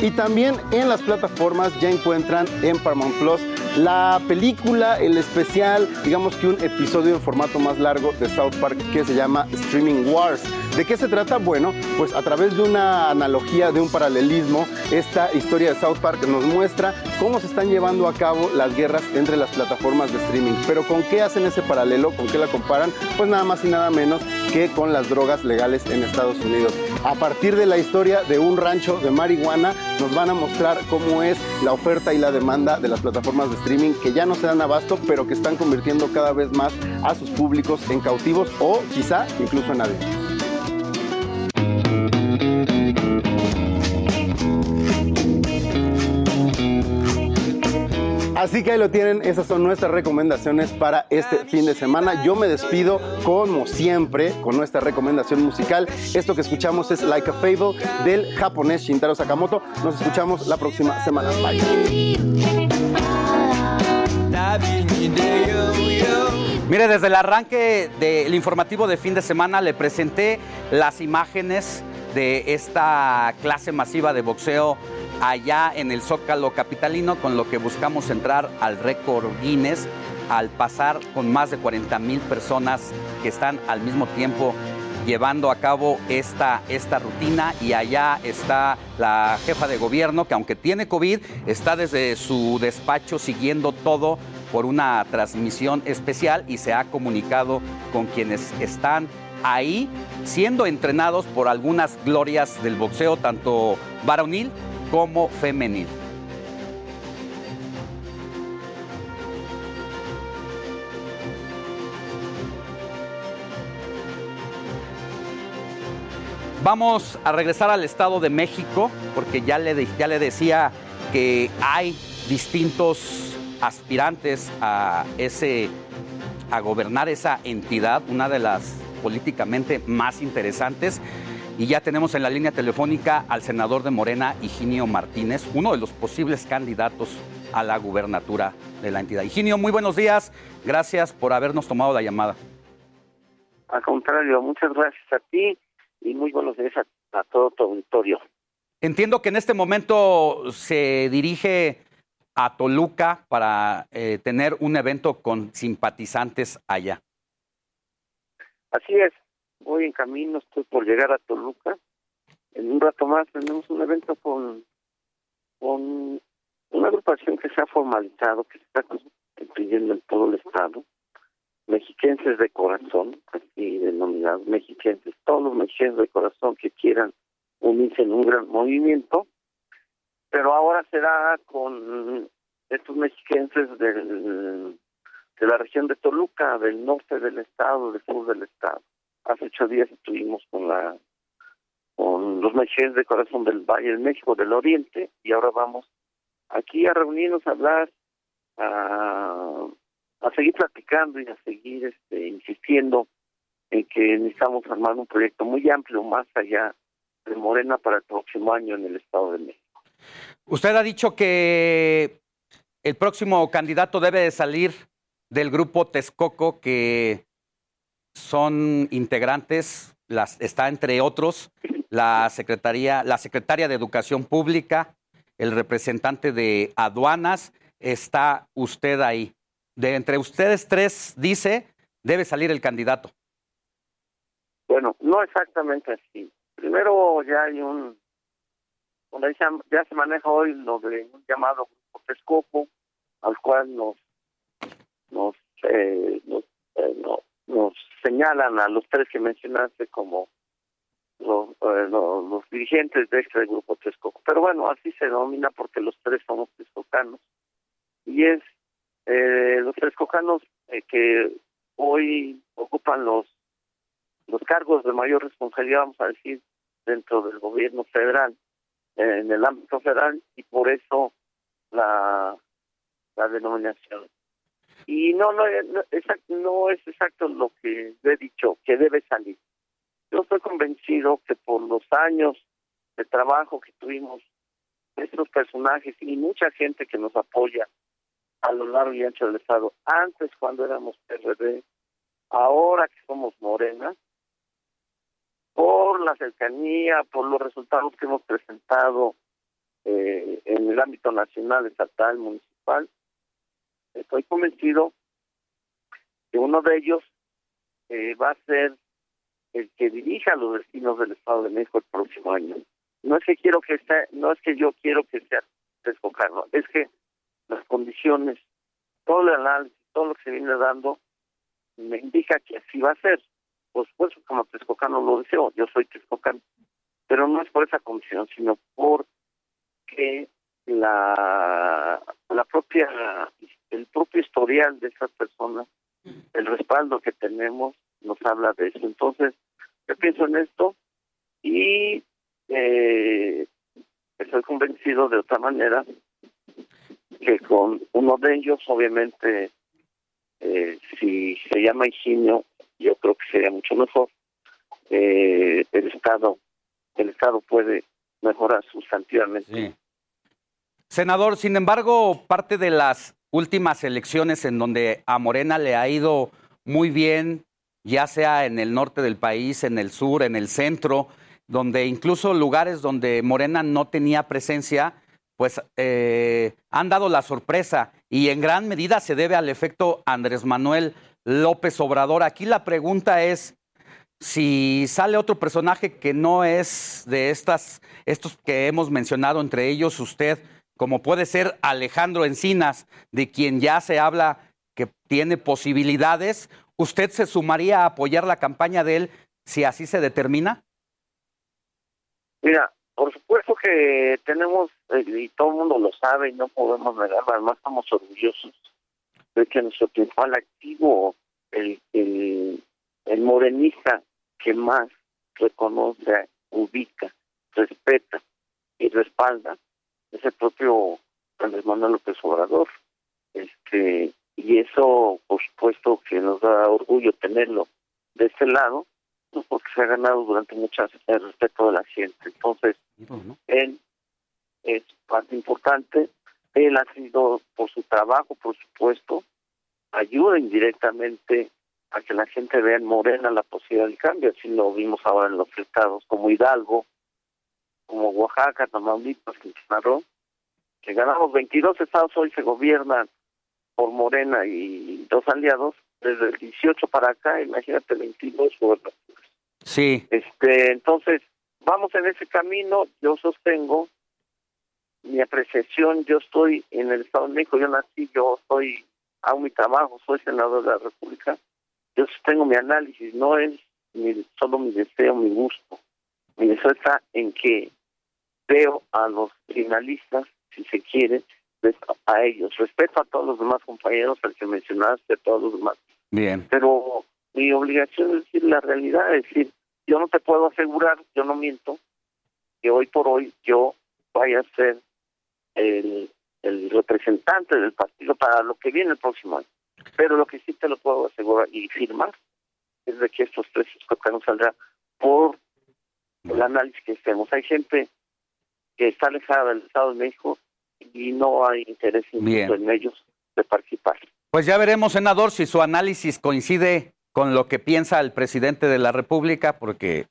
Y también en las plataformas ya encuentran en Paramount Plus la película, el especial, digamos que un episodio en formato más largo de South Park que se llama Streaming Wars. ¿De qué se trata? Bueno, pues a través de una analogía, de un paralelismo, esta historia de South Park nos muestra cómo se están llevando a cabo las guerras entre las plataformas de streaming. Pero ¿con qué hacen ese paralelo? ¿Con qué la comparan? Pues nada más y nada menos que con las drogas legales en Estados Unidos. A partir de la historia de un rancho de marihuana, nos van a mostrar cómo es la oferta y la demanda de las plataformas de streaming que ya no se dan abasto, pero que están convirtiendo cada vez más a sus públicos en cautivos o quizá incluso en adictos. Así que ahí lo tienen, esas son nuestras recomendaciones para este fin de semana. Yo me despido como siempre con nuestra recomendación musical. Esto que escuchamos es Like a Fable del japonés Shintaro Sakamoto. Nos escuchamos la próxima semana. Bye. Mire, desde el arranque del informativo de fin de semana le presenté las imágenes de esta clase masiva de boxeo allá en el Zócalo Capitalino, con lo que buscamos entrar al récord Guinness al pasar con más de 40 mil personas que están al mismo tiempo llevando a cabo esta, esta rutina. Y allá está la jefa de gobierno que aunque tiene COVID está desde su despacho siguiendo todo por una transmisión especial y se ha comunicado con quienes están ahí siendo entrenados por algunas glorias del boxeo, tanto varonil como femenil. Vamos a regresar al Estado de México porque ya le, ya le decía que hay distintos aspirantes a, ese, a gobernar esa entidad, una de las políticamente más interesantes. Y ya tenemos en la línea telefónica al senador de Morena, Higinio Martínez, uno de los posibles candidatos a la gubernatura de la entidad. Higinio, muy buenos días. Gracias por habernos tomado la llamada. Al contrario, muchas gracias a ti y muy buenos días a, todo tu auditorio. Entiendo que en este momento se dirige a Toluca para eh, tener un evento con simpatizantes allá. Así es, voy en camino, estoy por llegar a Toluca. en un rato más tenemos un evento con, con una agrupación que se ha formalizado, que se está construyendo en todo el estado, mexiquenses de corazón, así denominados mexiquenses, todos los mexiquenses de corazón que quieran unirse en un gran movimiento, pero ahora será con estos mexiquenses del, de la región de Toluca, del norte del estado, del sur del estado. Hace ocho días estuvimos con la con los mexiquenses de corazón del Valle de México, del Oriente, y ahora vamos aquí a reunirnos, a hablar, a, a seguir platicando y a seguir este, insistiendo en que necesitamos armar un proyecto muy amplio, más allá de Morena para el próximo año en el Estado de México. Usted ha dicho que el próximo candidato debe de salir del grupo Texcoco, que son integrantes, las, está entre otros la secretaría, la secretaria de Educación Pública, el representante de aduanas, está usted ahí. De entre ustedes tres, dice, debe salir el candidato. Bueno, no exactamente así. Primero ya hay un, ya se maneja hoy lo de un llamado grupo al cual nos nos eh, nos, eh, señalan a los tres que mencionaste como los, eh, los, dirigentes de este grupo Texcoco. Pero bueno, así se denomina porque los tres somos texcocanos. Y es eh, los texcocanos eh, que hoy ocupan los los cargos de mayor responsabilidad, vamos a decir, dentro del gobierno federal, en el ámbito federal, y por eso la, la denominación. Y no, no, no, no es exacto lo que he dicho, que debe salir. Yo estoy convencido que por los años de trabajo que tuvimos estos personajes y mucha gente que nos apoya a lo largo y ancho del Estado, antes cuando éramos PRD, ahora que somos Morena, por la cercanía, por los resultados que hemos presentado eh, en el ámbito nacional, estatal, municipal, estoy convencido que uno de ellos eh, va a ser el que dirija los destinos del Estado de México el próximo año. No es que quiero que sea, no es que yo quiero que sea desfocarlo, es que las condiciones, todo el análisis, todo lo que se viene dando, me indica que así va a ser. Por supuesto, como Texcocano lo deseo, yo soy Texcocano, pero no es por esa condición, sino por que la, la propia, el propio historial de esas personas, el respaldo que tenemos, nos habla de eso. Entonces, yo pienso en esto y eh, estoy convencido de otra manera que con uno de ellos, obviamente, eh, si se llama Higinio, yo creo que sería mucho mejor. Eh, el Estado, el Estado puede mejorar sustantivamente. Senador, sin embargo, parte de las últimas elecciones en donde a Morena le ha ido muy bien, ya sea en el norte del país, en el sur, en el centro, donde incluso lugares donde Morena no tenía presencia, pues eh, han dado la sorpresa y en gran medida se debe al efecto Andrés Manuel López Obrador. Aquí la pregunta es si sale otro personaje que no es de estas, estos que hemos mencionado, entre ellos usted, como puede ser Alejandro Encinas, de quien ya se habla que tiene posibilidades, ¿usted se sumaría a apoyar la campaña de él si así se determina? Mira, por supuesto que tenemos, eh, y todo el mundo lo sabe y no podemos negarlo, además estamos orgullosos de que nuestro principal activo, el, el, el morenista que más reconoce, ubica, respeta y respalda, es el propio Andrés Manuel López Obrador. Este, y eso, por supuesto, que nos da orgullo tenerlo de este lado, pues porque se ha ganado durante muchas el respeto de la gente. Entonces, él es parte importante. Él ha sido, por su trabajo, por supuesto, ayuda indirectamente a que la gente vea en Morena la posibilidad de cambio. Así lo vimos ahora en los estados como Hidalgo, como Oaxaca, Tamaulipas, Quintana Roo, que ganamos 22 estados, hoy se gobiernan por Morena y dos aliados, desde el 18 para acá, imagínate 22 gobernaturas. Sí. Este, entonces, vamos en ese camino, yo sostengo mi apreciación, yo estoy en el Estado de México, yo nací, yo soy, hago mi trabajo, soy senador de la República, yo sostengo mi análisis, no es solo mi deseo, mi gusto, mi deseo está en que veo a los finalistas, si se quiere, a ellos, respeto a todos los demás compañeros, al que mencionaste, a todos los demás. Bien. Pero mi obligación es decir la realidad, es decir, yo no te puedo asegurar, yo no miento, que hoy por hoy yo vaya a ser el, el representante del partido para lo que viene el próximo año. Pero lo que sí te lo puedo asegurar y firmar es de que estos tres no saldrán por el análisis que hacemos. Hay gente que está alejada del Estado de México y no hay interés en ellos de participar. Pues ya veremos, senador, si su análisis coincide con lo que piensa el presidente de la República, porque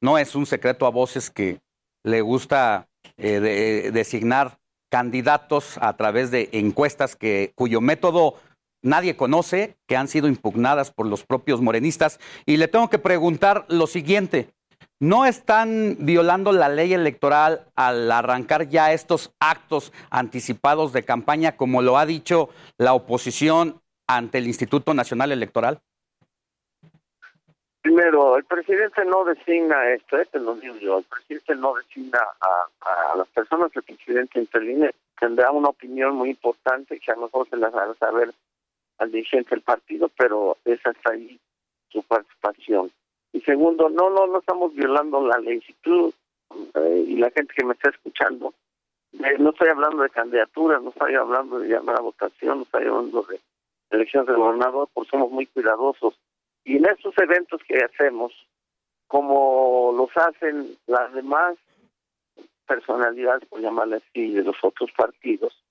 no es un secreto a voces que le gusta eh, designar candidatos a través de encuestas que cuyo método nadie conoce, que han sido impugnadas por los propios morenistas. Y le tengo que preguntar lo siguiente. ¿No están violando la ley electoral al arrancar ya estos actos anticipados de campaña, como lo ha dicho la oposición ante el Instituto Nacional Electoral? Primero, el presidente no designa esto, este lo digo yo, el presidente no designa a, las personas, el presidente interviene, tendrá una opinión muy importante que a nosotros se las hará saber al dirigente del partido, pero es hasta ahí su participación. Y segundo, no, no, no estamos violando la ley. Eh, y la gente que me está escuchando, eh, no estoy hablando de candidaturas, no estoy hablando de llamar a votación, no estoy hablando de elecciones de gobernador, porque somos muy cuidadosos. Y en estos eventos que hacemos, como los hacen las demás personalidades, por llamarle así, de los otros partidos,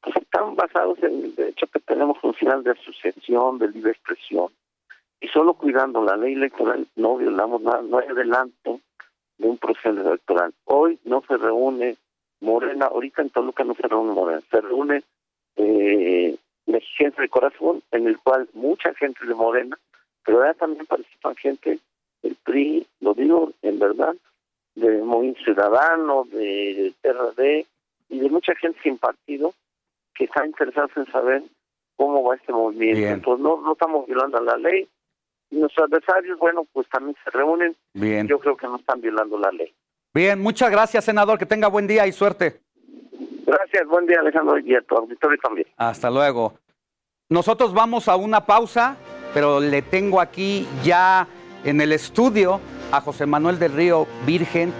pues están basados en el derecho que tenemos funcional de asociación, de libre expresión, y solo cuidando la ley electoral no violamos nada, no hay adelanto de un proceso electoral. Hoy no se reúne Morena, ahorita en Toluca no se reúne Morena, se reúne eh, gente de corazón, en el cual mucha gente de Morena, pero ya también participan gente del PRI, lo digo en verdad, de Movimiento Ciudadano, de TRD y de mucha gente sin partido que está interesados en saber cómo va este movimiento. Entonces no, no estamos violando la ley, nuestros adversarios, bueno, pues también se reúnen. Bien. Yo creo que no están violando la ley. Bien, muchas gracias, senador. Que tenga buen día y suerte. Gracias, buen día, Alejandro, y a tu auditorio también. Hasta luego. Nosotros vamos a una pausa, pero le tengo aquí ya en el estudio a José Manuel del Río Virgen,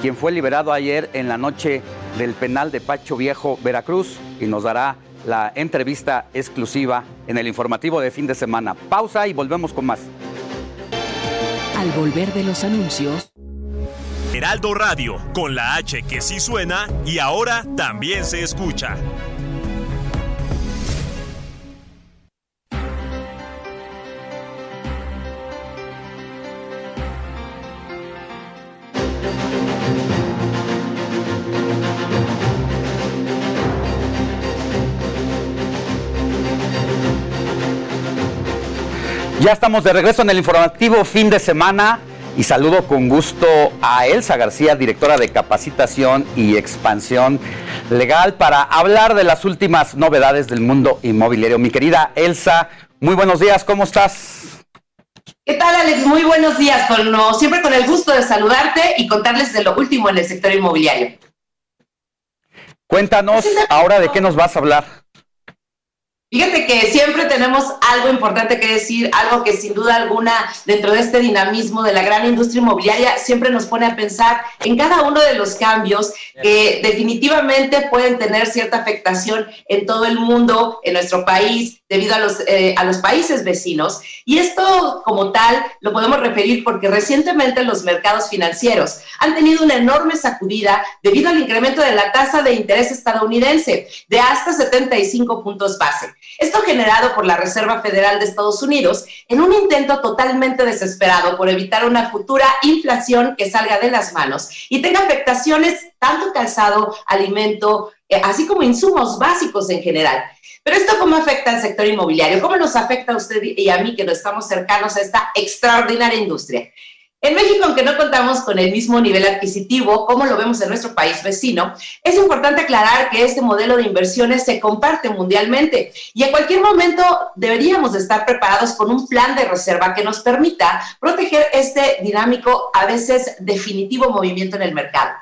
quien fue liberado ayer en la noche del penal de Pacho Viejo, Veracruz, y nos dará la entrevista exclusiva en el informativo de fin de semana. Pausa y volvemos con más. Al volver de los anuncios. Heraldo Radio, con la H que sí suena y ahora también se escucha. Ya estamos de regreso en el informativo fin de semana y saludo con gusto a Elsa García, directora de capacitación y expansión legal, para hablar de las últimas novedades del mundo inmobiliario. Mi querida Elsa, muy buenos días, ¿cómo estás? ¿Qué tal, Alex? Muy buenos días. Con, siempre con el gusto de saludarte y contarles de lo último en el sector inmobiliario. Cuéntanos ahora de qué nos vas a hablar. Fíjate que siempre tenemos algo importante que decir, algo que sin duda alguna dentro de este dinamismo de la gran industria inmobiliaria siempre nos pone a pensar en cada uno de los cambios que definitivamente pueden tener cierta afectación en todo el mundo, en nuestro país, debido a los, eh, a los países vecinos. Y esto como tal lo podemos referir porque recientemente los mercados financieros han tenido una enorme sacudida debido al incremento de la tasa de interés estadounidense de hasta 75 puntos base. Esto generado por la Reserva Federal de Estados Unidos en un intento totalmente desesperado por evitar una futura inflación que salga de las manos y tenga afectaciones tanto calzado, alimento, eh, así como insumos básicos en general. Pero esto cómo afecta al sector inmobiliario? ¿Cómo nos afecta a usted y a mí que no estamos cercanos a esta extraordinaria industria? En México, aunque no contamos con el mismo nivel adquisitivo como lo vemos en nuestro país vecino, es importante aclarar que este modelo de inversiones se comparte mundialmente y en cualquier momento deberíamos estar preparados con un plan de reserva que nos permita proteger este dinámico, a veces definitivo movimiento en el mercado.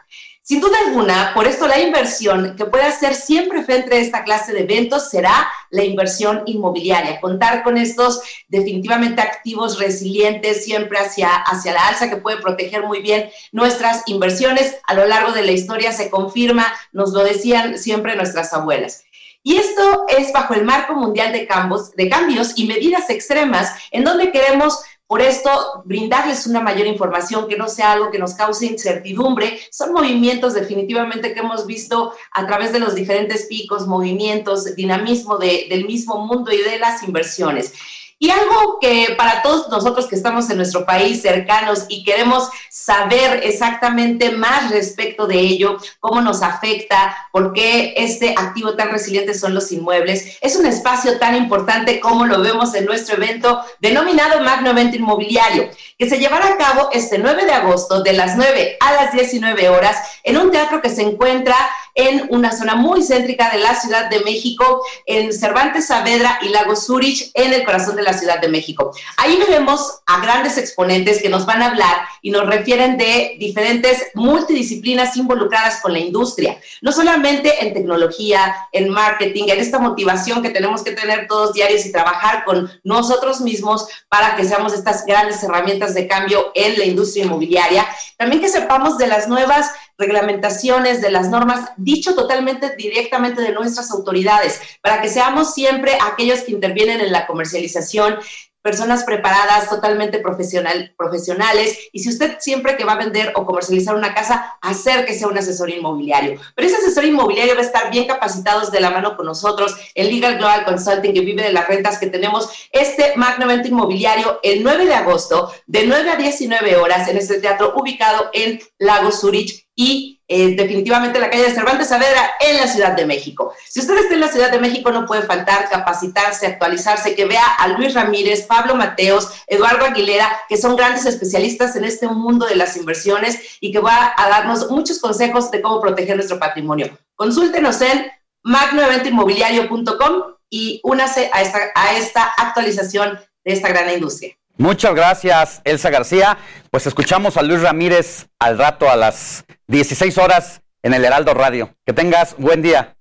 Sin duda alguna, por esto la inversión que puede hacer siempre frente a esta clase de eventos será la inversión inmobiliaria. Contar con estos definitivamente activos resilientes siempre hacia, hacia la alza que puede proteger muy bien nuestras inversiones. A lo largo de la historia se confirma, nos lo decían siempre nuestras abuelas. Y esto es bajo el marco mundial de cambios, de cambios y medidas extremas en donde queremos por esto, brindarles una mayor información que no sea algo que nos cause incertidumbre. Son movimientos definitivamente que hemos visto a través de los diferentes picos, movimientos, dinamismo del mismo mundo y de las inversiones. Y algo que para todos nosotros que estamos en nuestro país cercanos y queremos saber exactamente más respecto de ello, cómo nos afecta, por qué este activo tan resiliente son los inmuebles, es un espacio tan importante como lo vemos en nuestro evento denominado Magno Evento Inmobiliario, que se llevará a cabo este 9 de agosto de las 9 a las 19 horas en un teatro que se encuentra en una zona muy céntrica de la Ciudad de México, en Cervantes Saavedra y Lago Zurich, en el corazón de la Ciudad de México. Ahí vemos a grandes exponentes que nos van a hablar y nos refieren de diferentes multidisciplinas involucradas con la industria, no solamente en tecnología, en marketing, en esta motivación que tenemos que tener todos diarios y trabajar con nosotros mismos para que seamos estas grandes herramientas de cambio en la industria inmobiliaria. También que sepamos de las nuevas reglamentaciones, de las normas, dicho totalmente directamente de nuestras autoridades, para que seamos siempre aquellos que intervienen en la comercialización personas preparadas, totalmente profesional, profesionales. Y si usted siempre que va a vender o comercializar una casa, acérquese a un asesor inmobiliario. Pero ese asesor inmobiliario va a estar bien capacitados de la mano con nosotros, el Legal Global Consulting que vive de las rentas que tenemos, este magno inmobiliario el 9 de agosto, de 9 a 19 horas, en este teatro ubicado en Lago Zurich y eh, definitivamente la calle de Cervantes Saavedra en la Ciudad de México. Si usted está en la Ciudad de México, no puede faltar capacitarse, actualizarse, que vea a Luis Ramírez, Pablo Mateos, Eduardo Aguilera, que son grandes especialistas en este mundo de las inversiones y que va a darnos muchos consejos de cómo proteger nuestro patrimonio. Consúltenos en magnoeventoinmobiliario.com y únase a esta, a esta actualización de esta gran industria. Muchas gracias, Elsa García. Pues escuchamos a Luis Ramírez al rato a las 16 horas en el Heraldo Radio. Que tengas buen día.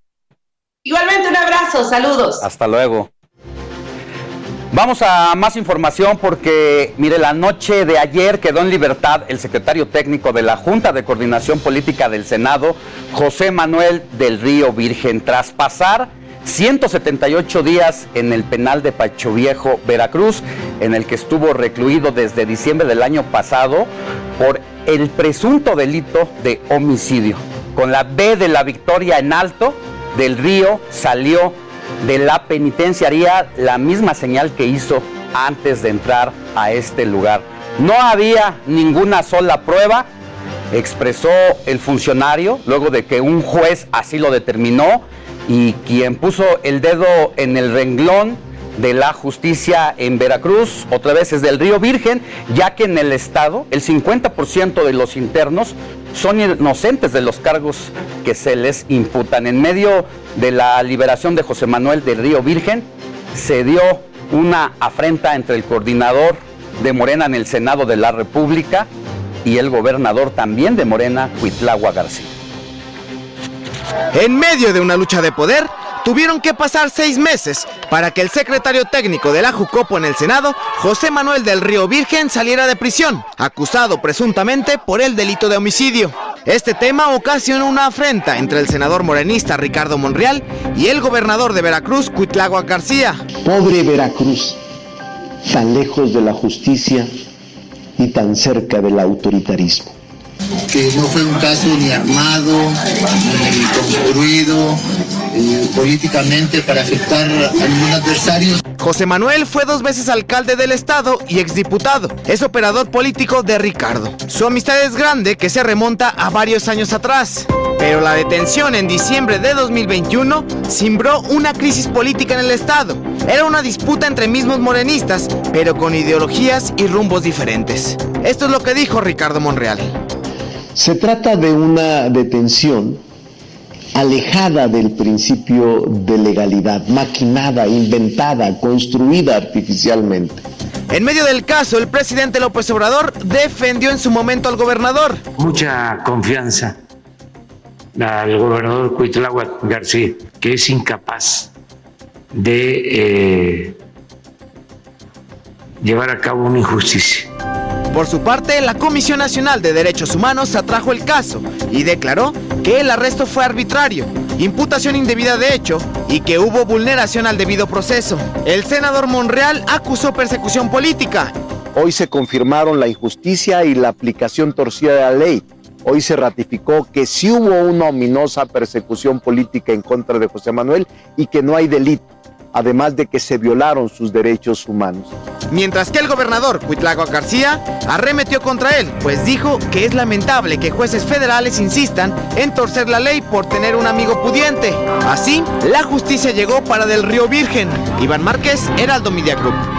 Igualmente un abrazo, saludos. Hasta luego. Vamos a más información porque, mire, la noche de ayer quedó en libertad el secretario técnico de la Junta de Coordinación Política del Senado, José Manuel del Río Virgen, tras pasar 178 días en el penal de Pacho Viejo, Veracruz, en el que estuvo recluido desde diciembre del año pasado por el presunto delito de homicidio. Con la B de la victoria en alto, del río salió de la penitenciaría la misma señal que hizo antes de entrar a este lugar. No había ninguna sola prueba, expresó el funcionario, luego de que un juez así lo determinó, y quien puso el dedo en el renglón de la justicia en Veracruz, otra vez es del Río Virgen, ya que en el estado el 50% de los internos son inocentes de los cargos que se les imputan. En medio de la liberación de José Manuel del Río Virgen, se dio una afrenta entre el coordinador de Morena en el Senado de la República y el gobernador también de Morena, Huitlagua García. En medio de una lucha de poder, tuvieron que pasar seis meses para que el secretario técnico de la Jucopo en el Senado, José Manuel del Río Virgen, saliera de prisión, acusado presuntamente por el delito de homicidio. Este tema ocasionó una afrenta entre el senador morenista Ricardo Monreal y el gobernador de Veracruz, Cuitlagua García. Pobre Veracruz, tan lejos de la justicia y tan cerca del autoritarismo que no fue un caso ni armado, ni construido políticamente para afectar a ningún adversario. José Manuel fue dos veces alcalde del estado y exdiputado. Es operador político de Ricardo. Su amistad es grande que se remonta a varios años atrás. Pero la detención en diciembre de 2021 cimbró una crisis política en el estado. Era una disputa entre mismos morenistas, pero con ideologías y rumbos diferentes. Esto es lo que dijo Ricardo Monreal. Se trata de una detención alejada del principio de legalidad, maquinada, inventada, construida artificialmente. En medio del caso, el presidente López Obrador defendió en su momento al gobernador. Mucha confianza al gobernador Cuitláhuac García, que es incapaz de eh, llevar a cabo una injusticia. Por su parte, la Comisión Nacional de Derechos Humanos atrajo el caso y declaró que el arresto fue arbitrario, imputación indebida de hecho y que hubo vulneración al debido proceso. El senador Monreal acusó persecución política. Hoy se confirmaron la injusticia y la aplicación torcida de la ley. Hoy se ratificó que sí hubo una ominosa persecución política en contra de José Manuel y que no hay delito además de que se violaron sus derechos humanos. Mientras que el gobernador Cuitlago García arremetió contra él, pues dijo que es lamentable que jueces federales insistan en torcer la ley por tener un amigo pudiente. Así, la justicia llegó para Del Río Virgen. Iván Márquez, Heraldo Media Group.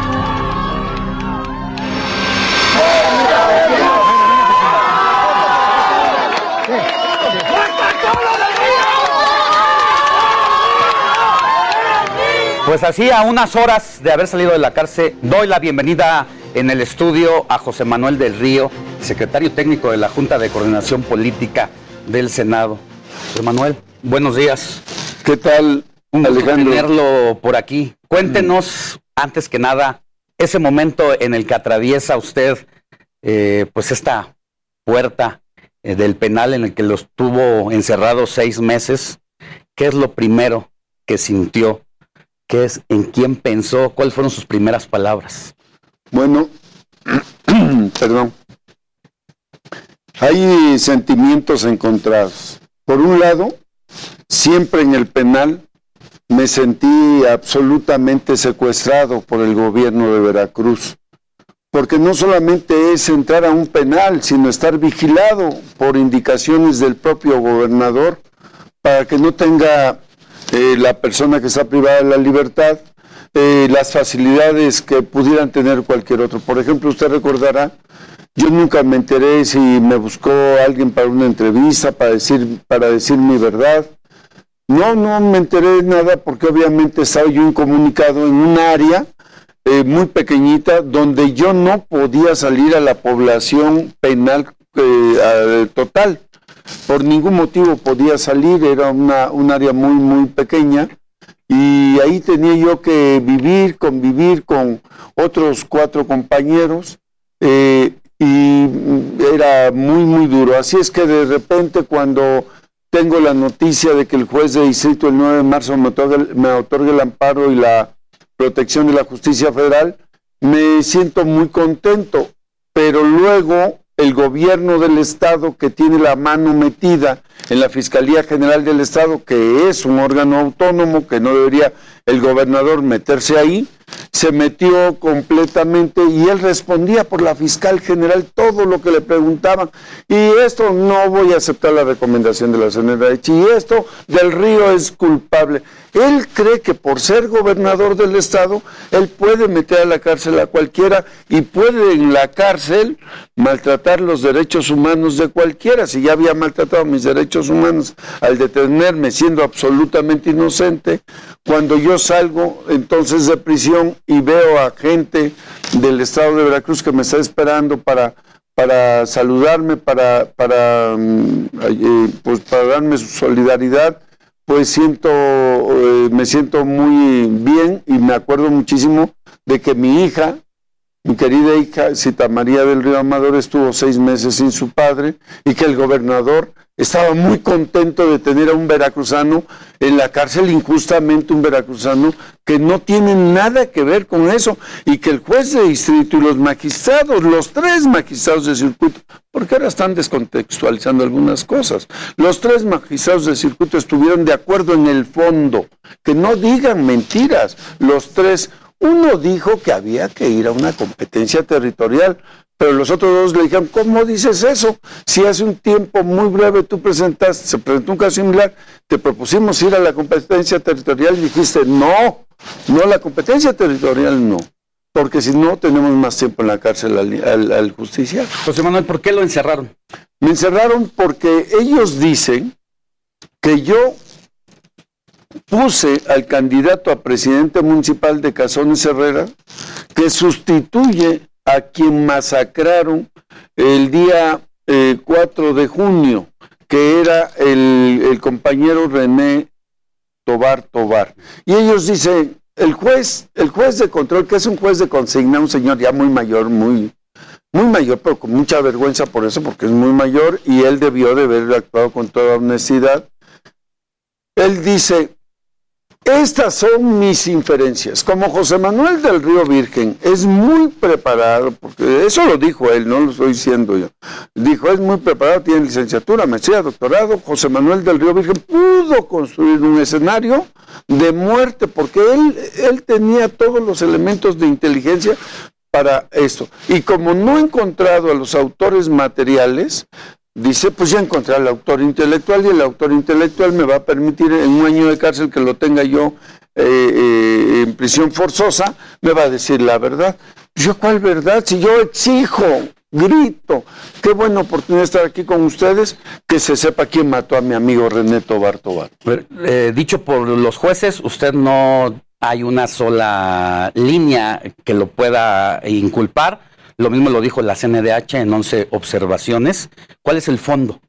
Pues así, a unas horas de haber salido de la cárcel, doy la bienvenida en el estudio a José Manuel del Río, secretario técnico de la Junta de Coordinación Política del Senado. José Manuel, buenos días. ¿Qué tal, Un gusto tenerlo por aquí. Cuéntenos, antes que nada, ese momento en el que atraviesa usted, eh, pues esta puerta eh, del penal en el que los tuvo encerrados seis meses. ¿Qué es lo primero que sintió ¿Qué es en quién pensó? ¿Cuáles fueron sus primeras palabras? Bueno, perdón. Hay sentimientos encontrados. Por un lado, siempre en el penal me sentí absolutamente secuestrado por el gobierno de Veracruz, porque no solamente es entrar a un penal, sino estar vigilado por indicaciones del propio gobernador para que no tenga eh, la persona que está privada de la libertad, eh, las facilidades que pudieran tener cualquier otro. Por ejemplo, usted recordará, yo nunca me enteré si me buscó alguien para una entrevista, para decir, para decir mi verdad. No, no me enteré de nada porque obviamente estaba yo incomunicado en un área eh, muy pequeñita donde yo no podía salir a la población penal total por ningún motivo podía salir, era una, un área muy, muy pequeña y ahí tenía yo que vivir, convivir con otros cuatro compañeros eh, y era muy, muy duro. Así es que de repente cuando tengo la noticia de que el juez de distrito el 9 de marzo me me otorga el amparo y la protección de la justicia federal, me siento muy contento, pero luego el gobierno del Estado que tiene la mano metida en la Fiscalía General del Estado, que es un órgano autónomo, que no debería el gobernador meterse ahí, se metió completamente y él respondía por la fiscal general todo lo que le preguntaban. Y esto no voy a aceptar la recomendación de la señora y esto del río es culpable. Él cree que por ser gobernador del estado, él puede meter a la cárcel a cualquiera y puede en la cárcel maltratar los derechos humanos de cualquiera. Si ya había maltratado mis derechos humanos al detenerme siendo absolutamente inocente, cuando yo salgo entonces de prisión y veo a gente del estado de Veracruz que me está esperando para para saludarme, para, para, mm, eh, pues para darme su solidaridad, pues siento, eh, me siento muy bien y me acuerdo muchísimo de que mi hija, mi querida hija Cita María del Río Amador, estuvo seis meses sin su padre y que el gobernador estaba muy contento de tener a un veracruzano en la cárcel, injustamente un veracruzano que no tiene nada que ver con eso y que el juez de distrito y los magistrados, los tres magistrados de circuito, porque ahora están descontextualizando algunas cosas, los tres magistrados de circuito estuvieron de acuerdo en el fondo, que no digan mentiras, los tres, uno dijo que había que ir a una competencia territorial, Pero los otros dos le dijeron, ¿cómo dices eso? Si hace un tiempo muy breve tú presentaste, se presentó un caso similar, te propusimos ir a la competencia territorial y dijiste, no, no, la competencia territorial no. Porque si no, tenemos más tiempo en la cárcel al, al, justiciar. José Manuel, ¿por qué lo encerraron? Me encerraron porque ellos dicen que yo puse al candidato a presidente municipal de Cazones Herrera, que sustituye a quien masacraron el día 4 eh, de junio, que era el, el compañero René Tobar Tobar. Y ellos dicen, el juez, el juez de control, que es un juez de consigna, un señor ya muy mayor, muy, muy mayor, pero con mucha vergüenza por eso, porque es muy mayor, y él debió de haber actuado con toda honestidad. Él dice, estas son mis inferencias. Como José Manuel del Río Virgen es muy preparado, porque eso lo dijo él, no lo estoy diciendo yo. Dijo, es muy preparado, tiene licenciatura, maestría, doctorado. José Manuel del Río Virgen pudo construir un escenario de muerte, porque él, él tenía todos los elementos de inteligencia para esto. Y como no he encontrado a los autores materiales, dice, pues ya encontré al autor intelectual y el autor intelectual me va a permitir en un año de cárcel que lo tenga yo eh, eh, en prisión forzosa, me va a decir la verdad. ¿Yo cuál verdad? Si yo exijo, grito, qué buena oportunidad estar aquí con ustedes, que se sepa quién mató a mi amigo René Tobar. Eh, dicho por los jueces, usted no hay una sola línea que lo pueda inculpar lo mismo lo dijo la CNDH en 11 observaciones. ¿Cuál es el fondo?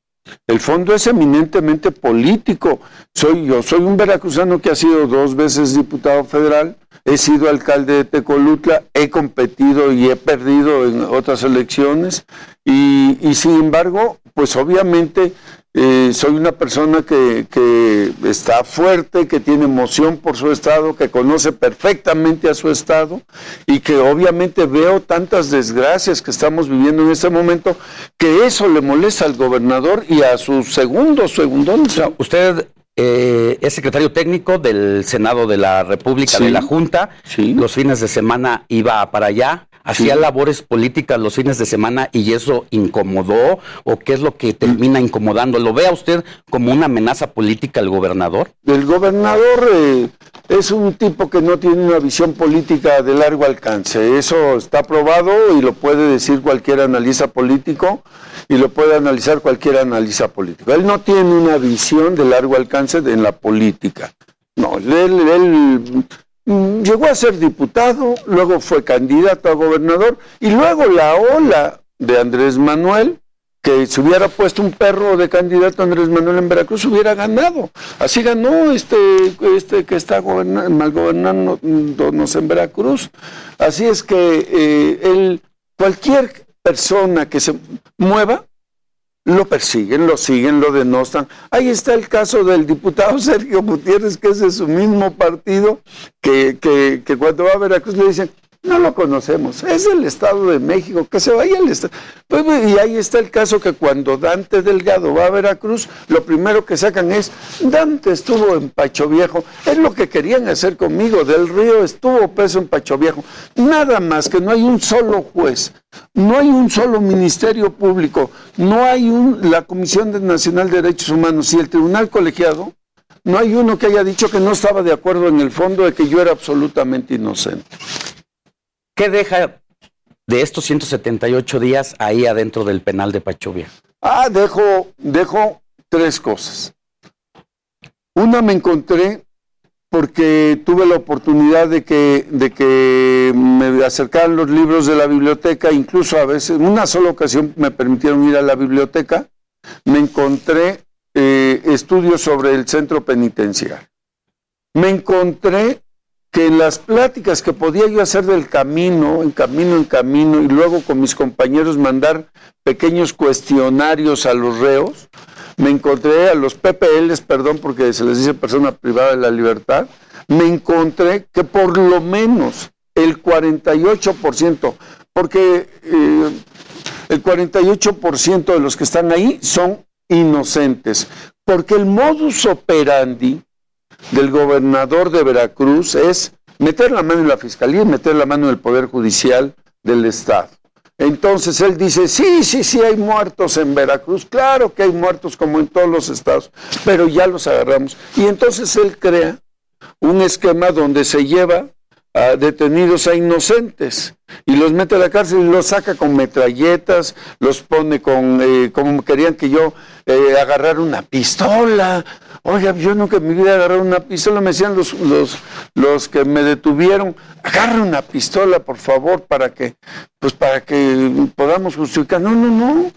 El fondo es eminentemente político. Soy yo, soy un veracruzano que ha sido dos veces diputado federal, he sido alcalde de Tecolutla, he competido y he perdido en otras elecciones y, y sin embargo, pues obviamente eh, soy una persona que, que, está fuerte, que tiene emoción por su estado, que conoce perfectamente a su estado y que obviamente veo tantas desgracias que estamos viviendo en este momento que eso le molesta al gobernador y a sus segundos, segundones. usted eh, es secretario técnico del Senado de la República, de la Junta. Los fines de semana iba para allá hacía labores políticas los fines de semana y eso incomodó o qué es lo que termina incomodando? ¿Lo ve a usted como una amenaza política al gobernador? El gobernador eh, es un tipo que no tiene una visión política de largo alcance. Eso está probado y lo puede decir cualquier analista político y lo puede analizar cualquier analista político. Él no tiene una visión de largo alcance en la política. No, él, él llegó a ser diputado, luego fue candidato a gobernador y luego la ola de Andrés Manuel, que se hubiera puesto un perro de candidato a Andrés Manuel en Veracruz, hubiera ganado. Así ganó este, este que está mal gobernándonos en Veracruz. Así es que eh, cualquier persona que se mueva lo persiguen, lo siguen, lo denostan. Ahí está el caso del diputado Sergio Gutiérrez, que es de su mismo partido, que, que, que cuando va a Veracruz le dicen, no lo conocemos, es del Estado de México, que se vaya al Estado. Pues, y ahí está el caso que cuando Dante Delgado va a Veracruz, lo primero que sacan es, Dante estuvo en Pacho Viejo, es lo que querían hacer conmigo, del río estuvo preso en Pacho Viejo. Nada más que no hay un solo juez, no hay un solo ministerio público, no hay un, la Comisión Nacional de Derechos Humanos y el Tribunal Colegiado, no hay uno que haya dicho que no estaba de acuerdo en el fondo de que yo era absolutamente inocente. ¿Qué deja de estos 178 días ahí adentro del penal de Pachovia? Ah, dejo, dejo tres cosas. Una me encontré porque tuve la oportunidad de que, de que me acercaran los libros de la biblioteca, incluso a veces, en una sola ocasión me permitieron ir a la biblioteca, me encontré eh, estudios sobre el centro penitenciario. Me encontré que en las pláticas que podía yo hacer del camino, en camino en camino, y luego con mis compañeros mandar pequeños cuestionarios a los reos, me encontré a los PPLs, perdón, porque se les dice persona privada de la libertad, me encontré que por lo menos el 48%, porque eh, el 48% de los que están ahí son inocentes, porque el modus operandi del gobernador de Veracruz es meter la mano en la fiscalía y meter la mano en el Poder Judicial del Estado. Entonces él dice, sí, sí, sí, hay muertos en Veracruz, claro que hay muertos como en todos los estados, pero ya los agarramos. Y entonces él crea un esquema donde se lleva a detenidos a inocentes y los mete a la cárcel y los saca con metralletas, los pone con, eh, como querían que yo eh, agarrara una pistola. Oiga, yo nunca en mi vida agarrar una pistola, me decían los, los, los que me detuvieron, agarra una pistola, por favor, para que, pues para que podamos justificar. No, no, no.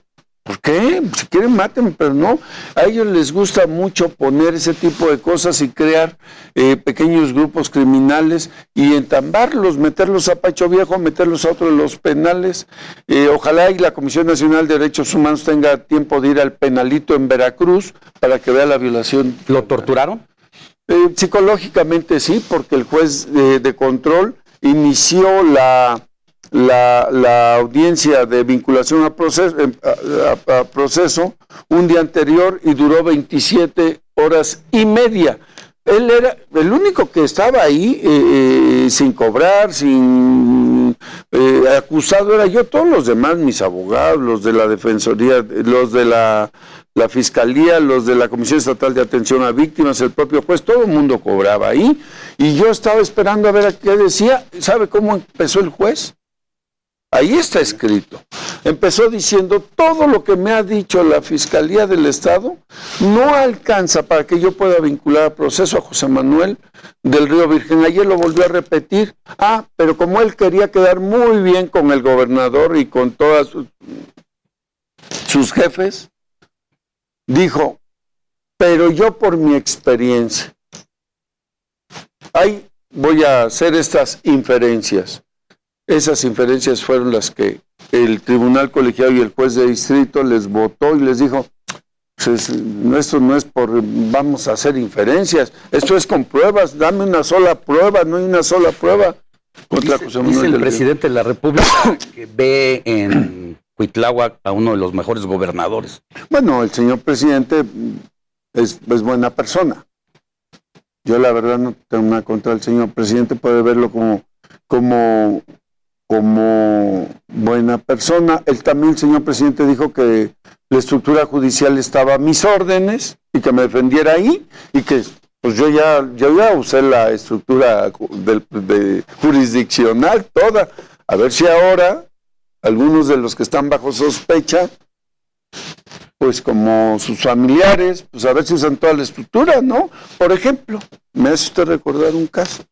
¿Por qué? Si quieren, maten, pero no. A ellos les gusta mucho poner ese tipo de cosas y crear eh, pequeños grupos criminales y entambarlos, meterlos a Pacho Viejo, meterlos a otro de los penales. Eh, ojalá y la Comisión Nacional de Derechos Humanos tenga tiempo de ir al penalito en Veracruz para que vea la violación. ¿Lo torturaron? Eh, psicológicamente sí, porque el juez de control inició la la, audiencia de vinculación a proceso, a, proceso un día anterior y duró 27 horas y media. Él era el único que estaba ahí eh, eh, sin cobrar, sin eh, acusado, era yo, todos los demás, mis abogados, los de la Defensoría, los de la, la Fiscalía, los de la Comisión Estatal de Atención a Víctimas, el propio juez, todo el mundo cobraba ahí. Y yo estaba esperando a ver qué decía. ¿Sabe cómo empezó el juez? Ahí está escrito. Empezó diciendo, todo lo que me ha dicho la Fiscalía del Estado no alcanza para que yo pueda vincular al proceso a José Manuel del Río Virgen. Ayer lo volvió a repetir. Ah, pero como él quería quedar muy bien con el gobernador y con todos sus jefes, dijo, pero yo por mi experiencia, ahí voy a hacer estas inferencias. Esas inferencias fueron las que el tribunal colegiado y el juez de distrito les votó y les dijo, pues esto no es por vamos a hacer inferencias, esto es con pruebas, dame una sola prueba, no hay una sola prueba contra José Manuel. el presidente de la República que ve en Cuitláhuac a uno de los mejores gobernadores. Bueno, el señor presidente es, es buena persona. Yo la verdad no tengo nada contra el señor presidente, puede verlo como, como como buena persona. Él también, señor presidente, dijo que la estructura judicial estaba a mis órdenes y que me defendiera ahí y que pues yo ya, yo ya usé la estructura de, jurisdiccional toda. A ver si ahora algunos de los que están bajo sospecha, pues como sus familiares, pues a ver si usan toda la estructura, ¿no? Por ejemplo, me hace usted recordar un caso.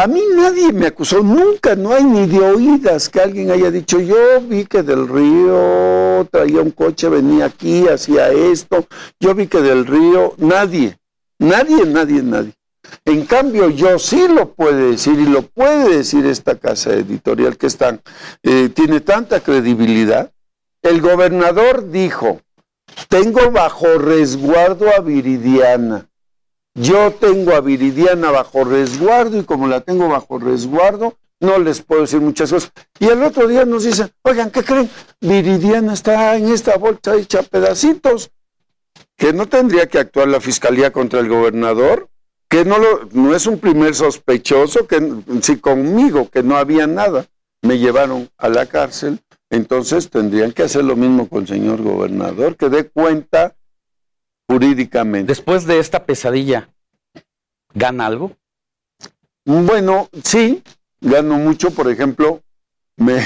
A mí nadie me acusó, nunca, no hay ni de oídas que alguien haya dicho, yo vi que del río traía un coche, venía aquí, hacía esto, yo vi que del río, nadie, nadie, nadie, nadie. En cambio, yo sí lo puede decir y lo puede decir esta casa editorial que están, eh, tiene tanta credibilidad. El gobernador dijo, tengo bajo resguardo a Viridiana. Yo tengo a Viridiana bajo resguardo y como la tengo bajo resguardo, no les puedo decir muchas cosas. Y el otro día nos dicen, oigan, ¿qué creen? Viridiana está en esta bolsa hecha pedacitos. Que no tendría que actuar la fiscalía contra el gobernador, que no, lo, no es un primer sospechoso, que si conmigo, que no había nada, me llevaron a la cárcel, entonces tendrían que hacer lo mismo con el señor gobernador, que dé cuenta jurídicamente. Después de esta pesadilla, ¿gana algo? Bueno, sí, gano mucho. Por ejemplo, me,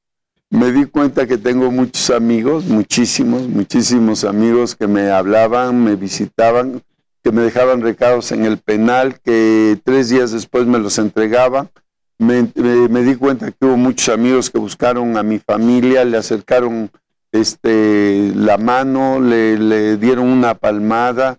me di cuenta que tengo muchos amigos, muchísimos, muchísimos amigos que me hablaban, me visitaban, que me dejaban recados en el penal, que tres días después me los entregaba. Me, me, di cuenta que hubo muchos amigos que buscaron a mi familia, le acercaron este, la mano, le, dieron una palmada.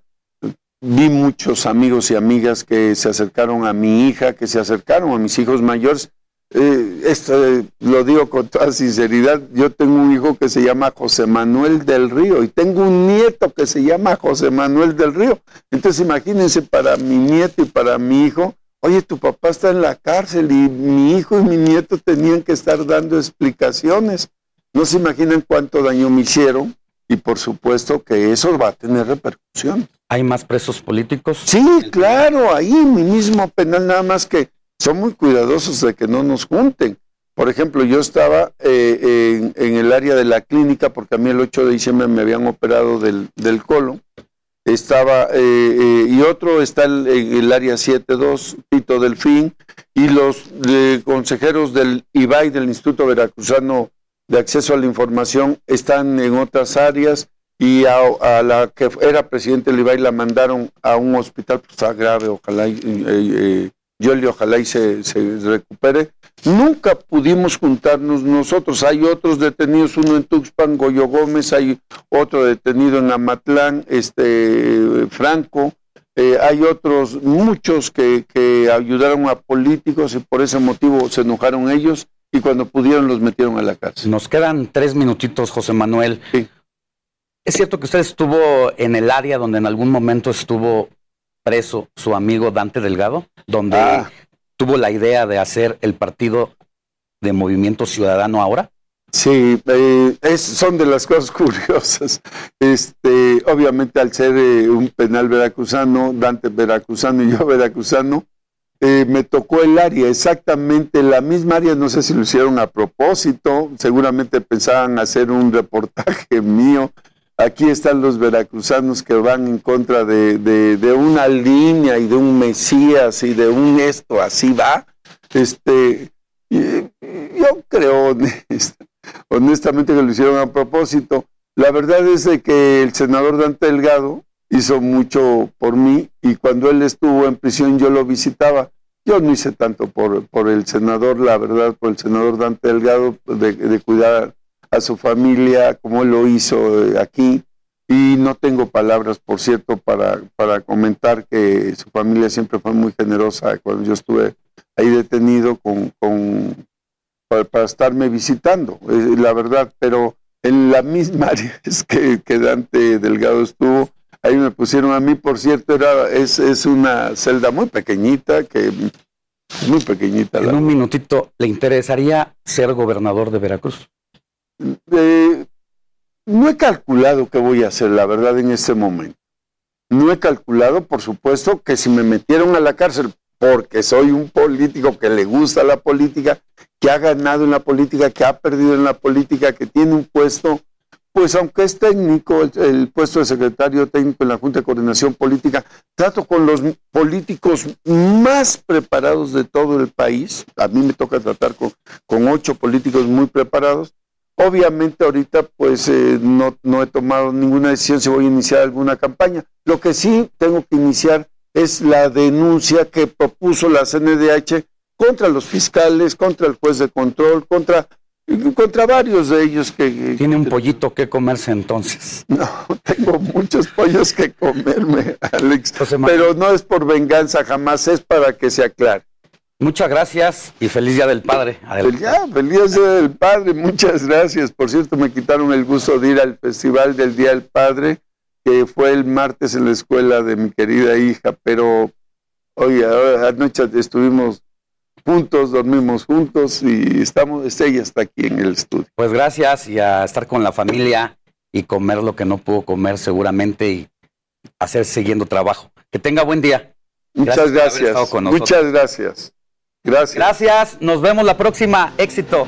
Vi muchos amigos y amigas que se acercaron a mi hija, que se acercaron a mis hijos mayores. Eh, esto lo digo con toda sinceridad. Yo tengo un hijo que se llama José Manuel del Río y tengo un nieto que se llama José Manuel del Río. Entonces imagínense para mi nieto y para mi hijo, oye, tu papá está en la cárcel y mi hijo y mi nieto tenían que estar dando explicaciones. No se imaginan cuánto daño me hicieron y por supuesto que eso va a tener repercusión. ¿Hay más presos políticos? Sí, claro, ahí mi mismo penal, nada más que son muy cuidadosos de que no nos junten. Por ejemplo, yo estaba eh, en, el área de la clínica porque a mí el 8 de diciembre me habían operado del, del colon. Estaba, eh, eh, y otro está en el, área 7.2, Pito Delfín, y los consejeros del IBAI, del Instituto Veracruzano de Acceso a la Información, están en otras áreas y a, la que era presidente IBAI la mandaron a un hospital, pues está grave, ojalá Yoli, ojalá y se, se, recupere. Nunca pudimos juntarnos nosotros. Hay otros detenidos, uno en Tuxpan, Goyo Gómez, hay otro detenido en Amatlán, este Franco. Eh, hay otros, muchos que, que ayudaron a políticos y por ese motivo se enojaron ellos y cuando pudieron los metieron a la cárcel. Nos quedan tres minutitos, José Manuel. Sí. ¿Es cierto que usted estuvo en el área donde en algún momento estuvo preso su amigo Dante Delgado, donde ah. tuvo la idea de hacer el partido de Movimiento Ciudadano ahora? Sí, eh, es, son de las cosas curiosas. Este, obviamente al ser eh, un penal veracruzano, Dante veracruzano y yo veracruzano, eh, me tocó el área, exactamente la misma área, no sé si lo hicieron a propósito, seguramente pensaban hacer un reportaje mío, Aquí están los veracruzanos que van en contra de, de, una línea y de un Mesías y de un esto, así va. Este, yo creo honestamente que lo hicieron a propósito. La verdad es de que el senador Dante Delgado hizo mucho por mí y cuando él estuvo en prisión yo lo visitaba. Yo no hice tanto por, por el senador, la verdad, por el senador Dante Delgado, de, de cuidar a su familia como él lo hizo eh, aquí. Y no tengo palabras, por cierto, para, para comentar que su familia siempre fue muy generosa cuando yo estuve ahí detenido con, con para, estarme visitando, eh, la verdad, pero en la misma área que, que, Dante Delgado estuvo, ahí me pusieron a mí, por cierto, era, es, es una celda muy pequeñita, que muy pequeñita. En un minutito, ¿le interesaría ser gobernador de Veracruz? Eh, no he calculado qué voy a hacer, la verdad, en este momento. No he calculado, por supuesto, que si me metieron a la cárcel porque soy un político que le gusta la política, que ha ganado en la política, que ha perdido en la política, que tiene un puesto, pues aunque es técnico, el, puesto de secretario técnico en la Junta de Coordinación Política, trato con los políticos más preparados de todo el país. A mí me toca tratar con, con ocho políticos muy preparados Obviamente ahorita pues eh, no, no he tomado ninguna decisión si voy a iniciar alguna campaña. Lo que sí tengo que iniciar es la denuncia que propuso la CNDH contra los fiscales, contra el juez de control, contra, contra varios de ellos que... Tiene un pollito que comerse entonces. No, tengo muchos pollos que comerme, Alex. Pero no es por venganza, jamás es para que se aclare. Muchas gracias y feliz Día del Padre. Feliz, Día del Padre, muchas gracias. Por cierto, me quitaron el gusto de ir al Festival del Día del Padre, que fue el martes en la escuela de mi querida hija, pero hoy anoche estuvimos juntos, dormimos juntos y estamos, ella está aquí en el estudio. Pues gracias y a estar con la familia y comer lo que no pudo comer seguramente y hacer siguiendo trabajo. Que tenga buen día. Muchas gracias. Muchas gracias. Gracias. Gracias. Nos vemos la próxima. Éxito.